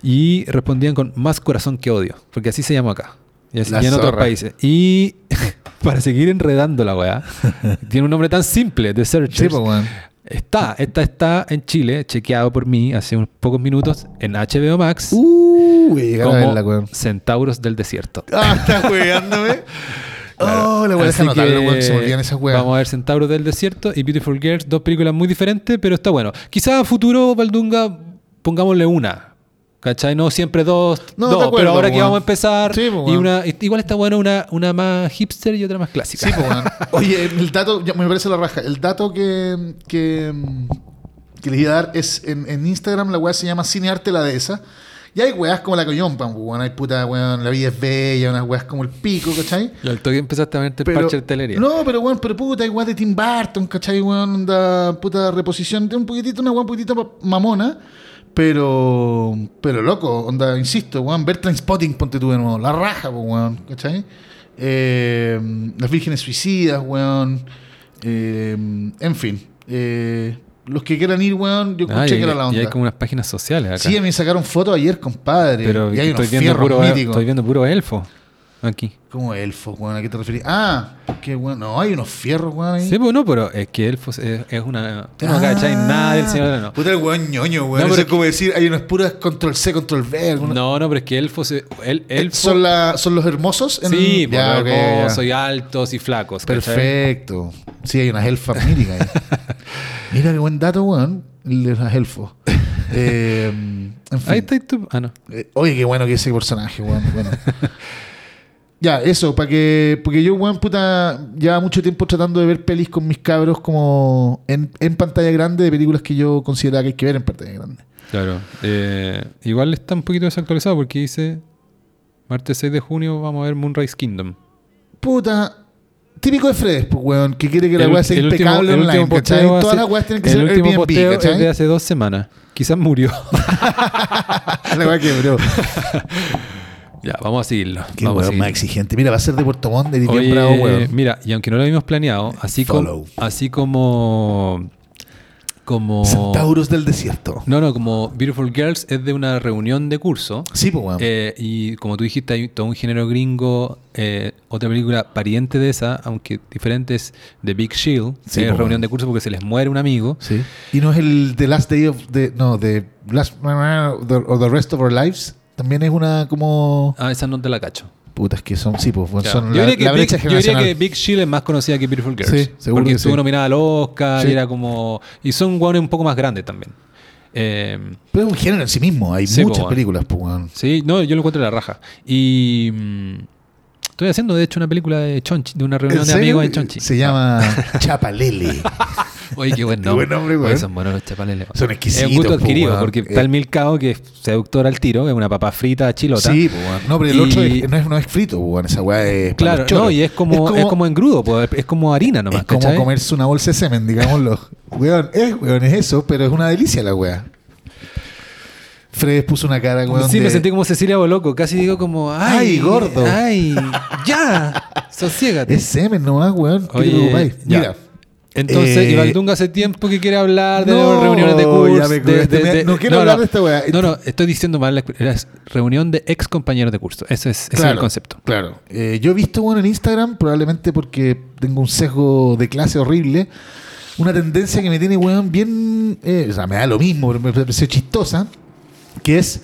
Y respondían con Más corazón que odio. Porque así se llama acá. Y, así-
La
en otros países. Y para seguir enredando la weá, tiene un nombre tan simple, The Searchers.
Sí, pues.
Está, esta está en Chile, chequeado por mí hace unos pocos minutos en HBO Max
Uh, voy a
como
verla, weón.
Centauros del Desierto.
Ah, estás weándome. Oh, le voy a
Así que
se esas weas.
Vamos a ver Centauros del Desierto y Beautiful Girls, dos películas muy diferentes, pero está bueno. Quizás a futuro, Valdunga, pongámosle una. ¿Cachai? No siempre dos,
No,
dos
acuerdo,
pero ahora que
weón.
vamos a empezar,
Sí, pues,
y
weón.
una, igual está bueno una, una más hipster y otra más clásica.
Sí, pues, weón. Oye, el dato, me parece la raja. El dato que, que, que les iba a dar es en, en Instagram, la weá se llama Cinearte la Dehesa. Y hay weas como la Coyompan, pues, weón. Hay puta, weón, la vida es bella, unas weas como el pico, ¿cachai?
Y al toque empezaste a verte el parche de telería.
No, pero weón, pero puta, hay weas de Tim Burton, ¿cachai? Weón, onda, puta reposición de un poquitito, una wea un poquitito mamona. Pero, pero loco, onda, insisto, weón, ver Spotting, ponte tú de nuevo, la raja, weón, ¿cachai? Eh, las vírgenes suicidas, weón. eh, en fin, eh, los que quieran ir, weón, yo
Ah,
escuché
y,
que era la
y
onda.
hay como unas páginas sociales acá.
Sí, a mí me sacaron fotos ayer, compadre.
pero
y hay
estoy
unos
viendo,
fierros
puro,
míticos.
estoy viendo puro elfo. Aquí.
¿Cómo elfos, weón? ¿A qué te referís? Ah, qué weón. No, hay unos fierros, weón. Ahí.
Sí, pues no, pero es que Elfos es, es una. Tú no
Ah.
cacháis nada del Señor de Anillos.
Puta el weón ñoño, weón.
No,
Eso
pero
es como decir, hay unas puras control C, control V. alguna-
No, no, pero es que Elfos. El,
Eh,
elfo,
¿Son, la, ¿Son los hermosos? en-
Sí, pues,
Ya,
los
ok, ya.
hermosos y altos y flacos. ¿cachai?
Perfecto. Sí, hay unas elfas míticas ahí. Mira qué buen dato, weón. El de las elfos. Eh, en fin.
Ahí está tú. Ah, no.
Eh, oye, qué bueno que ese personaje, weón. Bueno. ya, eso, para que. Porque yo, weón, puta, lleva mucho tiempo tratando de ver pelis con mis cabros como en, en pantalla grande de películas que yo consideraba que hay que ver en pantalla grande.
Claro. Eh, igual está un poquito desactualizado porque dice. Martes 6 de junio vamos a ver Moonrise Kingdom.
Puta. Típico de Fredes, pues, weón, que quiere que la weá sea
el último-
impecable
el
online,
último
¿cachai? Todas
hace-
las weas tienen que
el
ser
último
Airbnb,
posteo es de
¿cachai?
hace dos semanas. Quizás murió.
la weá quebró.
ya, vamos a seguirlo.
Qué
vamos a
más exigente. Mira, va a ser de Puerto Montt, de
Oye,
bravo, weón.
mira, y aunque no lo habíamos planeado, así como, así como, como,
Centauros del desierto.
no, no, como Beautiful Girls es de una reunión de curso.
Sí, pues, weón.
eh, y como tú dijiste, hay todo un género gringo. eh, otra película pariente de esa, aunque diferente, es The Big Shield.
Sí,
es
po,
reunión de curso porque se les muere un amigo.
Sí. Y no es el The Last Day of the. No, The Last. O The Rest of Our Lives. También es una como.
Ah, esa no te la cacho.
Putas que son. Sí, pues son
yo,
la,
diría que
la
Big,
brecha
yo diría que Big Shield es más conocida que Beautiful Girls.
Sí, seguro
Porque
que
estuvo
sí.
nominada al Oscar
Sí.
y era como. Y son guanes un poco más grandes también. Eh,
Pero es un género en sí mismo. Hay
Sí,
muchas
po,
películas, pues, weón.
sí, no, yo lo encuentro de la raja. Y. estoy haciendo, de hecho, una película de Chonchi, de una reunión
¿En
de amigos en Chonchi.
Se llama Chapalele.
Oye, qué buen
Qué
nombre.
buen nombre,
Oye,
weón.
son buenos los chapaleles.
Son
Es
exquisitos.
un gusto
po,
adquirido, porque
Eh,
está el milcao que es seductor al tiro, es una papa frita chilota.
Sí, weón. No, pero el
Y-
otro es- no, es, no es frito, weón. Esa weá es.
Claro, no, y es como, es como, engrudo, pues, es como harina nomás,
Es como
¿cachai?
comerse una bolsa de semen, digámoslo. weón, es, weón, es eso, pero es una delicia la weá. Fred puso una cara, weón.
sí,
de-
me sentí como Cecilia Boloco, casi digo como, ay,
Ay, gordo.
Ay, ya, sosiégate.
Es semen nomás, weón. ¿Qué te
Oye,
preocupáis? Mira.
Entonces,
Eh,
Ivaldunga hace tiempo que quiere hablar de
No,
las reuniones de curso. de-
no quiero hablar de esta weá.
No, no, estoy diciendo mal, la- la reunión de ex compañeros de curso. Ese es, ese es el concepto.
Claro. Eh, yo he visto, bueno, en Instagram, probablemente porque tengo un sesgo de clase horrible, una tendencia que me tiene, weón, bien. eh, o sea, me da lo mismo, pero me pareció chistosa, que es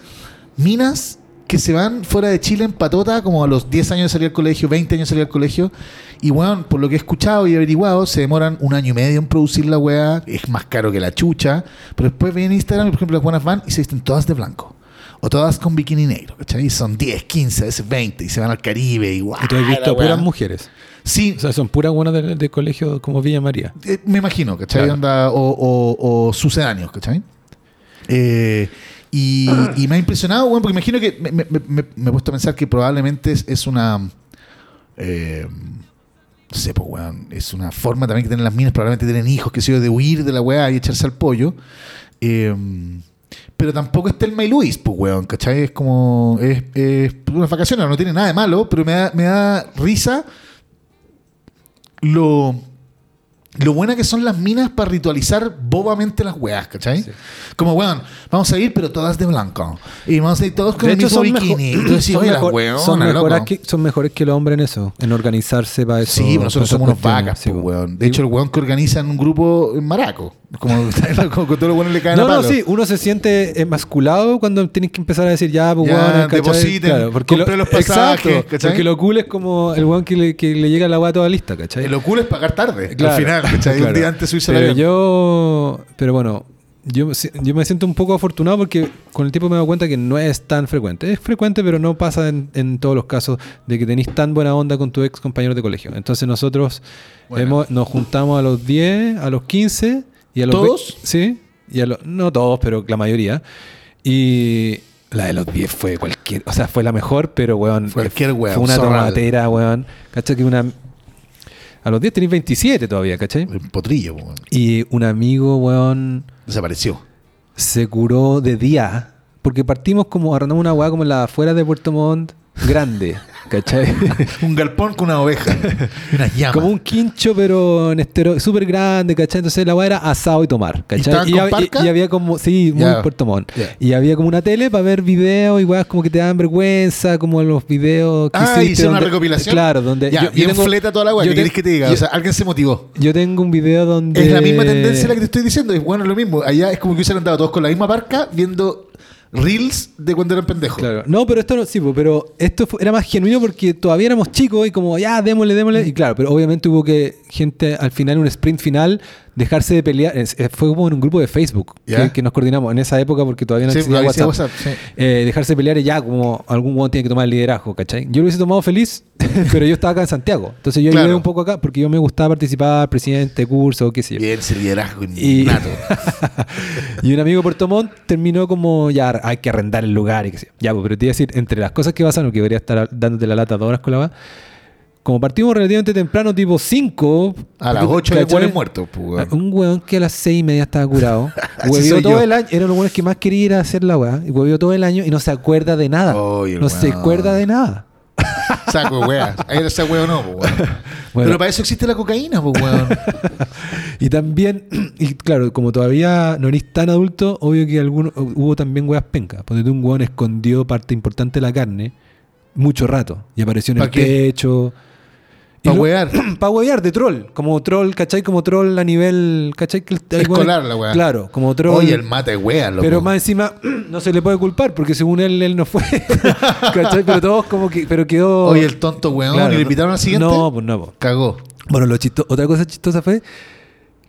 minas que se van fuera de Chile en patota, como a los 10 años de salir al colegio, 20 años de salir al colegio, y weón, por lo que he escuchado y averiguado, se demoran un año y medio en producir la weá, es más caro que la chucha, pero después ven Instagram y, por ejemplo, las buenas van y se visten todas de blanco. O todas con bikini negro, ¿cachai? Y son 10, 15, a veces 20 y se van al Caribe y guau.
Y tú has visto puras mujeres.
Sí,
O sea, son puras buenas de, de colegio como Villa María.
eh, me imagino, ¿cachai?
Claro.
Onda, o, o- o sucedáneos, ¿cachai? Eh, y, y me ha impresionado, bueno, porque imagino que me, me- me- me he puesto a pensar que probablemente es, es una. eh, no sé, pues, weón. Es una forma también que tienen las minas, probablemente tienen hijos, que sé yo, de huir de la weá y echarse al pollo. Eh, pero tampoco está el May Luis, pues, weón, ¿cachai? Es como. Es, es unas vacaciones, no tiene nada de malo, pero me da, me da risa lo, lo buena que son las minas para ritualizar bobamente las weas, ¿cachai?
Sí.
Como, weón, vamos a ir, pero todas de blanco. Y vamos a ir todos con
De
el
hecho,
mismo bikini.
Son mejor-
weona,
son mejores que, son mejores que los hombres en eso, en organizarse para eso.
Sí, nosotros somos unos vacas,
Sí,
pues, weón. De hecho, el weón que organiza en un grupo en Maraco. Como, como con todos los weones le caen
No,
a
no,
palo.
sí, uno se siente emasculado cuando tienes que empezar a decir ya, pues,
Ya,
weón,
depositen, compré los pasajes,
exacto,
¿cachai?
Porque lo cool es como el weón que le, que le llega la weá toda lista, ¿cachai?
Lo cool es pagar tarde,
Claro,
al final, ¿cachai? Un
claro.
día antes subirse
Pero yo, pero bueno, yo, yo me siento un poco afortunado porque con el tiempo me he dado cuenta que no es tan frecuente. Es frecuente, pero no pasa en, en todos los casos de que tenéis tan buena onda con tu ex compañero de colegio. Entonces nosotros
Bueno.
hemos- nos juntamos a los 10, a los 15 y a los
¿Todos?
Sí, y a los, no todos, pero la mayoría. Y la de los 10 fue cualquier, o sea, fue la mejor, pero weón,
Cualquier weón,
fue una
zorral.
tomatera, weón. ¿Cachai? Que una a los 10 tenéis 27 todavía, ¿cachai?
El potrillo, weón.
Y un amigo, weón,
Desapareció.
se curó de día. Porque partimos como arrendamos una weá como en la afuera de Puerto Montt, grande. ¿cachai?
un galpón con una oveja y unas llamas.
Como un quincho, pero en estero súper grande, ¿cachai? Entonces la weá era asado y tomar, ¿cachai? Y,
con
hab-
parca?
y- y había como, sí, muy
Ya.
Puerto Montt. Y había como una tele para ver videos y weas como que te dan vergüenza, como los videos que
Ah,
hiciste
una recopilación.
Claro, donde.
Ya,
yo- yo
bien
tengo-
fleta toda la weá.
yo
¿Qué querés que te diga?
yo-
o sea, alguien se motivó.
Yo tengo un video donde.
Es la misma tendencia la que te estoy diciendo. Es bueno, es lo mismo. Allá es como que hubiesen andado todos con la misma parca viendo reels de cuando eran pendejos.
Claro. No, pero esto no, sí, pero esto fue- era más genuino porque todavía éramos chicos y como, ya, démosle, démosle. Y claro, pero obviamente hubo que gente al final, un sprint final, dejarse de pelear. Eh, Fue como en un grupo de Facebook que, que nos coordinamos en esa época porque todavía no
Sí,
existía WhatsApp.
WhatsApp, sí.
Eh, dejarse de pelear y ya, como algún modo tiene que tomar el liderazgo, ¿cachai? Yo lo hubiese tomado feliz, pero yo estaba acá en Santiago. Entonces yo
Claro.
ayudé un poco acá porque yo me gustaba participar, presidente, curso, qué sé yo.
Bien, ese liderazgo
Y, y un amigo de Puerto Montt terminó como ya hay que arrendar el lugar y que sé. yo. Ya, pues, pero te iba a decir, entre las cosas que pasaron, que debería estar dándote la lata dos horas con la va, como partimos relativamente temprano, tipo 5.
A las 8 de hueones muertos, pues, weón.
Un hueón que a las 6 y media estaba curado. Huevió todo
yo.
el año. Era uno de los que más quería ir a hacer la weá. Y huevió todo el año y no se acuerda de nada.
El
no se
weón.
acuerda de nada.
Saco, wea. Ahí ese weón no, pues, weón.
Bueno.
Pero para eso existe la cocaína, pues, weón.
Y también, y claro, como todavía no eres tan adulto, obvio que alguno, hubo también weas pencas. Ponete un weón escondió parte importante de la carne mucho rato y apareció en
¿Pa
el
qué?
techo.
Pa' huear.
Para huear, de troll. Como troll, ¿cachai? Como troll a nivel, ¿cachai?
Escolar la wea.
Claro, como troll.
Oye, el mate wea, loco.
pero más encima no se le puede culpar porque según él, él no fue. ¿Cachai? Pero todos como que, pero quedó...
Oye, el tonto weón.
Claro,
¿Y le invitaron al siguiente?
No, pues no. pues.
Cagó.
Bueno, lo chisto- otra cosa chistosa fue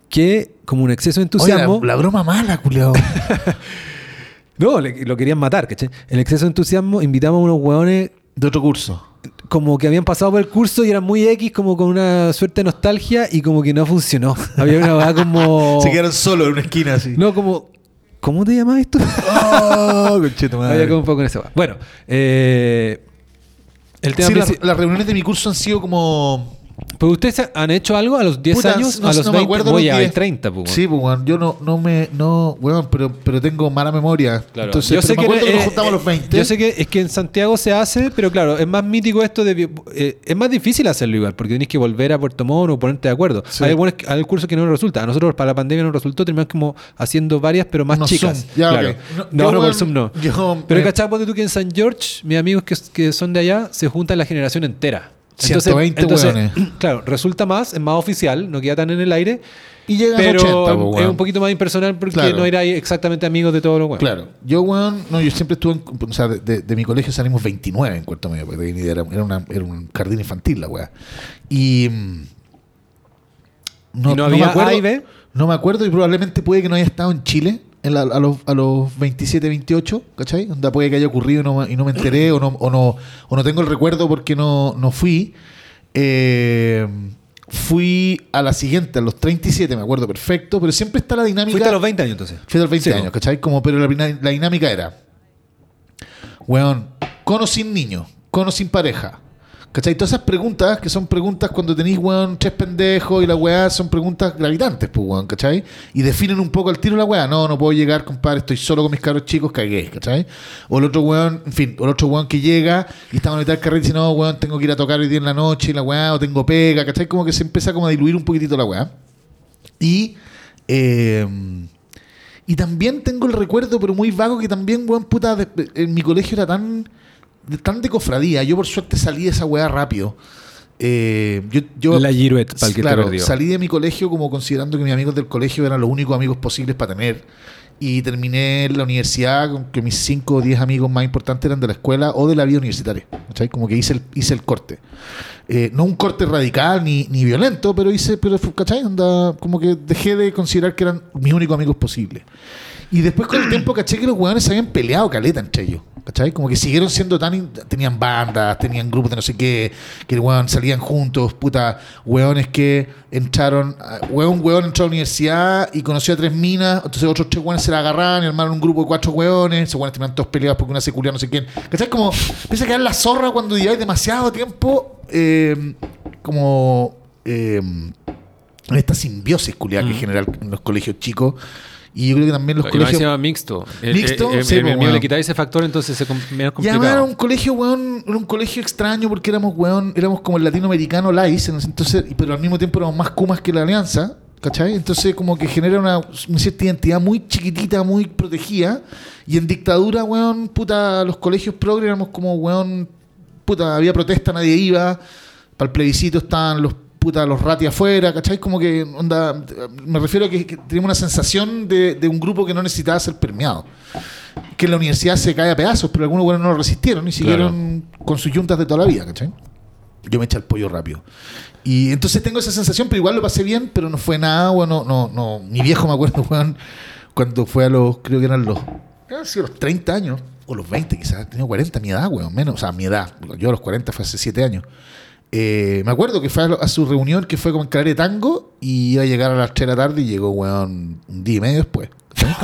que como un exceso de
Oye,
entusiasmo...
la, la broma mala, culiao.
No, le- lo querían matar, ¿cachai? El exceso de entusiasmo, invitamos a unos hueones
De otro curso.
como que habían pasado por el curso y eran muy X, como con una suerte de nostalgia y como que no funcionó. Había una weá como...
Se quedaron solos en una esquina así.
No, como... ¿Cómo te llamas esto?
Oh, madre.
Había como un poco en ese. Bueno, eh, el tema
Sí, las reuniones de mi curso han sido como.
Pues ustedes han hecho algo a los 10
Puta,
años,
no-
a los
no me
20,
acuerdo
voy
los
a
10.
30, pues.
Sí, pues. Yo no, no me. No, weón, pero, pero tengo mala memoria.
Claro.
Entonces,
yo
pero
sé
me
que,
acuerdo que, nos
eh,
juntamos a los
eh,
20.
Yo sé que es que en Santiago se hace, pero claro, es más mítico esto de. eh, es más difícil hacerlo igual, porque tenés que volver a Puerto Montt o ponerte de acuerdo.
Sí.
Hay algunos hay cursos que no nos resulta. A nosotros para la pandemia nos resultó, terminamos como haciendo varias, pero más chicas.
Zoom. Ya,
claro.
No,
No,
yo,
no, por Zoom no.
yo,
pero
eh,
¿cachai? Ponte tú que en San George, mis amigos que, que son de allá, se juntan la generación entera.
120
entonces,
hueones.
claro, resulta más, es más oficial, no queda tan en el aire,
Y llegan
pero
80, pues,
es un poquito más impersonal porque
Claro.
no erais exactamente amigos de todos los huevos.
Claro. Yo, weón, no, yo siempre estuve en, o sea, de, de- de mi colegio salimos 29 en cuarto medio, porque era, era, una- era un jardín infantil la weá. Y. mm,
¿Y no había A y B?
No me acuerdo y probablemente puede que no haya estado en Chile en la- a, los, a los 27, 28, ¿cachai? Onda puede que haya ocurrido y no, me- y no me enteré o no, o no, o no tengo el recuerdo porque no, no fui. Eh, fui a la siguiente, a los 37, me acuerdo perfecto, pero siempre está la dinámica.
Fuiste a los 20 años entonces.
Fui a los 20
Sí,
años. ¿cachai? Como, pero la dinámica era, weón, con o sin niño, con o sin pareja. ¿Cachai? Todas esas preguntas, que son preguntas cuando tenéis, weón, tres pendejos y la weá, son preguntas gravitantes, pues, weón, ¿cachai? Y definen un poco al tiro la weá. No, no puedo llegar, compadre, estoy solo con mis cabros chicos, cagué, ¿cachai? O el otro weón, en fin, o el otro weón que llega y está en mitad carril y dice, no, weón, tengo que ir a tocar hoy día en la noche y la weá, o tengo pega, ¿cachai? Como que se empieza como a diluir un poquitito la weá. Y... eh, y también tengo el recuerdo, pero muy vago, que también, weón, puta, en mi colegio era tan de, tan de cofradía. Yo por suerte salí de esa weá rápido. Eh, yo, yo-
La Girouette, para el que
claro,
te perdió.
salí de mi colegio como considerando que mis amigos del colegio eran los únicos amigos posibles para tener. Y terminé en la universidad con que mis 5 o 10 amigos más importantes eran de la escuela o de la vida universitaria. ¿cachai? Como que hice el, hice el corte. Eh, no un corte radical ni, ni violento, pero hice, pero ¿cachai? Onda, como que dejé de considerar que eran mis únicos amigos posibles. Y después con el tiempo caché que los hueones se habían peleado caleta entre ellos. ¿Cachai? Como que siguieron siendo tan... Tenían bandas, tenían grupos de no sé qué, que el weón salían juntos, puta, hueones que entraron... a- Hueón, hueón entró a la universidad y conoció a tres minas, entonces otros tres hueones se la agarraban y armaron un grupo de cuatro hueones, esos hueones terminaron todos peleados porque una se culió no sé quién. ¿Cachai? Como empieza a quedar la zorra cuando lleváis demasiado tiempo eh, como... eh, en esta simbiosis culiada que genera en los colegios chicos Y yo creo que también los
Y
colegios...
se llama mixto. El-
Mixto,
el- el-
sí,
el
pues,
mío
weón.
le quitáis ese factor, entonces se menos
Y además era
complicado.
un colegio, weón, era un colegio extraño porque éramos, weón, éramos como el latinoamericano ese entonces, pero al mismo tiempo éramos más Kumas que la Alianza, ¿cachai? Entonces como que genera una, una cierta identidad muy chiquitita, muy protegida, y en dictadura, weón, puta, los colegios progres éramos como, weón, puta, había protesta, nadie iba, para el plebiscito estaban los puta, los rati afuera, ¿cachai? Como que, onda, me refiero a que, que teníamos una sensación de, de un grupo que no necesitaba ser permeado que en la universidad se cae a pedazos, pero algunos buenos no lo resistieron y siguieron con sus yuntas de toda la vida, ¿cachai? Yo me eché el pollo rápido. Y entonces tengo esa sensación, pero igual lo pasé bien, pero no fue nada, bueno, no, no. Mi viejo me acuerdo, cuando fue a los, creo que eran los, eran sido los 30 años, o los 20 quizás, tenía 40, mi edad, weón, menos, o sea, mi edad. Yo a los 40 fue hace 7 años. Eh, me acuerdo que fue a, su reunión, que fue como en Calare Tango, y iba a llegar a las 3 de la tarde y llegó, weón, un día y medio después.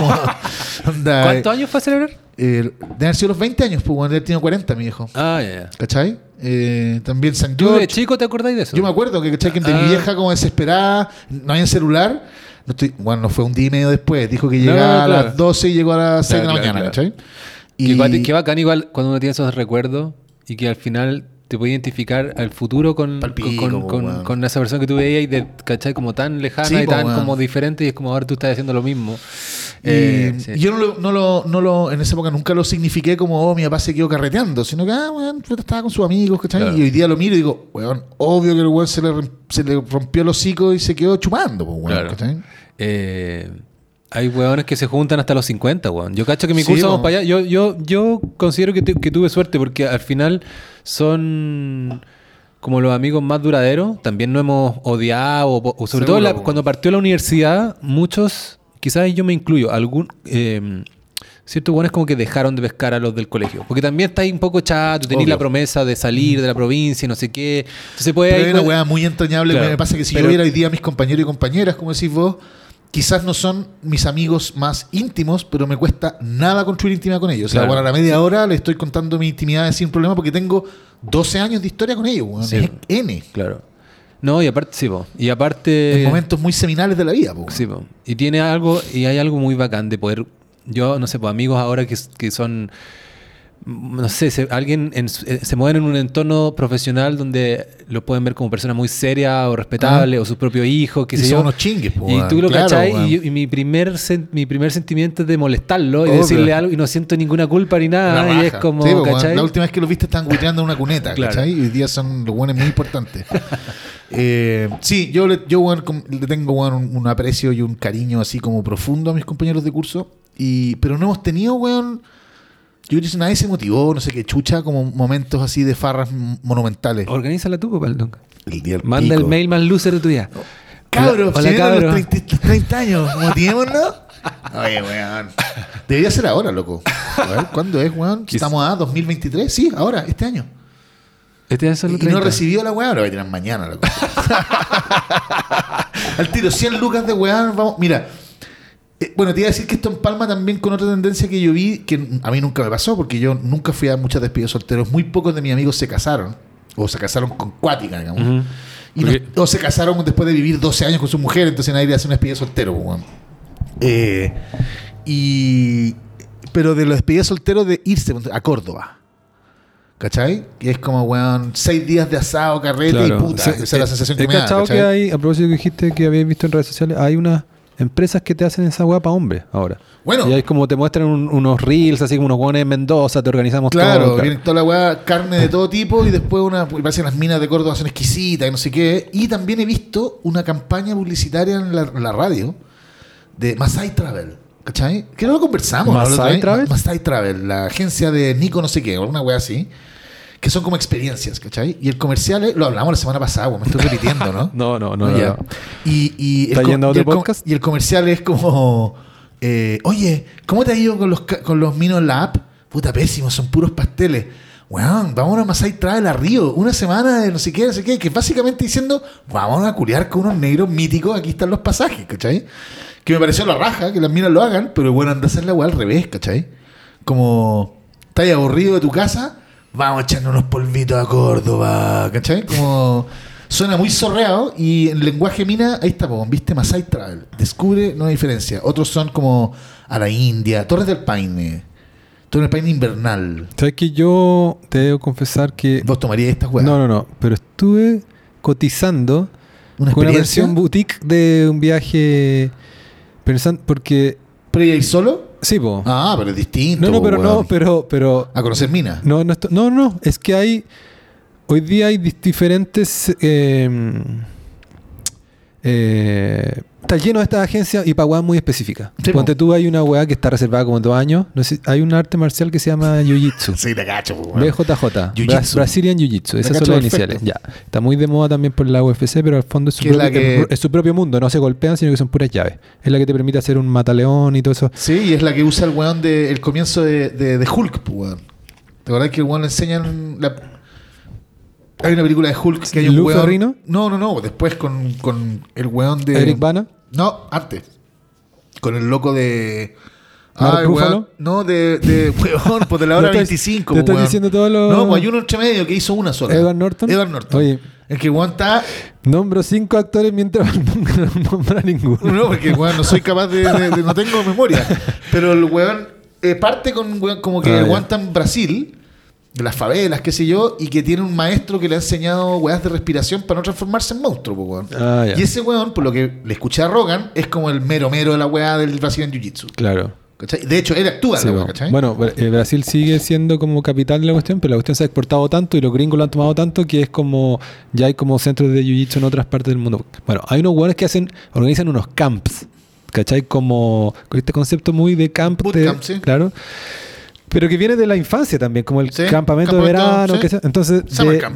¿Cuántos años fue a celebrar?
eh, debe haber sido los 20 años, pues, cuando él tenía 40, mi viejo.
Ah, ya, ya.
¿Cachai? Eh, también San
¿Tú de
George.
chico te acordáis de eso?
Yo me acuerdo que, ¿cachai? Que de
Ah.
mi vieja como desesperada, no había celular. No estoy, bueno, no fue un día y medio después. Dijo que
No,
llegaba a
claro.
las 12 y llegó a las 6 de la
Claro,
mañana,
claro,
¿cachai?
Guate- qué bacán igual cuando uno tiene esos recuerdos y que al final te puede identificar al futuro con,
Palpico,
con, con,
po,
con-
weón.
con esa persona que tú veías y de, ¿cachai? Como tan lejana
Sí,
y tan como diferente y es como ahora tú estás haciendo lo mismo.
Y
Eh,
yo no lo, no, lo, no lo, en esa época nunca lo signifiqué como, oh, mi papá se quedó carreteando, sino que, ah, weón, estaba con sus amigos, ¿cachai?
Claro.
Y hoy día lo miro y digo, weón, obvio que el weón se le, se le rompió el hocico y se quedó chumando, pues, weón,
Claro.
¿cachai?
Eh, hay hueones que se juntan hasta los 50, weón. Yo cacho que mi
Sí,
curso vamos para allá. Yo, yo, yo considero que, tu- que tuve suerte porque al final son como los amigos más duraderos. También no hemos odiado, o, o sobre
Seguro,
todo la- cuando partió la universidad, muchos, quizás yo me incluyo, algún... eh, Ciertos buenos como que dejaron de pescar a los del colegio. Porque también está ahí un poco chato, tenéis la promesa de salir de la provincia y no sé qué. Entonces puede
Pero hay una weá muy entrañable.
Claro.
Me pasa que si
Pero-
yo viera hoy día a mis compañeros y compañeras, como decís vos, quizás no son mis amigos más íntimos, pero me cuesta nada construir intimidad con ellos. O sea,
Claro.
bueno, a la media hora le estoy contando mi intimidad sin problema porque tengo 12 años de historia con ellos, weón.
Sí.
Es N.
Claro. No, y aparte, sí, po. Y aparte...
En momentos muy seminales de la vida, po.
Sí, po. y tiene algo, y hay algo muy bacán de poder, yo no sé, pues amigos ahora que, que son, no sé, se, alguien en su- eh, se mueven en un entorno profesional donde lo pueden ver como persona muy seria o respetable, o sus propios hijos, qué
Ah. Y
sé
son
yo.
unos chingues, po,
y tú lo
Claro,
cachai, y, yo- y mi, primer sen- mi primer sentimiento es de molestarlo y decirle algo, y no siento ninguna culpa ni nada, y es como,
Sí, po, weón.
¿cachai?
La última vez que los viste estaban guiteando en una cuneta,
Claro.
¿cachai? Y hoy día son los buenos muy importantes. Eh, sí, yo, le, yo le tengo un, un aprecio y un cariño así como profundo a mis compañeros de curso. Y, pero no hemos tenido, weón. Yo creo que nadie se motivó, no sé qué, chucha, como momentos así de farras monumentales.
Organízala tú, Paldón.
El día del
Manda el mail más loser de tu día.
Cabros,
Hola,
vienen
cabros.
los 30, los 30 años, motivémonos. Oye, weón. Debería ser ahora, loco. A ver, ¿cuándo es, weón? ¿Estamos a 2023? Sí, ahora, este año.
Este es solo
Y
30.
no recibió la weá, lo voy a tirar mañana, loco. Al tiro, 100 lucas de weá, vamos. Mira, eh, bueno, te iba a decir que esto empalma también con otra tendencia que yo vi, que a mí nunca me pasó, porque yo nunca fui a muchas despedidas solteros. Muy pocos de mis amigos se casaron, o se casaron con cuática, digamos. Y no- o se casaron después de vivir 12 años con su mujer, entonces nadie le hace una despedida de soltero, pues, weón. Eh, y. Pero de los despedidas solteros de irse a Córdoba. ¿Cachai? Que es como, weón, seis días de asado, carrete y puta. Esa es la
eh,
sensación que me da. ¿cachai?
que hay, a propósito que dijiste que habéis visto en redes sociales, hay unas empresas que te hacen esa weá para hombres ahora.
Bueno.
Y hay como te muestran un- unos reels, así como unos guanes en Mendoza, te organizamos
Claro,
todo.
viene toda la weá, carne de todo tipo y después una. y Parece las minas de Córdoba son exquisitas y no sé qué. Y también he visto una campaña publicitaria en la, en la radio de Masai Travel. ¿Cachai? Que no lo conversamos. ¿no?
¿Masai
vez.
Travel?
Ma- Masai Travel, la agencia de Nico no sé qué, o alguna weá así. Que son como experiencias, ¿cachai? Y el comercial, es- lo hablamos la semana pasada, weón, me estoy repitiendo, ¿no?
No, no, no.
No. Y, y,
¿Está
co-
yendo a
y
otro
el co-
podcast?
y el comercial es como, eh, oye, ¿cómo te ha ido con los, con los minos en la app? Puta, pésimo, son puros pasteles. Weón, vamos a Masai Travel a Río, una semana de no sé qué, no sé qué, que básicamente diciendo, vamos a culiar con unos negros míticos, aquí están los pasajes, ¿cachai? Que me pareció la raja, que las minas lo hagan, pero bueno, anda a hacer la weá al revés, ¿cachai? Como, ¿estás aburrido de tu casa? Vamos a echarnos unos polvitos a Córdoba, ¿cachai? Como... Suena muy sorreado y en lenguaje mina, ahí está, viste Masai Travel. Descubre no hay diferencia. Otros son como a la India, Torres del Paine, Torres del Paine invernal.
¿Sabes que yo te debo confesar que.
¿Vos tomarías estas weas?
No, no, no. Pero estuve cotizando
¿Una
con una versión boutique de un viaje. Pensando, porque.
¿Pero ir solo?
Sí, po.
Ah, pero es distinto.
no, no, pero no, pero. pero
A conocer minas.
no, no, no, no, es que hay. Hoy día hay diferentes. eh, eh, está lleno de estas agencias y para muy específicas.
Sí,
Ponte
po.
tú, hay una wea que está reservada como dos años. No sé, hay un arte marcial que se llama Jiu-Jitsu.
Sí, te cacho, weón.
BJJ,
Jiu-Jitsu.
Bra- Brazilian Jiu-Jitsu, esas son las iniciales. Ya. Está muy de moda también por la UFC, pero al fondo es su,
es
propio,
que-
es su propio mundo, no se golpean, sino que son puras llaves. Es la que te permite hacer un mataleón y todo eso.
Sí, y es la que usa el weón de el comienzo de, de, de Hulk, weón. ¿Te acordás que el weón le enseñan la... Hay una película de Hulk que hay un
¿Lou
weón...
Ferrigno?
No, no, no. Después con, con el weón de...
Eric Bana,
No, antes. Con el loco de... Weón. No, de, de weón, pues de la hora
Te estoy-
25.
te estoy
weón.
diciendo todos los-
No, pues hay uno entre medio que hizo una sola.
Edward Norton.
Edward Norton.
Oye.
El que weón está...
nombro cinco actores mientras no nombra ninguno.
No, porque weón, no soy capaz de, de- de- No tengo memoria. Pero el weón eh, parte con weón, como que
Ah,
weón está en Brasil, de las favelas, qué sé yo, y que tiene un maestro que le ha enseñado weas de respiración para no transformarse en monstruo, weón.
Ah.
Y ese weón, por lo que le escuché a Rogan, es como el mero mero de la weá del Brazilian Jiu-Jitsu.
Claro.
¿cachai? De hecho, él actúa en
Sí, bueno. Bueno, eh, Brasil sigue siendo como capital de la cuestión, pero la cuestión se ha exportado tanto y los gringos lo han tomado tanto que es como ya hay como centros de jiu-jitsu en otras partes del mundo. Bueno, hay unos hueones que hacen, organizan unos camps, ¿cachai? Como con este concepto muy de camp, de-
Bootcamp, sí.
claro. Pero que viene de la infancia también, como el
Sí,
campamento de verano,
sí.
que sea. Entonces,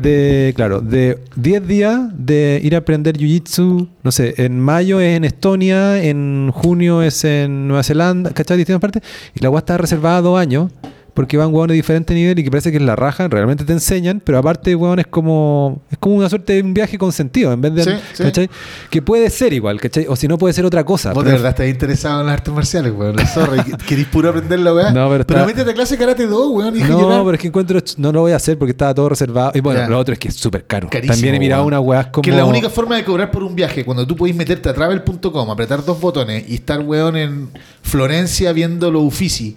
de, claro, de 10 días de ir a aprender jiu-jitsu, no sé, en mayo es en Estonia, en junio es en Nueva Zelanda, ¿cachai? Distintas partes. Y la UA está reservada a dos años, porque van hueones de diferente nivel y que parece que es la raja, realmente te enseñan, pero aparte, hueón, es como, es como una suerte de un viaje con sentido, en vez de,
Sí, sí.
¿cachai? Que puede ser igual, ¿cachai? O si no, puede ser otra cosa.
Vos de
pero-
verdad estás interesado en las artes marciales, weón. La zorra. y Querís puro aprender la weá.
No, pero está-
métete a clase karate 2, weón. y
No,
llorar.
pero es que encuentro, no lo voy a hacer porque estaba todo reservado. Y bueno, lo otro es que es súper caro.
Carísimo,
También he mirado
weón.
unas weas como.
Que la única forma de cobrar por un viaje, cuando tú podés meterte a travel.com, apretar dos botones y estar, weón, en Florencia viendo los Uffizi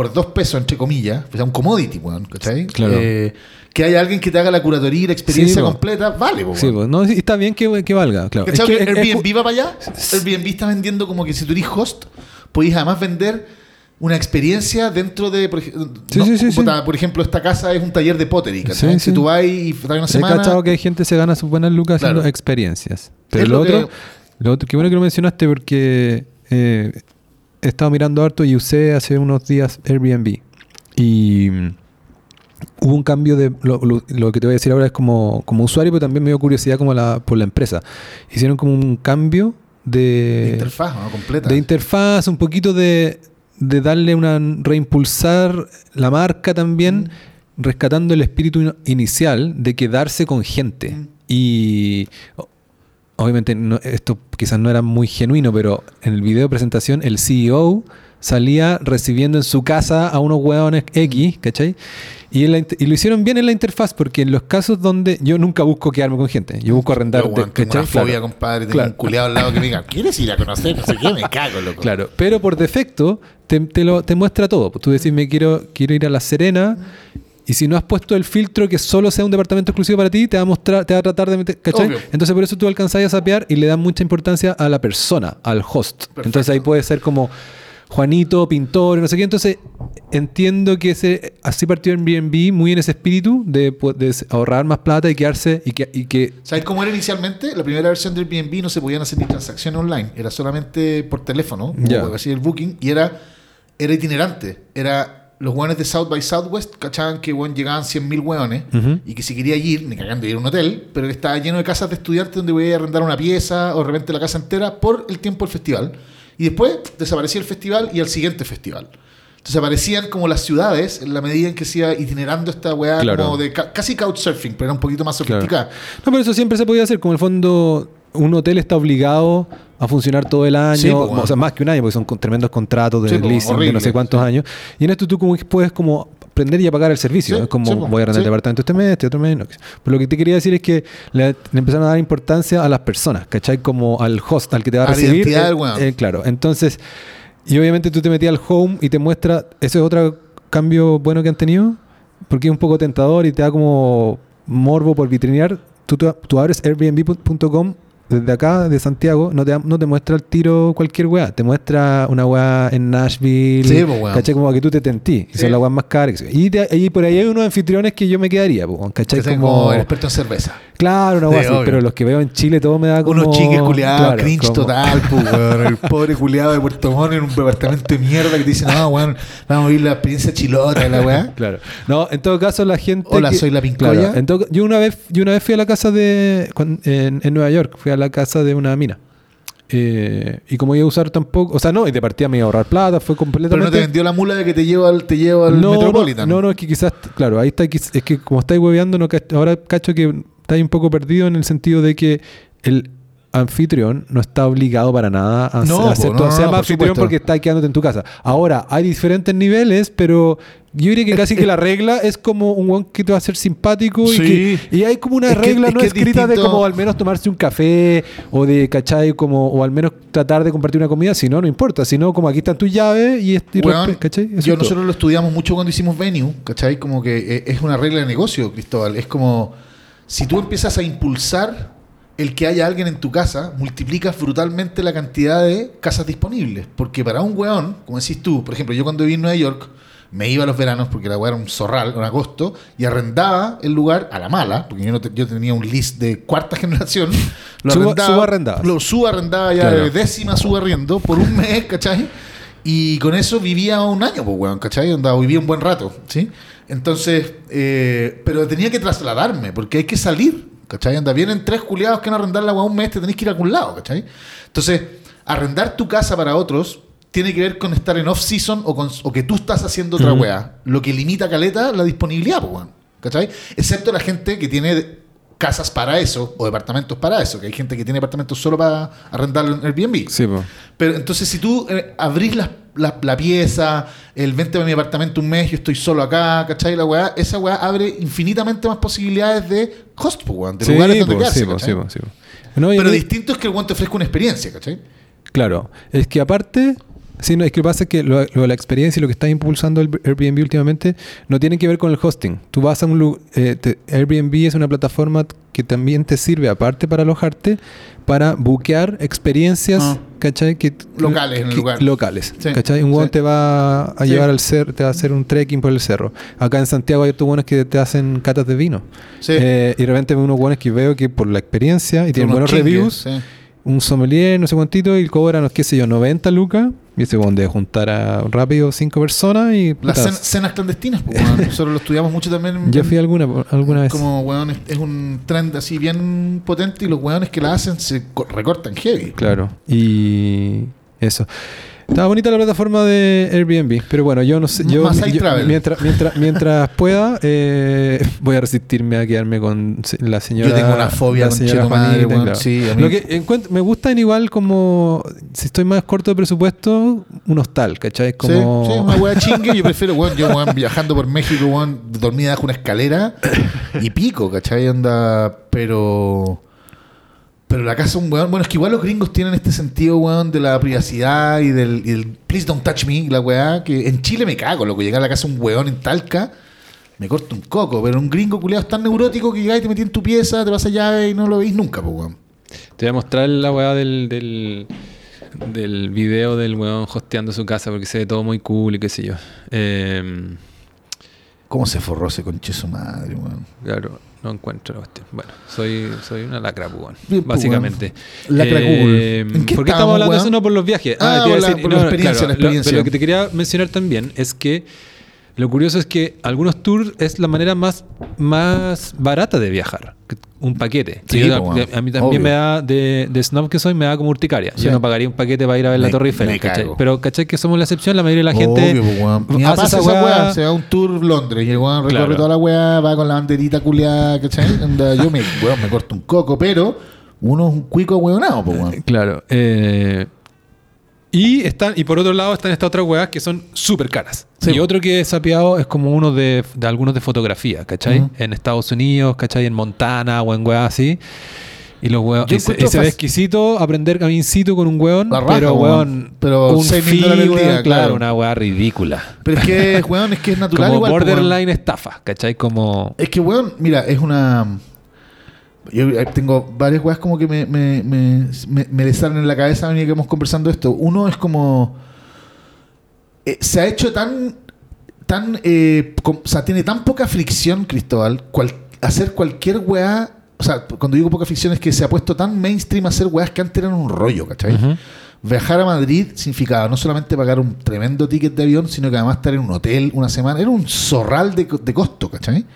por dos pesos, entre comillas, o sea, un commodity, weón, ¿cachai?
Claro.
Eh, que haya alguien que te haga la curatoría y la experiencia
Sí,
completa, vale,
Sí,
weón.
pues, no, sí, está bien que, que valga, claro.
¿Cachai?
Es que-
Airbnb va para allá. Airbnb está vendiendo como que si tú eres host, podéis además vender una experiencia dentro de, por,
Sí, sí, sí, sí.
por ejemplo, esta casa es un taller de pottery.
Sí,
Si
sí.
tú vas y estás una
He
semana...
cachado que hay gente que se gana sus buenas lucas haciendo experiencias. Pero lo
que-
otro, lo otro, qué bueno que lo mencionaste porque eh, he estado mirando harto y usé hace unos días Airbnb. Y mm, hubo un cambio de. Lo, lo- lo que te voy a decir ahora es como, como usuario, pero también me dio curiosidad como la, por la empresa. Hicieron como un cambio
de
de.
interfaz, ¿no? Completa.
de interfaz, un poquito de, de darle una reimpulsar la marca también,
Mm.
rescatando el espíritu in- inicial de quedarse con gente.
Mm.
Y obviamente no- esto quizás no era muy genuino, pero en el video de presentación el CEO salía recibiendo en su casa a unos hueones X, ¿cachai? Y, la y lo hicieron bien en la interfaz, porque en los casos donde yo nunca busco quedarme con gente, yo busco arrendar,
Yo, weón, tengo una fobia,
Claro.
compadre. Tengo
Claro.
un culiado al lado que me diga, ¿quieres ir a conocer? No sé qué, me cago, loco.
Claro, pero por defecto te, te lo, te muestra todo. Tú decís, me quiero, quiero ir a La Serena. Y si no has puesto el filtro que solo sea un departamento exclusivo para ti, te va a mostrar, te va a tratar de meter, ¿cachai?
Obvio.
Entonces por eso tú alcanzás a sapear y le das mucha importancia a la persona, al host. Entonces ahí puede ser como Juanito, pintor, no sé qué. Entonces entiendo que ese, así partió Airbnb muy en ese espíritu de, pues, de ahorrar más plata y quedarse y que, y que
¿Sabes cómo era inicialmente? La primera versión del Airbnb no se podían hacer ni transacciones online. Era solamente por teléfono, o así el booking, y era, era itinerante. Era los hueones de South by Southwest cachaban que bueno, llegaban 100.000 hueones
Ujú.
y que si quería ir, ni cagando ir a un hotel, pero que estaba lleno de casas de estudiantes donde voy a arrendar una pieza o de repente la casa entera por el tiempo del festival. Y después desaparecía el festival y al siguiente festival. Entonces aparecían como las ciudades en la medida en que se iba itinerando esta weá
Claro.
como de ca- casi couchsurfing, pero era un poquito más
Claro.
sofisticada.
No, pero eso siempre se podía hacer. Como el fondo, un hotel está obligado a funcionar todo el año.
Sí.
O sea, más que un año, porque son con tremendos contratos de
Sí,
de no sé cuántos
sí.
años. Y en esto tú como puedes como prender y apagar el servicio. Es como voy a arrendar el departamento este mes, este otro mes. No. Pero lo que te quería decir es que le, le empezaron a dar importancia a las personas, ¿cachai? Como al host, al que te va a
A
recibir. eh, eh, claro, entonces, y obviamente tú te metías al home y te muestra, ese es otro cambio bueno que han tenido, porque es un poco tentador y te da como morbo por vitrinear. Tú, tú, tú abres airbnb.com desde acá, de Santiago, no te, no te muestra el tiro cualquier weá, te muestra una weá en Nashville,
Sí, weón.
¿cachai? Como que tú te tentí, y
Sí.
son las weas más caras. Y, por ahí hay unos anfitriones que yo me quedaría, po, ¿cachai?
Que
Como,
el experto en cerveza.
claro, una weá
Sí,
así,
obvio.
pero los que veo en Chile todo me da como...
Unos chiques culiados,
claro,
cringe
como-
total, pues, weón. El pobre culiado de Puerto Montt en un departamento de mierda que te dice, no, weón, vamos a vivir la experiencia chilota de la weá.
Claro. No, en todo caso la gente.
Hola,
que-
soy la Pincoya.
Claro, en todo- yo una vez, yo una vez fui a la casa de en, en Nueva York, fui a la casa de una mina. Eh, y como iba a usar tampoco, o sea, no, y de partida me iba a ahorrar plata, fue
Pero
completamente.
no te vendió la mula de que te lleva al, te lleva al
no,
Metropolitan.
no, no, es que quizás, claro, ahí está, es que como estáis hueveando, no, ahora cacho que estáis un poco perdido en el sentido de que el anfitrión no está obligado para nada a,
No,
hacer
po,
todo.
no,
Se llama
por
anfitrión
supuesto.
porque está quedándote en tu casa. Ahora, hay diferentes niveles, pero yo diría que casi que la regla es como un guan que te va a ser simpático y, que, y hay como una
Es
regla no
es
escrita de como al menos tomarse un café o de, ¿cachai? Como, o al menos tratar de compartir una comida, si no, no importa. Si no, como aquí están tus llaves y, y ¿cachai? Eso
yo nosotros lo estudiamos mucho cuando hicimos venue, ¿cachai? Como que eh, es una regla de negocio, Cristóbal. Es como si tú empiezas a impulsar el que haya alguien en tu casa, multiplicas brutalmente la cantidad de casas disponibles. Porque para un weón, como decís tú, por ejemplo, yo cuando viví en Nueva York, me iba a los veranos porque la weá era un zorral en agosto y arrendaba el lugar a la mala, porque yo, no te- yo tenía un list de cuarta generación. Lo
Suba-
arrendaba,
subarrendabas.
Lo subarrendaba ya
Claro.
de décima subarriendo por un mes, ¿cachai? Y con eso vivía un año, pues, weón, ¿cachai? Andaba, vivía un buen rato, ¿sí? Entonces, eh, pero tenía que trasladarme, porque hay que salir, ¿cachai? Anda, vienen tres culiados que van a arrendar la weá un mes, te tenés que ir a algún lado, ¿cachai? Entonces, arrendar tu casa para otros tiene que ver con estar en off-season o, con- o que tú estás haciendo otra
Ujú.
weá, lo que limita caleta la disponibilidad, pues, ¿cachai? Excepto la gente que tiene casas para eso o departamentos para eso, que hay gente que tiene departamentos solo para arrendarlo en Airbnb.
Sí, po.
Pero entonces, si tú eh, abrís la, la- la pieza, el vente a mi apartamento un mes, yo estoy solo acá, ¿cachai? La weá, esa weá abre infinitamente más posibilidades de host, weón, de
Sí,
lugares donde
po,
quedarse,
sí,
¿cachai?
sí. No, y-
Pero
y-
distinto es que el weón te ofrezca una experiencia, ¿cachai?
Claro, es que aparte, sí, no, es que pasa que lo, lo la experiencia y lo que está impulsando el Airbnb últimamente no tiene que ver con el hosting. Tú vas a un lu- eh, te- Airbnb es una plataforma que también te sirve, aparte para alojarte, para buquear experiencias,
Ah.
¿cachai? Que,
Locales en el
que-
lugar.
Locales,
Sí,
¿cachai? Un
sí.
te va a
Sí.
llevar al cerro, te va a hacer un trekking por el cerro. Acá en Santiago hay otros buenos que te hacen catas de vino. Eh, y de repente unos buenos que veo que por la experiencia y tienen buenos
chingues,
reviews. Un sommelier, no sé cuántito, y cobran, qué sé yo, 90 lucas. Y ese debe juntar a rápido cinco personas y.
Las cen- cenas clandestinas, po, weón. nosotros lo estudiamos mucho también.
yo fui alguna, alguna vez.
Como, weón, es, es un trend así bien potente y los weones que la hacen se co- recortan heavy.
Claro. Y eso. Estaba bonita la plataforma de Airbnb, pero bueno, yo no sé. Yo, yo- mientras, mientras, mientras pueda, eh, voy a resistirme a quedarme con la señora.
Yo tengo una fobia con
señora
Madre, weón. Sí, a mí-
Lo que encuentro- me gustan igual como. Si estoy más corto de presupuesto, un hostal, ¿cachai? Como,
Sí, sí, una weá chingue. Yo prefiero, weón, yo weón, viajando por México, weón, dormida bajo una escalera y pico, ¿cachai? Anda, pero. Pero la casa, un weón. Bueno, es que igual los gringos tienen este sentido, weón, de la privacidad y del, y del please don't touch me, la weá, que en Chile me cago, loco. Llegar a la casa un weón en Talca, me corta un coco, pero un gringo culiado es tan neurótico que llegáis y te metí en tu pieza, te pasa llave y no lo veis nunca, pues, weón.
Te voy a mostrar la weá del, del, del video del weón hosteando su casa porque se ve todo muy cool y qué sé yo. Eh,
¿Cómo se forró ese conche su madre, weón?
claro, no encuentro la cuestión. Bueno, soy, soy una lacra, pues, weón,
Bien, pues,
básicamente.
Lacra
Eh,
cool. ¿En qué
¿Por qué estamos hablando de eso? No por los viajes.
Ah,
te iba a
por la- por la experiencia, la
lo-
experiencia.
pero lo que te quería mencionar también es que lo curioso es que algunos tours es la manera más, más barata de viajar. Un paquete.
Sí,
yo- a mí también
Obvio.
me da, de, de snob que soy, me da como urticaria.
Sí.
Yo no pagaría un paquete para ir a ver la Torre Eiffel. ¿cachai? Pero ¿cachai? Que somos la excepción, la mayoría de la gente.
Obvio, weón. Mi papá
hace esa weá.
weá, se va a un tour Londres y el weón recorre
Claro.
toda la weá, va con la banderita culiada, ¿cachai? Yo me, weón, me corto un coco, pero uno es un cuico weonado, pues, weón.
Claro. eh, Y, están, y por otro lado están estas otras weas que son súper caras.
Sí,
y otro que he sapeado es como uno de, de algunos de fotografía, ¿cachai? En Estados Unidos, ¿cachai? En Montana o en weas así. Y los weón, y se, ve exquisito aprender camincito con un weón,
raja,
pero
weón. Pero
un fee,
día,
claro,
claro.
una wea ridícula.
Pero es que, weón, es que es natural
Como
igual.
borderline estafa, ¿cachai? Como...
Es que, weón, mira, es una. Yo eh, tengo varias weas como que me, me, me, me, en la cabeza a medida que vamos conversando esto. Uno es como. eh, se ha hecho tan. tan eh, com- o sea, tiene tan poca fricción, Cristóbal, cual- hacer cualquier wea. O sea, cuando digo poca fricción es que se ha puesto tan mainstream hacer weas que antes eran un rollo, ¿cachai? Viajar a Madrid significaba no solamente pagar un tremendo ticket de avión, sino que además estar en un hotel una semana. Era un zorral de, de costo, ¿cachai?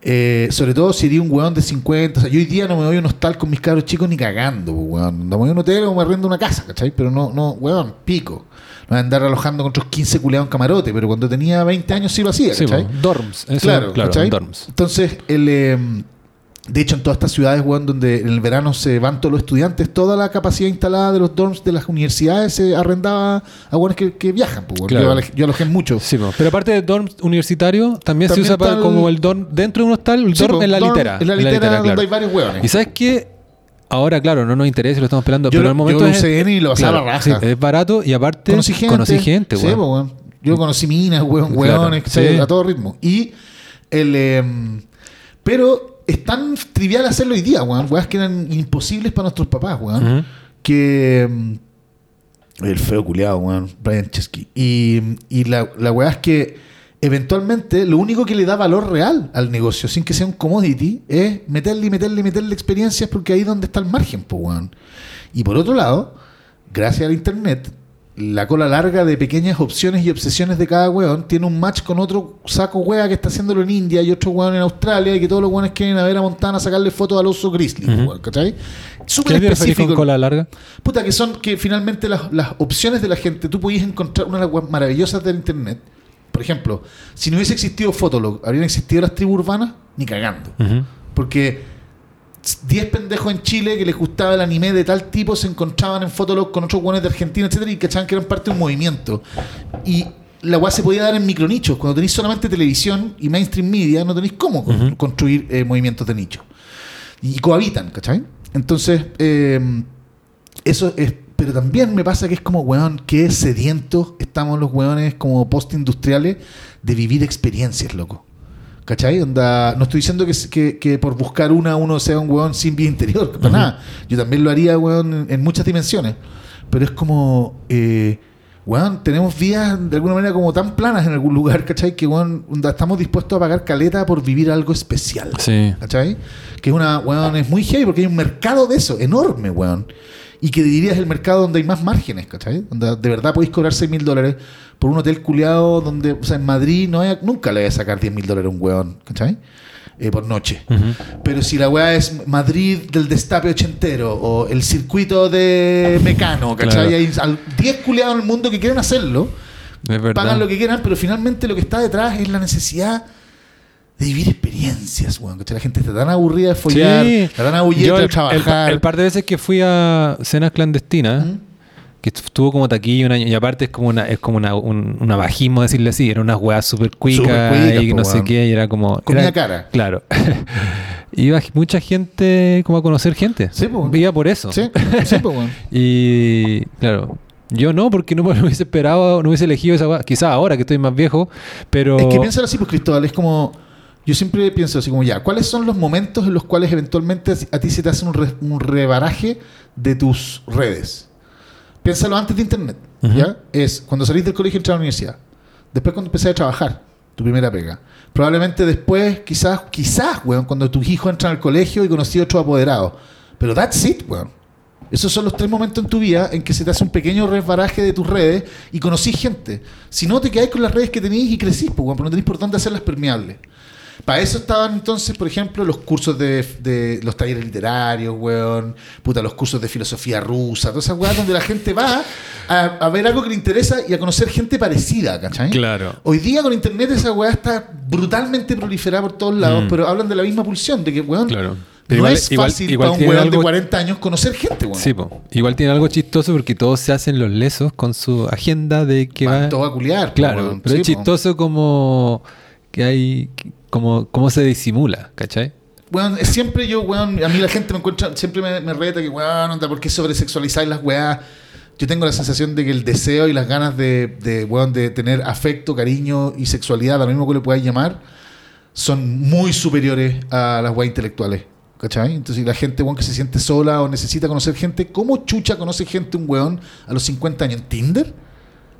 Eh, sobre todo si iría un weón de 50. O sea, yo hoy día no me voy a un hostal con mis cabros chicos ni cagando, pues, weón. No me voy a un hotel o me arrendo una casa, ¿cachai? Pero no, no, weón, pico. No voy a andar alojando con otros 15 culeados en camarote, pero cuando tenía 20 años sí lo hacía,
Sí,
¿cachai?
po, dorms. Eso,
claro,
claro,
¿cachai?
dorms.
Entonces, el, eh, de hecho, en todas estas ciudades, weón, donde en el verano se van todos los estudiantes, toda la capacidad instalada de los dorms de las universidades se arrendaba a weones que, que viajan. Pues.
Claro.
yo, alojé mucho.
Sí, po. pero aparte del dorm universitario, también,
También
se usa para
el-
como el dorm dentro de un hostal, el
Sí,
dorm
po,
en la
dorm
litera.
En la litera, donde
claro.
hay varios weones.
Y sabes qué, ahora claro, no nos interesa lo estamos pelando,
Yo
pero en el momento
yo
es,
en y lo a la raja.
sí, es barato y aparte
conocí gente.
conocí gente,
Sí,
weón.
po, weón. Yo conocí minas, weón,
Claro,
weones, a todo ritmo. Y el em, pero es tan trivial hacerlo hoy día, weón. Weas que eran imposibles para nuestros papás, weón. Que em, el feo culiado, weón, Brian Chesky. Y, y la, la weá es que eventualmente lo único que le da valor real al negocio, sin que sea un commodity, es meterle y meterle y meterle experiencias porque ahí es donde está el margen, pues, weón. Y por otro lado, gracias al internet, la cola larga de pequeñas opciones y obsesiones de cada weón tiene un match con otro saco wea que está haciéndolo en India y otro weón en Australia y que todos los weones quieren a ver a Montana sacarle fotos al oso grizzly,
Ujú.
weón, ¿cachai?
¿Qué
Súper específico.
con cola larga?
Puta, que son que finalmente las, las opciones de la gente, tú podías encontrar una de las weas maravillosas del internet. Por ejemplo, si no hubiese existido Fotolog, ¿habrían existido las tribus urbanas? Ni cagando. Porque 10 pendejos en Chile que les gustaba el anime de tal tipo se encontraban en Fotolog con otros buenos de Argentina, etcétera, y cachaban que eran parte de un movimiento. Y la weá se podía dar en micronichos. Cuando tenéis solamente televisión y mainstream media, no tenéis cómo construir eh, movimientos de nicho. Y cohabitan, ¿cachai? Entonces, eh, eso es. Pero también me pasa que es como, weón, que sedientos estamos los weones como post-industriales de vivir experiencias, loco. ¿Cachai? Onda, no estoy diciendo que, que, que por buscar una uno sea un weón sin vida interior, para nada. Yo también lo haría, weón, en, en muchas dimensiones. Pero es como, eh, weón, tenemos vidas de alguna manera como tan planas en algún lugar, ¿cachai? Que, weón, onda, estamos dispuestos a pagar caleta por vivir algo especial.
Sí.
¿Cachai? Que es una, weón, es muy heavy porque hay un mercado de eso, enorme, weón. Y que dirías el mercado donde hay más márgenes, ¿cachai? Donde de verdad podéis cobrar 6 mil dólares por un hotel culiado donde, o sea, en Madrid no hay- nunca le voy a sacar 10 mil dólares a un weón, ¿cachai? Eh, por noche.
Ujú.
Pero si la weá es Madrid del destape ochentero o el circuito de Mecano, ¿cachai?
Claro.
Hay al- 10 culiados en el mundo que quieren hacerlo, pagan lo que quieran, pero finalmente lo que está detrás es la necesidad de vivir experiencias, weón. La gente está tan aburrida de follar,
Sí.
está tan aburrida de
el-
trabajar.
el par de veces que fui a cenas clandestinas,
¿Mm?
que estuvo como taquilla un año, y aparte es como una, es como una, un, un abajismo decirle así, era unas weas súper cuicas y
po,
no sé qué, y era como...
Comida
era-
cara.
Claro. Iba mucha gente como a conocer gente.
Sí, po.
Iba por eso.
Sí, sí, pues, weón.
Y claro, yo no, porque no me hubiese esperado, no hubiese elegido esa. Quizás ahora que estoy más viejo, pero...
Es que piénsalo así, pues Cristóbal, es como. Yo siempre pienso así como ya, ¿cuáles son los momentos en los cuales eventualmente a ti se te hace un, re- un rebaraje de tus redes? Piénsalo antes de internet. ¿ya? Es cuando salís del colegio y entras a la universidad. Después cuando empecé a trabajar, tu primera pega. Probablemente después, quizás, quizás, weón, cuando tus hijos entran al colegio y conocí a otro apoderado. Pero that's it, weón. Esos son los tres momentos en tu vida en que se te hace un pequeño resbaraje de tus redes y conocí gente. Si no, te quedáis con las redes que tenéis y crecís, pues, weón, pero no tenéis por dónde hacerlas permeables. Para eso estaban entonces, por ejemplo, los cursos de, de los talleres literarios, weón, puta, los cursos de filosofía rusa, todas esas weas donde la gente va a, a ver algo que le interesa y a conocer gente parecida, ¿cachai?
Claro.
Hoy día con internet esa weá está brutalmente proliferada por todos lados,
Mm.
pero hablan de la misma pulsión, de que, weón,
Claro. Pero
no
igual-
es fácil
igual
para un weón de
algo-
40 años conocer gente, weón.
Sí, po. igual tiene algo chistoso porque todos se hacen los lesos con su agenda de que
Van
va...
todos a culiar.
Claro, pero
Sí,
es
po.
chistoso como que hay... cómo se disimula, ¿cachai?
Es siempre yo, weón, a mí la gente me encuentra, siempre me, me reta que, weón, onda, ¿por qué sobresexualizáis las weas? Yo tengo la sensación de que el deseo y las ganas de, de, weón, de tener afecto, cariño y sexualidad, a lo mismo que le podáis llamar, son muy superiores a las weas intelectuales. ¿Cachai? Entonces, la gente, weón, que se siente sola o necesita conocer gente, ¿cómo chucha conoce gente un weón a los 50 años? ¿En Tinder?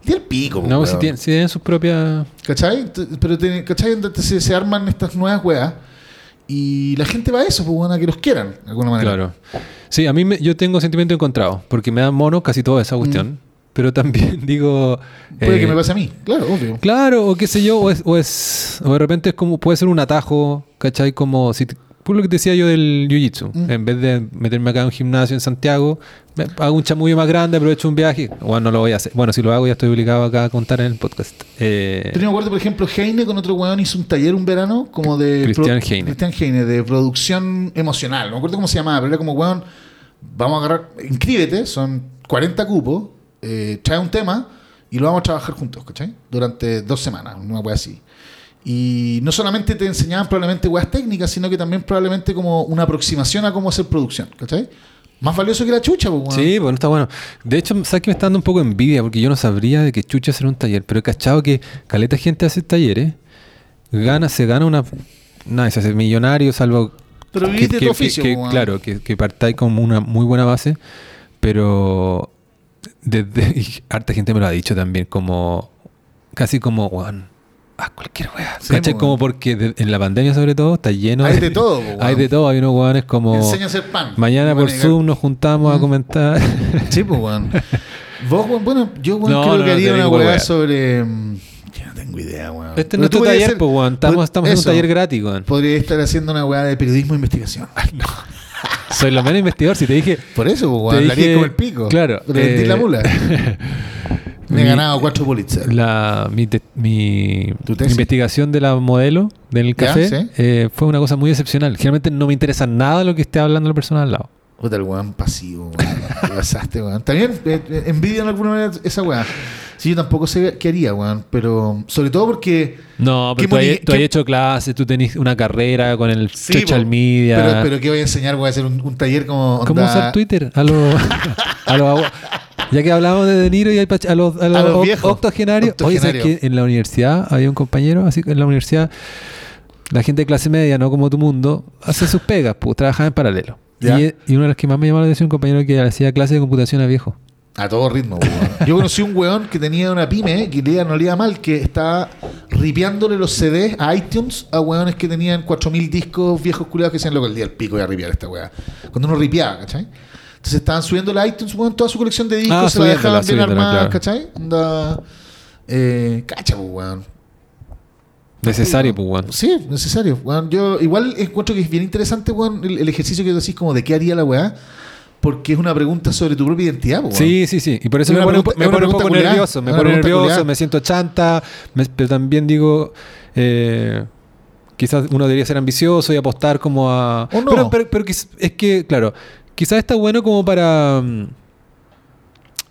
Y el pico,
No,
weón.
si tienen, si tienen sus propias...
¿Cachai? Pero tiene- ¿cachai? Entonces se, se arman estas nuevas weas y la gente va a eso, pues bueno, a que los quieran, de alguna manera.
Claro. Sí, a mí me- yo tengo sentimiento encontrado, porque me da mono casi toda esa cuestión, pero también digo...
Mm. Puede
eh,
que me pase a mí, claro, obvio.
Claro, o qué sé yo, o es, o es- o de repente es como, puede ser un atajo, ¿cachai? Como si, por lo que te decía yo del jiu-jitsu,
Mm.
en vez de meterme acá en un gimnasio en Santiago, me- hago un chamullo más grande, aprovecho un viaje, bueno, no lo voy a hacer, bueno, si lo hago ya estoy obligado acá a contar en el podcast. Eh,
Pero me acuerdo, por ejemplo, Heine con otro weón hizo un taller un verano como de...
Cristian Heine.
Cristian Heine, de producción emocional. No me acuerdo cómo se llamaba, pero era como, weón, vamos a agarrar, inscríbete, son 40 cupos, eh, trae un tema y lo vamos a trabajar juntos, ¿cachai? Durante dos semanas, una wea así. Y no solamente te enseñaban probablemente weas técnicas, sino que también probablemente como una aproximación a cómo hacer producción, ¿cachai? Más valioso que la chucha, pues, weón.
Sí, bueno, está bueno. De hecho, sabes que me está dando un poco de envidia porque yo no sabría de que chucha hacer un taller, pero he cachado que caleta gente hace talleres, gana, se gana una. Nada, se hace millonario, salvo.
Pero vivís de tu oficio,
que- claro, que, que partáis como una muy buena base, pero. Desde, y harta gente me lo ha dicho también, como. Casi como, weón, haz cualquier weá.
Sí,
¿Cachai? Como porque de- en la pandemia, sobre todo, está lleno
Hay de todo, weón.
Hay de todo, hay unos weones como.
Enseña a hacer pan.
Mañana
Bueno,
por Zoom nos juntamos a
Mm.
comentar.
Sí, pues, weón. Vos, weón, bueno, yo, weón,
No,
creo
no,
que
no,
haría una weá sobre. mm, que no tengo idea, weón.
Este es nuestro taller,
ser-
pues, weón. Estamos, estamos en un taller gratis, weón.
Podría estar haciendo una weá de periodismo e investigación.
Soy lo menos investigador. Si te dije.
Por eso, pues,
te
weón,
dije-
como el pico.
Claro.
Le
eh,
la mula. Me he
mi-
ganado cuatro Pulitzer.
La, mi, te- mi investigación de la modelo del café
sí.
eh, fue una cosa muy excepcional. Generalmente no me interesa nada lo que esté hablando la persona al lado.
Puta, el weón pasivo, weón. Pasaste, weón. También eh, eh, envidio en alguna manera esa weá. Sí, yo tampoco sé qué haría, weón. Pero sobre todo porque.
No,
¿Qué
pero tú, has, tú hecho clases, tú tenés una carrera con el
Sí,
social media.
Pero, pero ¿qué voy a enseñar? Voy a hacer un, un taller como.
¿Cómo usar Twitter? A los, a los ya que hablamos de De Niro y a los, a los,
A los
oc-
viejos.
octogenarios. Oye, ¿sabes
Octogenarios.
que en la universidad había un compañero, así que en la universidad, la gente de clase media, no como tu mundo, hace sus pegas, pues trabaja en paralelo. Y, y uno de los que más me llamó la atención, un compañero que hacía clase de computación a viejo.
A todo ritmo, weón. Yo conocí un weón que tenía una pyme que le iba- no le iba mal, que estaba ripeándole los CDs a iTunes a weones que tenían 4000 discos viejos culiados que decían lo que el día del pico y a ripear esta weá. Cuando uno ripeaba, ¿cachai? Entonces estaban subiendo a iTunes, weón, toda su colección de discos,
Ah,
se la dejaban bien armada,
claro.
¿cachai? Onda, eh, cacha, pues, weón.
Necesario, pues, bueno.
Sí, necesario. weón. yo igual encuentro que es bien interesante, weón, el, el ejercicio que decís como de qué haría la weá, porque es una pregunta sobre tu propia identidad, pues, weón.
Sí, sí, sí. Y por eso
Es
me pone, un po-
pregunta-
me
es una
pone un
pregunta
poco
culiada.
nervioso. Me pone nervioso,
culiada.
me siento chanta. me- pero también digo, eh, quizás uno debería ser ambicioso y apostar como a...
O no.
Pero, pero- pero es que, claro, quizás está bueno como para mm,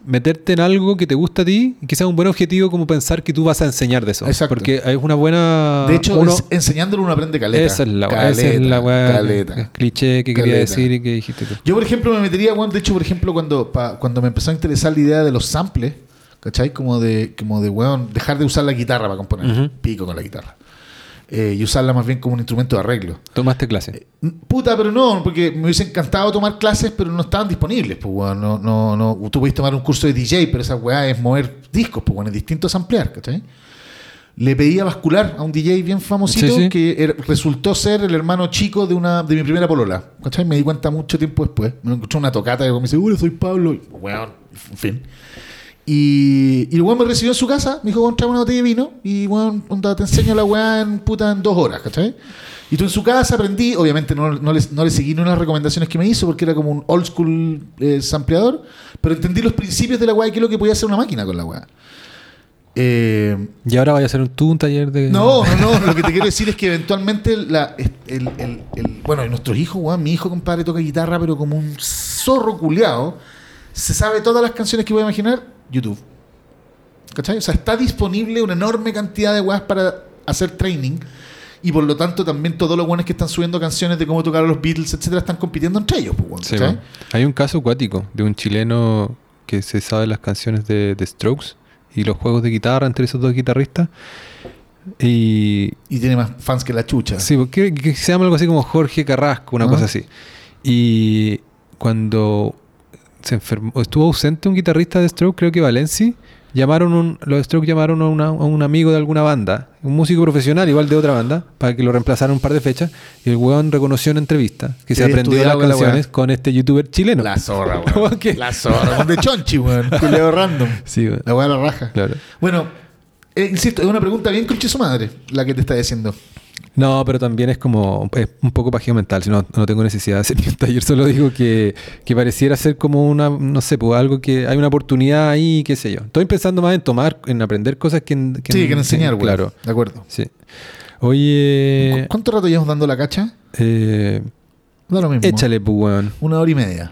meterte en algo que te gusta a ti y quizás un buen objetivo como pensar que tú vas a enseñar de eso.
Exacto.
Porque es una buena...
De hecho,
uno-
enseñándolo uno aprende caleta.
esa es la,
caleta,
esa es la weá,
caleta.
el cliché que quería
Caleta.
decir y que dijiste tú.
Yo, por ejemplo, me metería, weón, de hecho, por ejemplo, cuando, pa- cuando me empezó a interesar la idea de los samples, ¿cachai? Como de, como de, weón, dejar de usar la guitarra para componer. Pico con la guitarra. Eh, y usarla más bien como un instrumento de arreglo.
Tomaste clase.
Puta, pero no, porque me hubiese encantado tomar clases, pero no estaban disponibles, pues, weón. No, no, no. Tú podés tomar un curso de DJ, pero esa weá es mover discos, pues, weón. Es distinto a samplear, ¿cachai? Le pedí a bascular a un DJ bien famosito
Sí, sí.
que era- resultó ser el hermano chico de una de mi primera polola. ¿Cachai? Me di cuenta mucho tiempo después. Me encontré una tocata y me dice, hola, soy Pablo. Y, weón, en fin. Y, y el weón me recibió en su casa, me dijo, weón, trae una botella de vino y weón, onda, te enseño la weá en puta en dos horas, ¿cachai? Y tú en su casa aprendí, obviamente no, no, le, no le seguí ni unas recomendaciones que me hizo porque era como un old school eh, sampleador, pero entendí los principios de la weá y qué es lo que podía hacer una máquina con la weá. Eh,
Y ahora vaya a hacer un, tú un taller de.
no, no, no. Lo que te quiero decir es que eventualmente la, el, el- el- bueno, nuestros hijos, weón, mi hijo, compadre, toca guitarra, pero como un zorro culeado. Se sabe todas las canciones que voy a imaginar, YouTube. ¿Cachai? O sea, está disponible una enorme cantidad de weas para hacer training. Y por lo tanto, también todos los weones que están subiendo canciones de cómo tocar a los Beatles, etcétera, están compitiendo entre ellos, pues.
Hay un caso acuático de un chileno que se sabe las canciones de, de Strokes y los juegos de guitarra entre esos dos guitarristas. Y.
Y tiene más fans que la chucha.
Sí, porque que se llama algo así como Jorge Carrasco, una
Ah.
cosa así. Y cuando se enfermó, estuvo ausente un guitarrista de Stroke, creo que Valenci, llamaron un, los Strokes llamaron a, una- a un amigo de alguna banda, un músico profesional igual de otra banda, para que lo reemplazara un par de fechas, y el weón reconoció en entrevista que se aprendió las
la
canciones con este youtuber chileno.
La zorra,
¿Cómo
weón. La zorra. weón, De chonchi, weón. Culeo random.
Sí, weón.
La de la raja.
Claro.
Bueno, eh, insisto, es una pregunta bien conche su madre la que te está diciendo.
No, pero también es como es un poco pajeo mental. Si no, no tengo necesidad de hacer ni un taller, solo digo que, que pareciera ser como una, no sé, pues algo que hay una oportunidad ahí, qué sé yo. Estoy pensando más en tomar, en aprender cosas que en, que
sí,
en-
que enseñar, weón.
Claro,
De acuerdo.
sí. Oye,
¿Cu- ¿Cuánto rato llevamos dando la cacha?
eh,
Da lo mismo.
échale, pues, weón.
Una hora y media.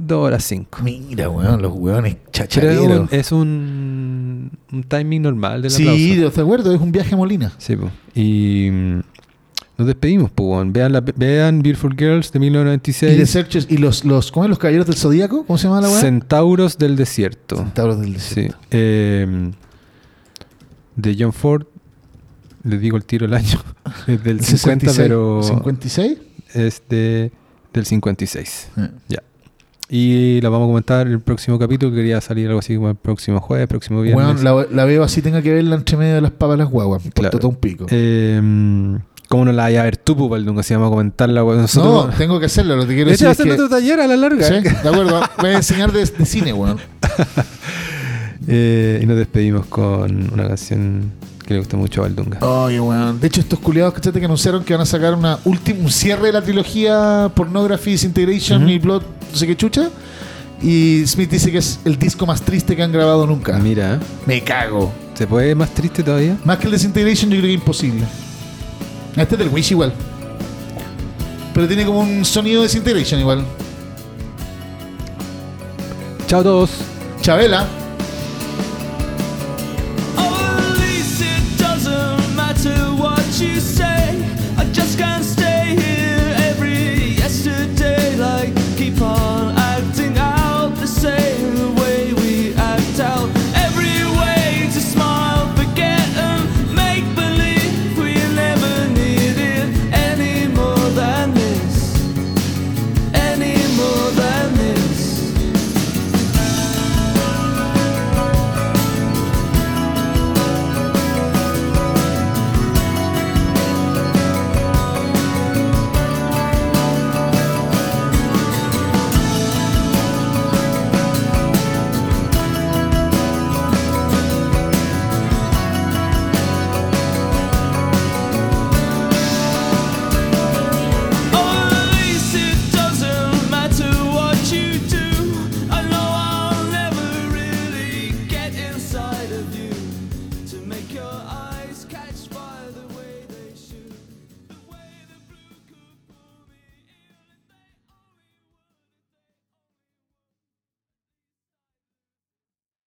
Dos horas cinco.
Mira, weón, los weones chachareros.
un, es un, un timing normal del
Sí,
aplauso.
de acuerdo, es un viaje a Molina.
Sí, pues. Y mm, nos despedimos, pues, weón. Vean, la, vean Beautiful Girls de
Y de
1996.
Searches, y los, los, ¿cómo es? Los caballeros del Zodíaco, ¿cómo se llama la weá?
Centauros del Desierto.
Centauros del
Sí.
desierto.
Eh, de John Ford, les digo el tiro el año. Es del 50,
66.
pero
¿56?
es de, del 56.
Eh.
Ya. Y la vamos a comentar el próximo capítulo. Quería salir algo así como el próximo jueves, próximo viernes.
Weón, la, la veo así, tenga que verla entre medio de las papas las guaguas. Por
Claro.
todo un pico.
Eh, ¿Cómo no la vaya a ver tú, pues, Baldunga? Si vamos a comentarla. weón.
no,
Nosotros
tengo que hacerlo. Lo que quiero decir
va a
es
ser
que...
otro taller a la larga.
Sí, de acuerdo. Voy a enseñar de, de cine, weón.
Eh, y nos despedimos con una canción que le gusta mucho a Baldunga.
Oye, weón. De hecho, estos culiados, ¿cachate? Que anunciaron que van a sacar una última, un cierre de la trilogía Pornography, Disintegration
Ujú.
y Blood, no sé qué chucha. Y Smith dice que es el disco más triste que han grabado nunca.
Mira,
Me cago.
¿se puede más triste todavía?
Más que el Disintegration, yo creo que es imposible. Este es del Wish igual. Pero tiene como un sonido de Disintegration igual.
Chao a todos.
Chabela.
You say. I just can't